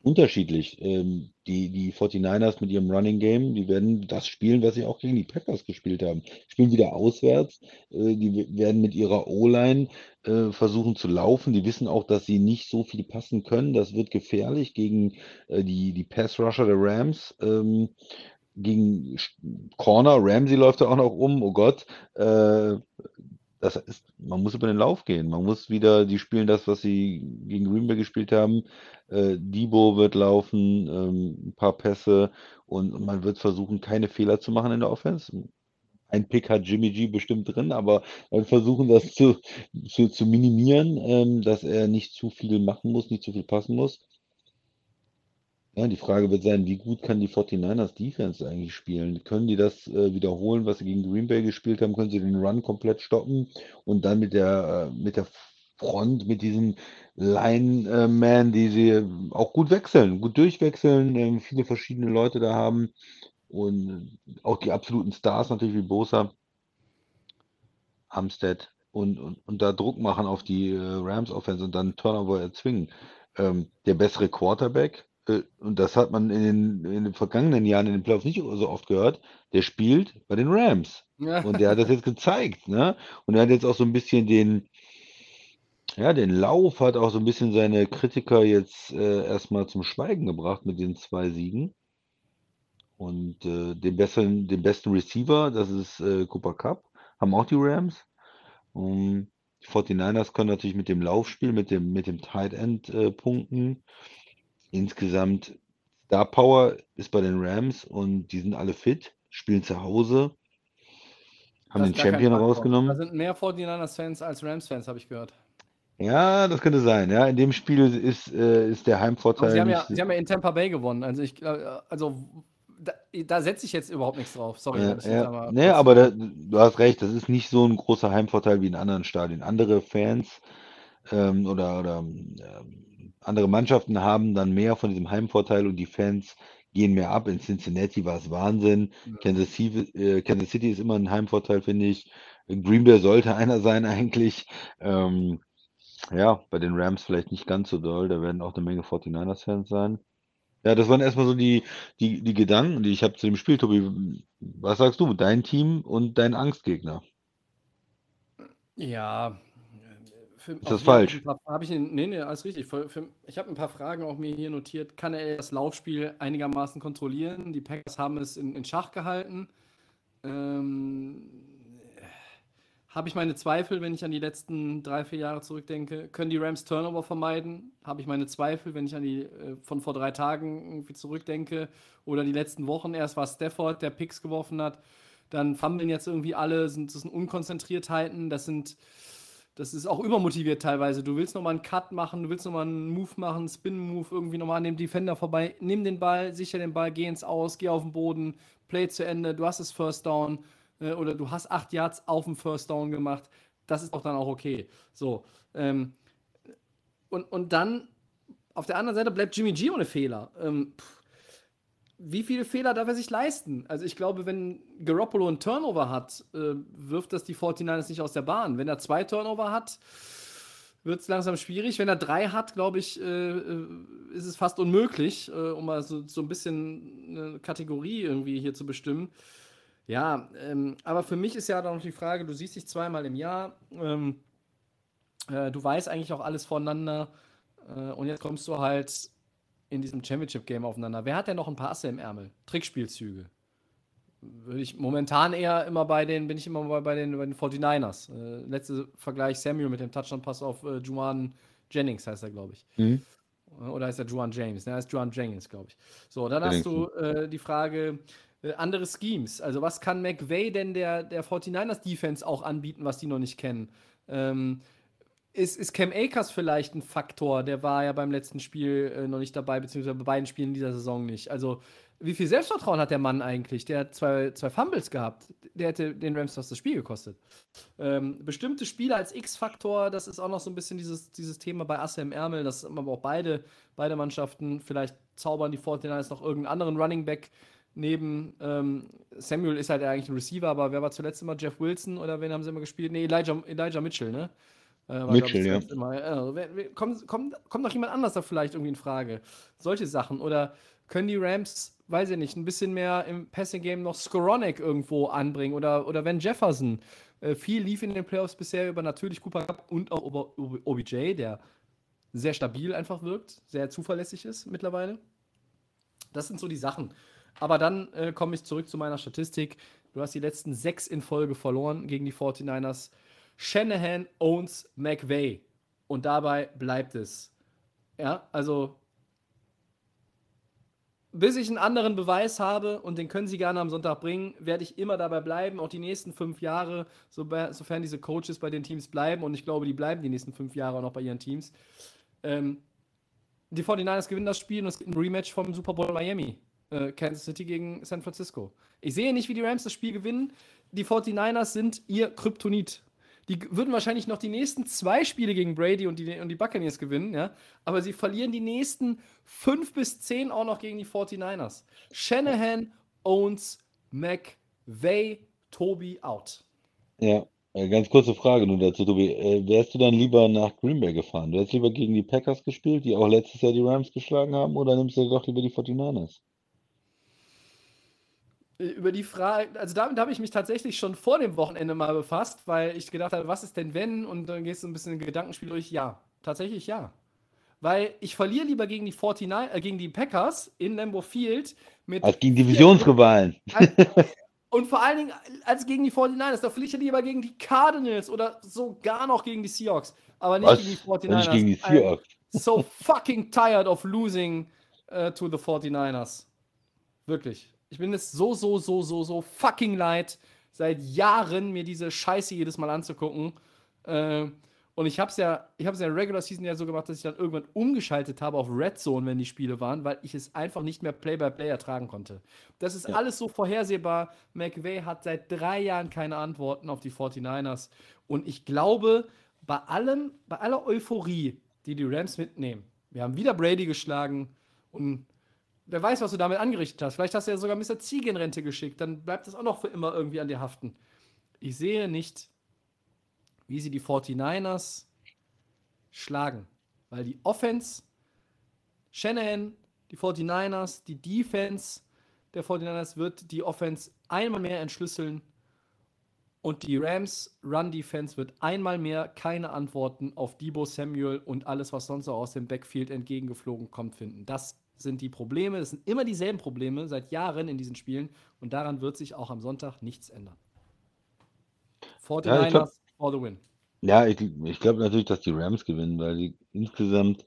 Unterschiedlich. Ähm, die, die 49ers mit ihrem Running Game, die werden das spielen, was sie auch gegen die Packers gespielt haben. Spielen wieder auswärts. Äh, die werden mit ihrer O-Line äh, versuchen zu laufen. Die wissen auch, dass sie nicht so viel passen können. Das wird gefährlich gegen äh, die, die Pass-Rusher der Rams. Ähm, gegen Corner, Ramsey läuft da auch noch um, oh Gott. Äh, das ist, man muss über den Lauf gehen. Man muss wieder, die spielen das, was sie gegen Green Bay gespielt haben. Äh, Debo wird laufen, ähm, ein paar Pässe und, man wird versuchen, keine Fehler zu machen in der Offense. Ein Pick hat Jimmy G bestimmt drin, aber wir versuchen das zu, zu, zu minimieren, ähm, dass er nicht zu viel machen muss, nicht zu viel passen muss. Ja, die Frage wird sein, wie gut kann die 49ers Defense eigentlich spielen? Können die das äh, wiederholen, was sie gegen Green Bay gespielt haben? Können sie den Run komplett stoppen und dann mit der, äh, mit der Front, mit diesen Linemen, die sie auch gut wechseln, gut durchwechseln, ähm, viele verschiedene Leute da haben und auch die absoluten Stars natürlich wie Bosa, Armstead und, und, und da Druck machen auf die äh, Rams Offense und dann Turnover erzwingen. Ähm, der bessere Quarterback, äh, und das hat man in den, in den vergangenen Jahren in den Playoffs nicht so oft gehört, der spielt bei den Rams. Und der hat das jetzt gezeigt, ne? Und er hat jetzt auch so ein bisschen den, ja, den Lauf, hat auch so ein bisschen seine Kritiker jetzt äh, erstmal zum Schweigen gebracht mit den zwei Siegen. Und äh, den besseren, den besten Receiver, das ist äh, Cooper Cup, haben auch die Rams. Um, die 49ers können natürlich mit dem Laufspiel, mit dem, mit dem Tight End äh, punkten. Insgesamt Star Power ist bei den Rams und die sind alle fit, spielen zu Hause, haben den Champion Faktor. Da rausgenommen. sind mehr 49ers-Fans als Rams-Fans, habe ich gehört. Ja, das könnte sein. Ja, in dem Spiel ist, äh, ist der Heimvorteil sie haben, ja, sie haben ja in Tampa Bay gewonnen. Also, ich, äh, also da, da setze ich jetzt überhaupt nichts drauf. Sorry. Ja, ja. aber Nee, aber da, du hast recht, das ist nicht so ein großer Heimvorteil wie in anderen Stadien. Andere Fans ähm, oder, oder ähm, andere Mannschaften haben dann mehr von diesem Heimvorteil und die Fans gehen mehr ab. In Cincinnati war es Wahnsinn. Kansas City, äh, Kansas City ist immer ein Heimvorteil, finde ich. Green Bay sollte einer sein eigentlich. Ähm, Ja, bei den Rams vielleicht nicht ganz so doll. Da werden auch eine Menge 49ers-Fans sein. Ja, das waren erstmal so die, die, die Gedanken, die ich habe zu dem Spiel. Tobi, was sagst du? Dein Team und dein Angstgegner? Ja. Für, ist das falsch? Habe ich, nee, nee, alles richtig. Für, für, ich habe ein paar Fragen auch mir hier notiert. Kann er das Laufspiel einigermaßen kontrollieren? Die Packers haben es in, in Schach gehalten. Ähm, habe ich meine Zweifel, wenn ich an die letzten drei, vier Jahre zurückdenke. Können die Rams Turnover vermeiden? Habe ich meine Zweifel, wenn ich an die äh, von vor drei Tagen irgendwie zurückdenke. Oder die letzten Wochen. Erst war Stafford, der Picks geworfen hat. Dann fummeln jetzt irgendwie alle. Sind, das sind Unkonzentriertheiten. Das sind. Das ist auch übermotiviert teilweise. Du willst nochmal einen Cut machen, du willst nochmal einen Move machen, Spin-Move, irgendwie nochmal an dem Defender vorbei. Nimm den Ball, sicher den Ball, geh ins Aus, geh auf den Boden, Play zu Ende, du hast das First Down äh, oder du hast acht Yards auf dem First Down gemacht, das ist doch dann auch okay. So. Ähm, und, und dann auf der anderen Seite bleibt Jimmy G ohne Fehler. Ähm, wie viele Fehler darf er sich leisten? Also ich glaube, wenn Garoppolo einen Turnover hat, äh, wirft das die 49ers nicht aus der Bahn. Wenn er zwei Turnover hat, wird es langsam schwierig. Wenn er drei hat, glaube ich, äh, äh, ist es fast unmöglich, äh, um mal so, so ein bisschen eine Kategorie irgendwie hier zu bestimmen. Ja, ähm, aber für mich ist ja dann noch die Frage, du siehst dich zweimal im Jahr, ähm, äh, du weißt eigentlich auch alles voneinander äh, und jetzt kommst du halt in diesem Championship-Game aufeinander. Wer hat denn noch ein paar Asse im Ärmel? Trickspielzüge. Würde ich momentan eher immer bei den, bin ich immer bei, bei den, bei den 49ers. Äh, letzte Vergleich Samuel mit dem Touchdown-Pass auf äh, Juan Jennings heißt er, glaube ich. Mhm. Oder heißt er Juan James? Ne, heißt Juan Jennings, glaube ich. So, dann hast du äh, die Frage, äh, andere Schemes. Also was kann McVay denn der, der 49ers Defense auch anbieten, was die noch nicht kennen? Ähm, ist, ist Cam Akers vielleicht ein Faktor? Der war ja beim letzten Spiel äh, noch nicht dabei, beziehungsweise bei beiden Spielen dieser Saison nicht. Also wie viel Selbstvertrauen hat der Mann eigentlich? Der hat zwei, zwei Fumbles gehabt. Der hätte den Rams das Spiel gekostet. Ähm, bestimmte Spiele als X-Faktor, das ist auch noch so ein bisschen dieses, dieses Thema bei Asse im Ärmel, dass aber auch beide, beide Mannschaften, vielleicht zaubern die 49ers noch irgendeinen anderen Running Back neben ähm, Samuel ist halt eigentlich ein Receiver, aber wer war zuletzt immer Jeff Wilson oder wen haben sie immer gespielt? Nee, Elijah, Elijah Mitchell, ne? Äh, Mitchell, ja. Immer, äh, kommt, kommt, kommt noch jemand anders da vielleicht irgendwie in Frage? Solche Sachen. Oder können die Rams, weiß ich nicht, ein bisschen mehr im Passing-Game noch Skoronek irgendwo anbringen? Oder, oder wenn Jefferson. Äh, viel lief in den Playoffs bisher über natürlich Cooper Cup und auch über OBJ, der sehr stabil einfach wirkt, sehr zuverlässig ist mittlerweile. Das sind so die Sachen. Aber dann äh, komme ich zurück zu meiner Statistik. Du hast die letzten sechs in Folge verloren gegen die 49ers. Shanahan owns McVay. Und dabei bleibt es. Ja, also bis ich einen anderen Beweis habe, und den können Sie gerne am Sonntag bringen, werde ich immer dabei bleiben, auch die nächsten fünf Jahre, sofern diese Coaches bei den Teams bleiben, und ich glaube, die bleiben die nächsten fünf Jahre auch noch bei ihren Teams. Ähm, die 49ers gewinnen das Spiel und es gibt ein Rematch vom Super Bowl Miami äh, Kansas City gegen San Francisco. Ich sehe nicht, wie die Rams das Spiel gewinnen. Die 49ers sind ihr Kryptonit. Die würden wahrscheinlich noch die nächsten zwei Spiele gegen Brady und die, und die Buccaneers gewinnen, ja. Aber sie verlieren die nächsten fünf bis zehn auch noch gegen die 49ers. Shanahan owns McVay, Tobi out. Ja, äh, ganz kurze Frage nur dazu, Tobi. Äh, wärst du dann lieber nach Green Bay gefahren? Du lieber gegen die Packers gespielt, die auch letztes Jahr die Rams geschlagen haben, oder nimmst du doch lieber die 49ers? Über die Frage, also damit habe ich mich tatsächlich schon vor dem Wochenende mal befasst, weil ich gedacht habe, was ist denn wenn? Und dann gehst du ein bisschen in Gedankenspiel durch. Ja, tatsächlich ja. Weil ich verliere lieber gegen die 49, äh, gegen die Packers in Lambeau Field mit. Als gegen Divisionsrivalen. Und vor allen Dingen als gegen die 49ers. Da verliere ich lieber gegen die Cardinals oder sogar noch gegen die Seahawks. Aber nicht Was? gegen die 49ers. Nicht gegen die Seahawks. I'm so fucking tired of losing uh, to the 49ers. Wirklich. Ich bin es so, so, so, so, so fucking leid, seit Jahren mir diese Scheiße jedes Mal anzugucken. Äh, und ich habe es ja, ich habe es ja in der Regular Season ja so gemacht, dass ich dann irgendwann umgeschaltet habe auf Red Zone, wenn die Spiele waren, weil ich es einfach nicht mehr Play-by-Play ertragen konnte. Das ist ja. alles so vorhersehbar. McVay hat seit drei Jahren keine Antworten auf die 49ers. Und ich glaube, bei allem, bei aller Euphorie, die die Rams mitnehmen, wir haben wieder Brady geschlagen und wer weiß, was du damit angerichtet hast. Vielleicht hast du ja sogar Mr. Ziege in Rente geschickt. Dann bleibt das auch noch für immer irgendwie an dir haften. Ich sehe nicht, wie sie die 49ers schlagen. Weil die Offense, Shanahan, die 49ers, die Defense der 49ers wird die Offense einmal mehr entschlüsseln und die Rams Run Defense wird einmal mehr keine Antworten auf Debo Samuel und alles, was sonst so aus dem Backfield entgegengeflogen kommt, finden. Das sind die Probleme. Das sind immer dieselben Probleme seit Jahren in diesen Spielen und daran wird sich auch am Sonntag nichts ändern. 49ers Ja, glaub- for the win. Ja, ich, ich glaube natürlich, dass die Rams gewinnen, weil die insgesamt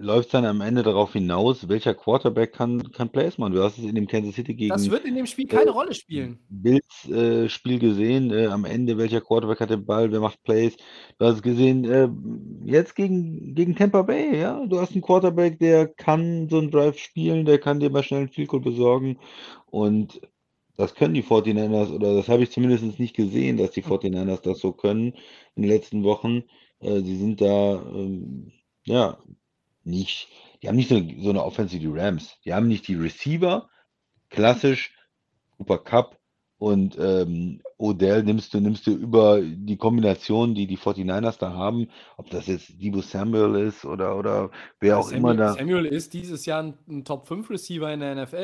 läuft es dann am Ende darauf hinaus, welcher Quarterback kann, kann Plays machen. Du hast es in dem Kansas City gegen Das wird in dem Spiel keine äh, Rolle spielen. Bills äh, Spiel gesehen, äh, am Ende welcher Quarterback hat den Ball, wer macht Plays. Du hast gesehen, äh, jetzt gegen, gegen Tampa Bay, ja, du hast einen Quarterback, der kann so einen Drive spielen, der kann dir mal schnell einen Field Goal besorgen und das können die 49ers, oder das habe ich zumindest nicht gesehen, dass die 49ers das so können in den letzten Wochen. Äh, sie sind da, ähm, ja, nicht, die haben nicht so, so eine Offense wie die Rams. Die haben nicht die Receiver, klassisch, Cooper Cup und ähm, Odell nimmst du, nimmst du über die Kombination, die die 49ers da haben, ob das jetzt Debo Samuel ist oder, oder wer auch immer Samuel, da. Samuel ist dieses Jahr ein, ein Top 5 Receiver in der NFL,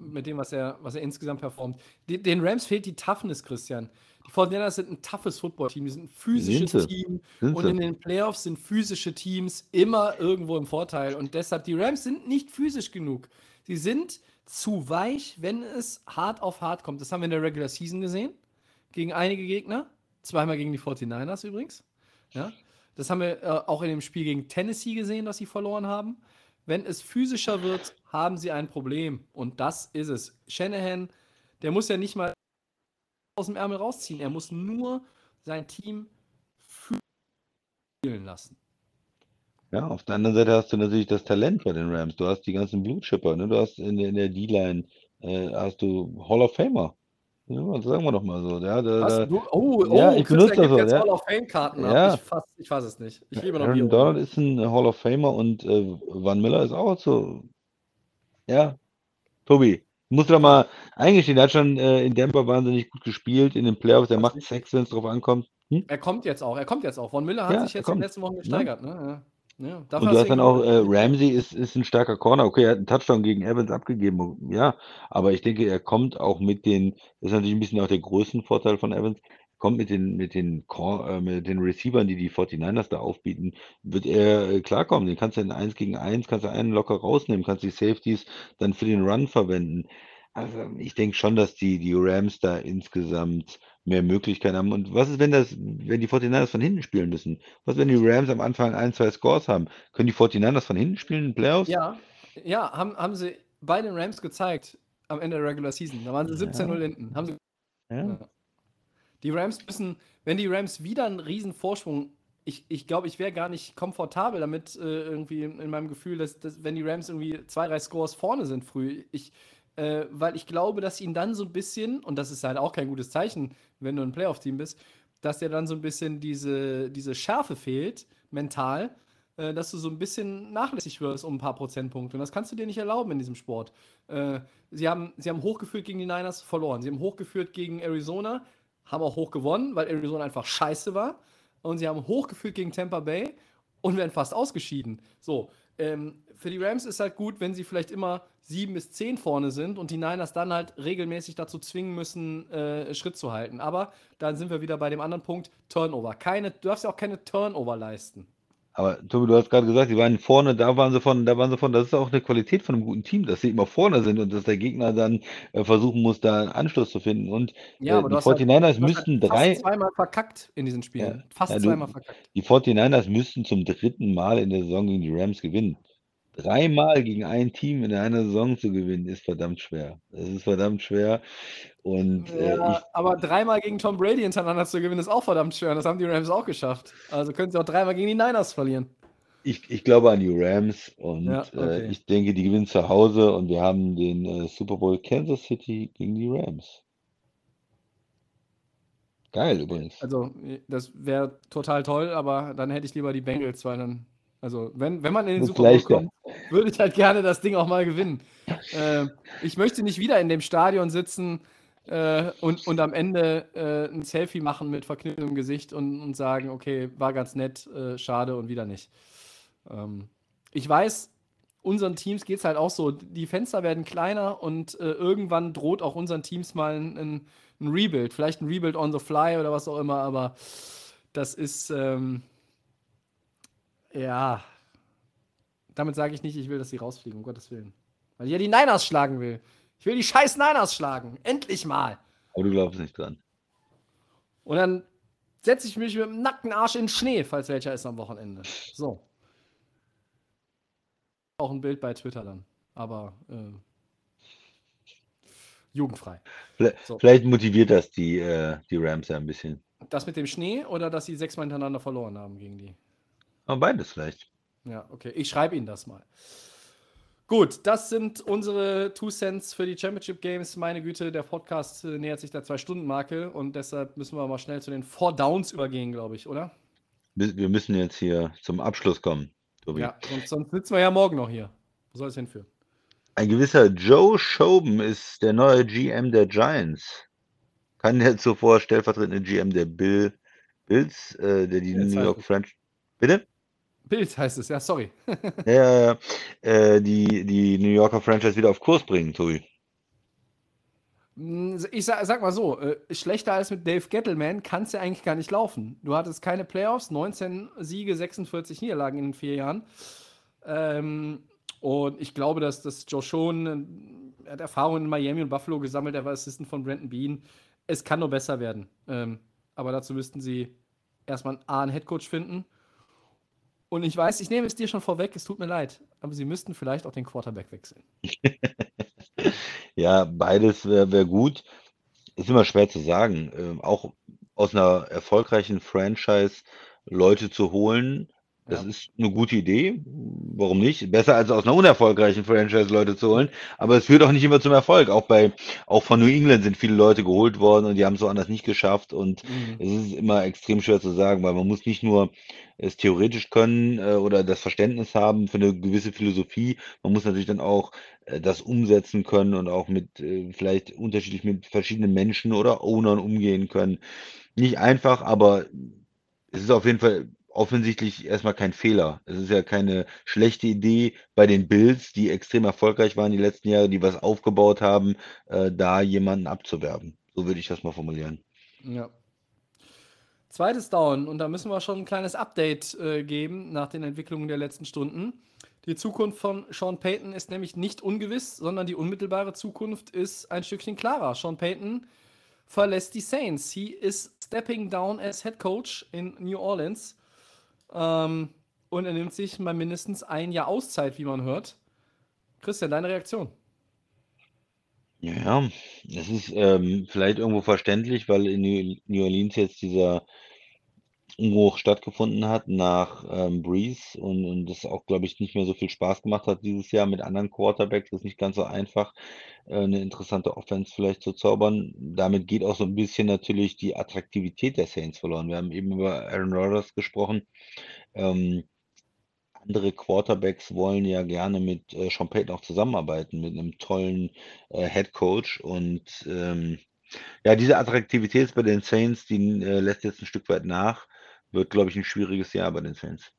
äh, mit dem, was er, was er insgesamt performt. Den, den Rams fehlt die Toughness, Christian. Die 49ers sind ein toughes Football-Team, die sind ein physisches Sind. Team Sind und in den Playoffs sind physische Teams immer irgendwo im Vorteil und deshalb, die Rams sind nicht physisch genug. Sie sind zu weich, wenn es hart auf hart kommt. Das haben wir in der Regular Season gesehen, gegen einige Gegner, zweimal gegen die 49ers übrigens. Ja, das haben wir äh, auch in dem Spiel gegen Tennessee gesehen, dass sie verloren haben. Wenn es physischer wird, haben sie ein Problem. Und das ist es. Shanahan, der muss ja nicht mal aus dem Ärmel rausziehen. Er muss nur sein Team spielen lassen. Ja, auf der anderen Seite hast du natürlich das Talent bei den Rams. Du hast die ganzen Blue Chipper, ne? Du hast in der, in der D-Line äh, hast du Hall of Famer. Ja, sagen wir doch mal so. Ja, da, da, Du, oh, oh, Ja, ich benutze das so, jetzt ja. Hall of Fame-Karten Ja. Ich fass, ich fass es nicht. Ich liebe noch Aaron. Donald ist ein Hall of Famer und äh, Van Miller ist auch so. Ja, Tobi, musst du doch mal eingestehen, der hat schon äh, in Denver wahnsinnig gut gespielt in den Playoffs. Der macht ist Sex, wenn es drauf ankommt. Hm? Er kommt jetzt auch. Er kommt jetzt auch. Von Miller hat Ja, sich jetzt in den letzten Wochen Ja. gesteigert. Ne? Ja. Ja, dafür Und du hast dann auch, äh. Ramsey ist, ist ein starker Corner. Okay, er hat einen Touchdown gegen Evans abgegeben. Ja, aber ich denke, er kommt auch mit den, das ist natürlich ein bisschen auch der Größenvorteil von Evans, kommt mit den, mit den, Cor- äh, mit den Receivern, die die 49ers da aufbieten, wird er äh, klarkommen. Den kannst du in 1 gegen 1, kannst du einen locker rausnehmen, kannst die Safeties dann für den Run verwenden. Also ich denke schon, dass die, die Rams da insgesamt mehr Möglichkeiten haben. Und was ist, wenn das, wenn die 49ers von hinten spielen müssen? Was, wenn die Rams am Anfang ein, zwei Scores haben? Können die 49ers von hinten spielen in Playoffs? Ja, ja haben, haben sie bei den Rams gezeigt am Ende der Regular Season. Da waren sie 17-0 hinten. Haben sie Ja. Die Rams müssen, wenn die Rams wieder einen riesen Vorsprung, ich, ich glaube, ich wäre gar nicht komfortabel damit, äh, irgendwie in, in meinem Gefühl, dass, dass, wenn die Rams irgendwie zwei, drei Scores vorne sind früh, ich, äh, weil ich glaube, dass ihnen dann so ein bisschen, und das ist halt auch kein gutes Zeichen, wenn du ein Playoff-Team bist, dass dir dann so ein bisschen diese, diese Schärfe fehlt, mental, äh, dass du so ein bisschen nachlässig wirst um ein paar Prozentpunkte. Und das kannst du dir nicht erlauben in diesem Sport. Äh, sie, haben, sie haben hochgeführt gegen die Niners, verloren. Sie haben hochgeführt gegen Arizona, haben auch hoch gewonnen, weil Arizona einfach scheiße war. Und sie haben hochgeführt gegen Tampa Bay und werden fast ausgeschieden. So, ähm, für die Rams ist halt gut, wenn sie vielleicht immer sieben bis zehn vorne sind und die Niners dann halt regelmäßig dazu zwingen müssen, äh, Schritt zu halten. Aber dann sind wir wieder bei dem anderen Punkt, Turnover. Keine, du darfst ja auch keine Turnover leisten. Aber Tobi, du hast gerade gesagt, die waren vorne, da waren sie von, da waren sie von, das ist auch eine Qualität von einem guten Team, dass sie immer vorne sind und dass der Gegner dann äh, versuchen muss, da einen Anschluss zu finden. Und Ja, äh, die du hast halt- 49ers Du hast müssten halt drei, fast zweimal verkackt in diesen Spielen. Ja. Fast Ja, du- zweimal verkackt. die 49ers müssten zum dritten Mal in der Saison gegen die Rams gewinnen. Dreimal gegen ein Team in einer Saison zu gewinnen, ist verdammt schwer. Das ist verdammt schwer. Und äh, Ja, ich, aber dreimal gegen Tom Brady hintereinander zu gewinnen, ist auch verdammt schwer. Das haben die Rams auch geschafft. Also können sie auch dreimal gegen die Niners verlieren. ich, ich glaube an die Rams und Ja, okay. äh, ich denke, die gewinnen zu Hause und wir haben den äh, Super Bowl Kansas City gegen die Rams. Geil übrigens. Also, das wäre total toll, aber dann hätte ich lieber die Bengals, weil dann, also, wenn, wenn man in den Das Super Bowl kommt, würde ich halt gerne das Ding auch mal gewinnen. äh, ich möchte nicht wieder in dem Stadion sitzen, äh, und, und am Ende äh, ein Selfie machen mit verkniffenem Gesicht und, und sagen, okay, war ganz nett, äh, schade und wieder nicht. Ähm, ich weiß, unseren Teams geht es halt auch so, die Fenster werden kleiner und äh, irgendwann droht auch unseren Teams mal ein, ein, ein, Rebuild. Vielleicht ein Rebuild on the fly oder was auch immer, aber das ist, ähm, ja, damit sage ich nicht, ich will, dass sie rausfliegen, um Gottes Willen. Weil ich ja die Niners schlagen will. Ich will die scheiß Niners schlagen. Endlich mal. Aber du glaubst nicht dran. Und dann setze ich mich mit dem nackten Arsch in den Schnee, falls welcher ist am Wochenende. So. Auch ein Bild bei Twitter dann. Aber äh, jugendfrei. Vielleicht, so. vielleicht motiviert das die, äh, die Rams ja ein bisschen. Das mit dem Schnee oder dass sie sechsmal hintereinander verloren haben gegen die? Aber beides vielleicht. Ja, okay. Ich schreibe Ihnen das mal. Gut, das sind unsere Two Cents für die Championship Games. Meine Güte, der Podcast äh, nähert sich der Zwei-Stunden-Marke und deshalb müssen wir mal schnell zu den Four Downs übergehen, glaube ich, oder? Wir müssen jetzt hier zum Abschluss kommen, Tobi. Ja, sonst, sonst sitzen wir ja morgen noch hier. Wo soll es hinführen? Ein gewisser Joe Schoben ist der neue GM der Giants. Kann der zuvor stellvertretende GM der Bill, Bills, äh, der die New York French. Bitte? Bild heißt es, ja, sorry. ja, äh, die, die New Yorker Franchise wieder auf Kurs bringen, Tobi. Hm, ich sag, sag mal so, äh, schlechter als mit Dave Gettleman kann es ja eigentlich gar nicht laufen. Du hattest keine Playoffs, 19 Siege, 46 Niederlagen in den vier Jahren. Ähm, und ich glaube, dass, dass Joe Schoen, er hat Erfahrungen in Miami und Buffalo gesammelt, er war Assistant von Brandon Bean. Es kann nur besser werden. Ähm, aber dazu müssten sie erstmal einen, A, einen Headcoach finden und ich weiß, ich nehme es dir schon vorweg, es tut mir leid, aber sie müssten vielleicht auch den Quarterback wechseln. ja, beides wäre wär gut. Ist immer schwer zu sagen. Ähm, auch aus einer erfolgreichen Franchise Leute zu holen, das ja. ist eine gute Idee. Warum nicht? Besser als aus einer unerfolgreichen Franchise Leute zu holen. Aber es führt auch nicht immer zum Erfolg. Auch bei, auch von New England sind viele Leute geholt worden und die haben es so anders nicht geschafft. Und mhm. es ist immer extrem schwer zu sagen, weil man muss nicht nur es theoretisch können äh, oder das Verständnis haben für eine gewisse Philosophie. Man muss natürlich dann auch äh, das umsetzen können und auch mit äh, vielleicht unterschiedlich mit verschiedenen Menschen oder Ownern umgehen können. Nicht einfach, aber es ist auf jeden Fall offensichtlich erstmal kein Fehler. Es ist ja keine schlechte Idee bei den Bills, die extrem erfolgreich waren die letzten Jahre, die was aufgebaut haben, äh, da jemanden abzuwerben. So würde ich das mal formulieren. Ja. Zweites Down, und da müssen wir schon ein kleines Update äh, geben nach den Entwicklungen der letzten Stunden. Die Zukunft von Sean Payton ist nämlich nicht ungewiss, sondern die unmittelbare Zukunft ist ein Stückchen klarer. Sean Payton verlässt die Saints. He is stepping down as head coach in New Orleans. Ähm, und er nimmt sich mal mindestens ein Jahr Auszeit, wie man hört. Christian, deine Reaktion? Ja, es ist ähm, vielleicht irgendwo verständlich, weil in New Orleans jetzt dieser Umbruch stattgefunden hat nach ähm, Breeze und, und das auch, glaube ich, nicht mehr so viel Spaß gemacht hat dieses Jahr mit anderen Quarterbacks. Das ist nicht ganz so einfach, äh, eine interessante Offense vielleicht zu zaubern. Damit geht auch so ein bisschen natürlich die Attraktivität der Saints verloren. Wir haben eben über Aaron Rodgers gesprochen. Ähm, andere Quarterbacks wollen ja gerne mit äh, Sean Payton auch zusammenarbeiten, mit einem tollen äh, Head Coach. Und ähm, ja, diese Attraktivität bei den Saints, die äh, lässt jetzt ein Stück weit nach. Wird, glaube ich, ein schwieriges Jahr bei den Saints.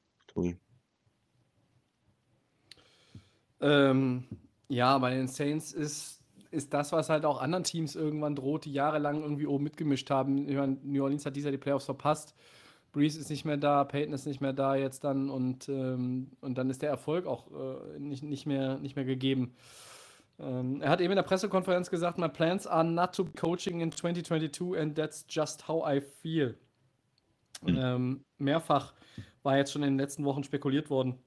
Ähm, ja, bei den Saints ist, ist das, was halt auch anderen Teams irgendwann droht, die jahrelang irgendwie oben mitgemischt haben. Ich meine, New Orleans hat dieser die Playoffs verpasst. Breeze ist nicht mehr da, Peyton ist nicht mehr da jetzt dann und, ähm, und dann ist der Erfolg auch äh, nicht, nicht, mehr, nicht mehr gegeben. Ähm, er hat eben in der Pressekonferenz gesagt, my plans are not to coaching in 2022 and that's just how I feel. Mhm. Ähm, mehrfach war jetzt schon in den letzten Wochen spekuliert worden,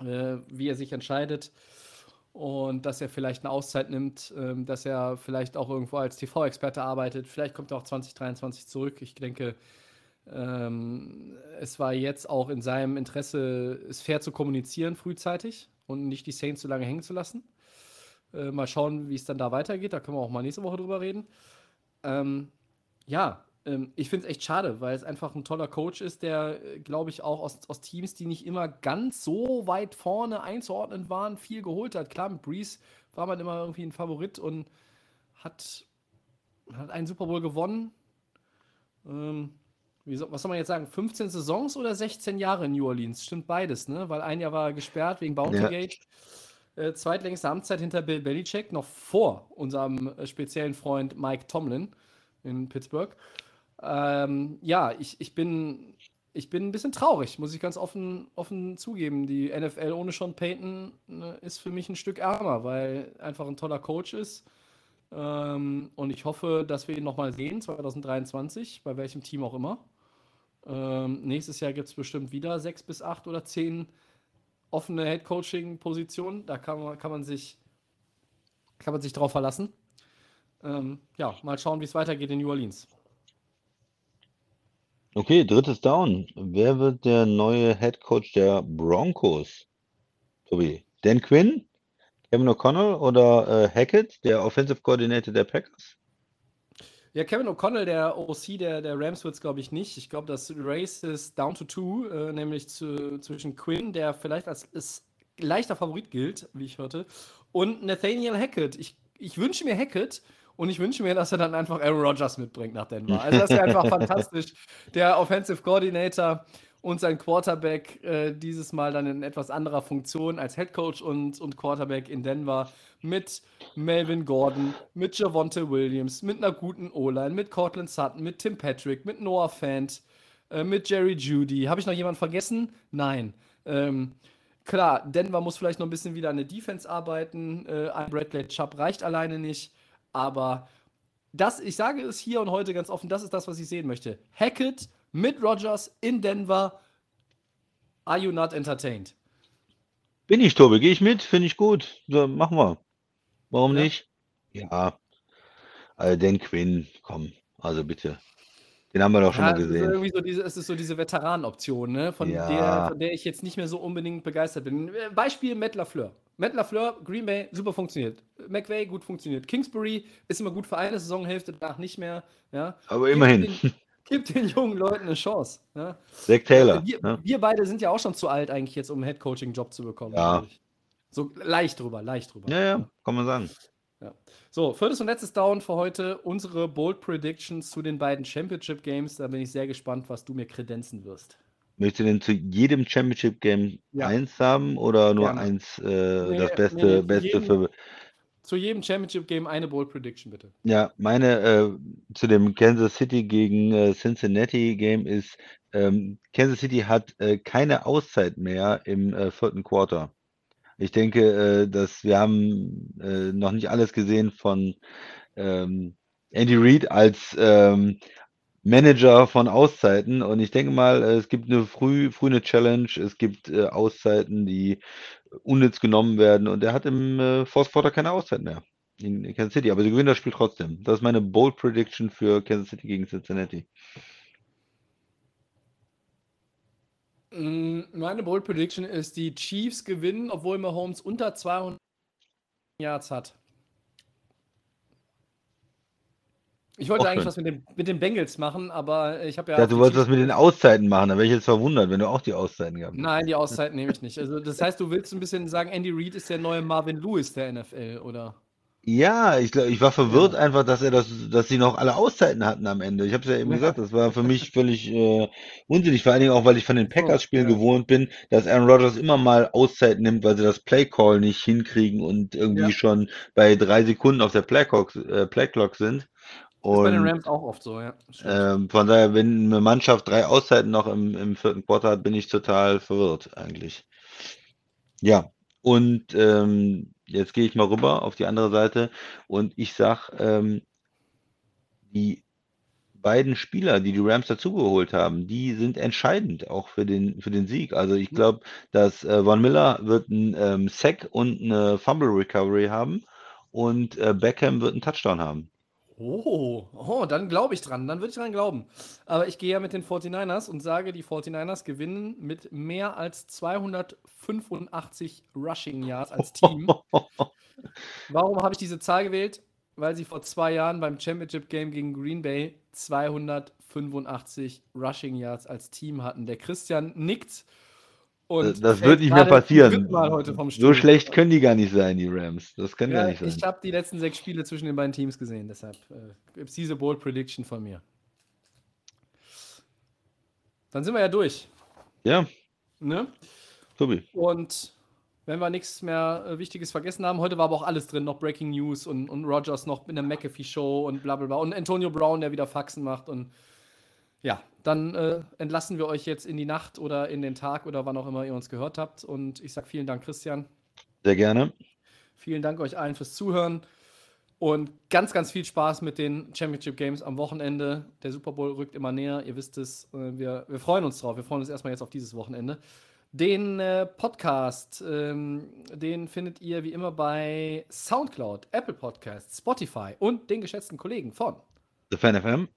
äh, wie er sich entscheidet und dass er vielleicht eine Auszeit nimmt, äh, dass er vielleicht auch irgendwo als TV-Experte arbeitet. Vielleicht kommt er auch 2023 zurück. Ich denke, ähm, es war jetzt auch in seinem Interesse, es fair zu kommunizieren frühzeitig und nicht die Saints so lange hängen zu lassen. Äh, mal schauen, wie es dann da weitergeht. Da können wir auch mal nächste Woche drüber reden. Ähm, ja, ähm, ich finde es echt schade, weil es einfach ein toller Coach ist, der, äh, glaube ich, auch aus, aus Teams, die nicht immer ganz so weit vorne einzuordnen waren, viel geholt hat. Klar, mit Breeze war man immer irgendwie ein Favorit und hat hat einen Super Bowl gewonnen. Ähm, soll, was soll man jetzt sagen? 15 Saisons oder 16 Jahre in New Orleans? Stimmt beides, ne? Weil ein Jahr war er gesperrt wegen Bountygate. Ja. Äh, zweitlängste Amtszeit hinter Bill Belichick, noch vor unserem äh, speziellen Freund Mike Tomlin in Pittsburgh. Ähm, ja, ich, ich, bin, ich bin ein bisschen traurig, muss ich ganz offen, offen zugeben. Die NFL ohne Sean Payton ne, ist für mich ein Stück ärmer, weil einfach ein toller Coach ist. Ähm, und ich hoffe, dass wir ihn nochmal sehen, 2023, bei welchem Team auch immer. Ähm, nächstes Jahr gibt es bestimmt wieder sechs bis acht oder zehn offene Head-Coaching-Positionen. Da kann man, kann, man sich, kann man sich drauf verlassen. Ähm, ja, mal schauen, wie es weitergeht in New Orleans. Okay, drittes Down. Wer wird der neue Head Coach der Broncos? Tobi, Dan Quinn, Kevin O'Connell oder äh, Hackett, der Offensive Coordinator der Packers? Ja, Kevin O'Connell, der OC der, der Rams, wird es, glaube ich, nicht. Ich glaube, das Race ist down to two, äh, nämlich zu, zwischen Quinn, der vielleicht als ist leichter Favorit gilt, wie ich hörte, und Nathaniel Hackett. Ich, ich wünsche mir Hackett, und ich wünsche mir, dass er dann einfach Aaron Rodgers mitbringt nach Denver. Also das wäre einfach fantastisch. Der Offensive Coordinator und sein Quarterback äh, dieses Mal dann in etwas anderer Funktion als Head Coach und, und Quarterback in Denver mit Melvin Gordon, mit Javonte Williams, mit einer guten O-Line, mit Cortland Sutton, mit Tim Patrick, mit Noah Fant, äh, mit Jerry Judy. Habe ich noch jemanden vergessen? Nein. Ähm, klar, Denver muss vielleicht noch ein bisschen wieder an der Defense arbeiten. Äh, ein Bradley Chubb reicht alleine nicht. Aber das, ich sage es hier und heute ganz offen, das ist das, was ich sehen möchte. Hackett mit Rogers in Denver. Are you not entertained? Bin ich, Tobi. Gehe ich mit. Finde ich gut. So, machen wir. Warum ja. nicht? Ja. Also den Quinn, komm. Also bitte. Den haben wir doch schon ja, mal gesehen. Es ist, irgendwie so diese, es ist so diese Veteranenoption, ne? von, ja. der, von der ich jetzt nicht mehr so unbedingt begeistert bin. Beispiel Matt LaFleur. Matt LaFleur, Green Bay, super funktioniert. McVay, gut funktioniert. Kingsbury ist immer gut für eine Saisonhälfte, danach nicht mehr. Ja. Aber immerhin. Gibt den, gibt den, jungen Leuten eine Chance. Ja. Zach Taylor. Wir, ja. wir, beide sind ja auch schon zu alt eigentlich jetzt, um einen Head-Coaching-Job zu bekommen. Ja. So leicht drüber, leicht drüber. Ja, ja, kann man sagen. Ja. So, viertes und letztes Down für heute. Unsere Bold Predictions zu den beiden Championship Games. Da bin ich sehr gespannt, was du mir kredenzen wirst. Möchtest du denn zu jedem Championship Game ja. eins haben oder nur Gerne. eins, äh, nee, das Beste, nee, Beste jedem, für. Zu jedem Championship Game eine Bold Prediction, bitte. Ja, meine äh, zu dem Kansas City gegen äh, Cincinnati Game ist, ähm, Kansas City hat äh, keine Auszeit mehr im äh, vierten Quarter. Ich denke, äh, dass wir haben noch nicht alles gesehen von ähm, Andy Reid als ähm, Manager von Auszeiten und ich denke mal, es gibt eine früh, früh eine Challenge, es gibt äh, Auszeiten, die unnütz genommen werden und er hat im äh, Fourth Quarter keine Auszeit mehr in, in Kansas City, aber sie gewinnen das Spiel trotzdem. Das ist meine Bold Prediction für Kansas City gegen Cincinnati. Mm, meine Bold Prediction ist, die Chiefs gewinnen, obwohl Mahomes unter 200 Yards hat. Ich wollte eigentlich was mit, dem, mit den Bengals machen, aber ich habe ja. Ja, du wolltest was mit den Auszeiten machen, da wäre ich jetzt verwundert, wenn du auch die Auszeiten gehabt hättest. Nein, die Auszeiten nehme ich nicht. Also, das heißt, du willst ein bisschen sagen, Andy Reid ist der neue Marvin Lewis der NFL, oder? Ja, ich, glaub, ich war verwirrt ja. einfach, dass er das, dass sie noch alle Auszeiten hatten am Ende. Ich habe es ja eben ja. gesagt, das war für mich völlig äh, unsinnig, vor allen Dingen auch, weil ich von den Packers-Spielen ja. gewohnt bin, dass Aaron Rodgers immer mal Auszeit nimmt, weil sie das Play-Call nicht hinkriegen und irgendwie schon bei drei Sekunden auf der Play-Clock äh, Play sind. Und, ist bei den Rams auch oft so, ja. Ähm, von daher, wenn eine Mannschaft drei Auszeiten noch im, im vierten Quarter hat, bin ich total verwirrt eigentlich. Ja, und ähm, jetzt gehe ich mal rüber auf die andere Seite und ich sage, ähm, die beiden Spieler, die die Rams dazugeholt haben, die sind entscheidend auch für den, für den Sieg. Also ich glaube, dass äh, Von Miller wird einen ähm, Sack und eine Fumble Recovery haben und äh, Beckham wird einen Touchdown haben. Oh, oh dann glaube ich dran. Dann würde ich dran glauben. Aber ich gehe ja mit den 49ers und sage, die 49ers gewinnen mit mehr als 285 Rushing Yards als Team. Warum habe ich diese Zahl gewählt? Weil sie vor zwei Jahren beim Championship Game gegen Green Bay 285 Rushing Yards als Team hatten. Der Christian nickt Und das wird nicht mehr passieren. So schlecht können die gar nicht sein, die Rams. Das kann Ja, gar nicht sein. ich habe die letzten sechs Spiele zwischen den beiden Teams gesehen, deshalb äh, gibt es diese Bold Prediction von mir. Dann sind wir ja durch. Ja, Ne? Tobi. Und wenn wir nichts mehr äh, Wichtiges vergessen haben, heute war aber auch alles drin, noch Breaking News und, und Rogers noch in der McAfee-Show und bla bla bla. Und Antonio Brown, der wieder Faxen macht. Und ja, dann äh, entlassen wir euch jetzt in die Nacht oder in den Tag oder wann auch immer ihr uns gehört habt. Und ich sage vielen Dank, Christian. Sehr gerne. Vielen Dank euch allen fürs Zuhören. Und ganz, ganz viel Spaß mit den Championship Games am Wochenende. Der Super Bowl rückt immer näher, ihr wisst es. Äh, Wir, wir freuen uns drauf. Wir freuen uns erstmal jetzt auf dieses Wochenende. Den äh, Podcast, ähm, den findet ihr wie immer bei Soundcloud, Apple Podcasts, Spotify und den geschätzten Kollegen von The Fan FM.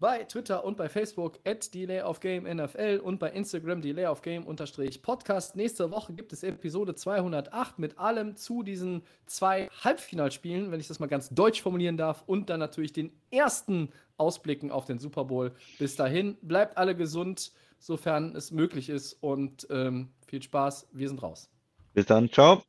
Bei Twitter und bei Facebook at Delay und bei Instagram Delay of Game unterstrich Podcast. Nächste Woche gibt es Episode 208 mit allem zu diesen zwei Halbfinalspielen, wenn ich das mal ganz deutsch formulieren darf, und dann natürlich den ersten Ausblicken auf den Super Bowl. Bis dahin, bleibt alle gesund, sofern es möglich ist und ähm, viel Spaß. Wir sind raus. Bis dann. Ciao.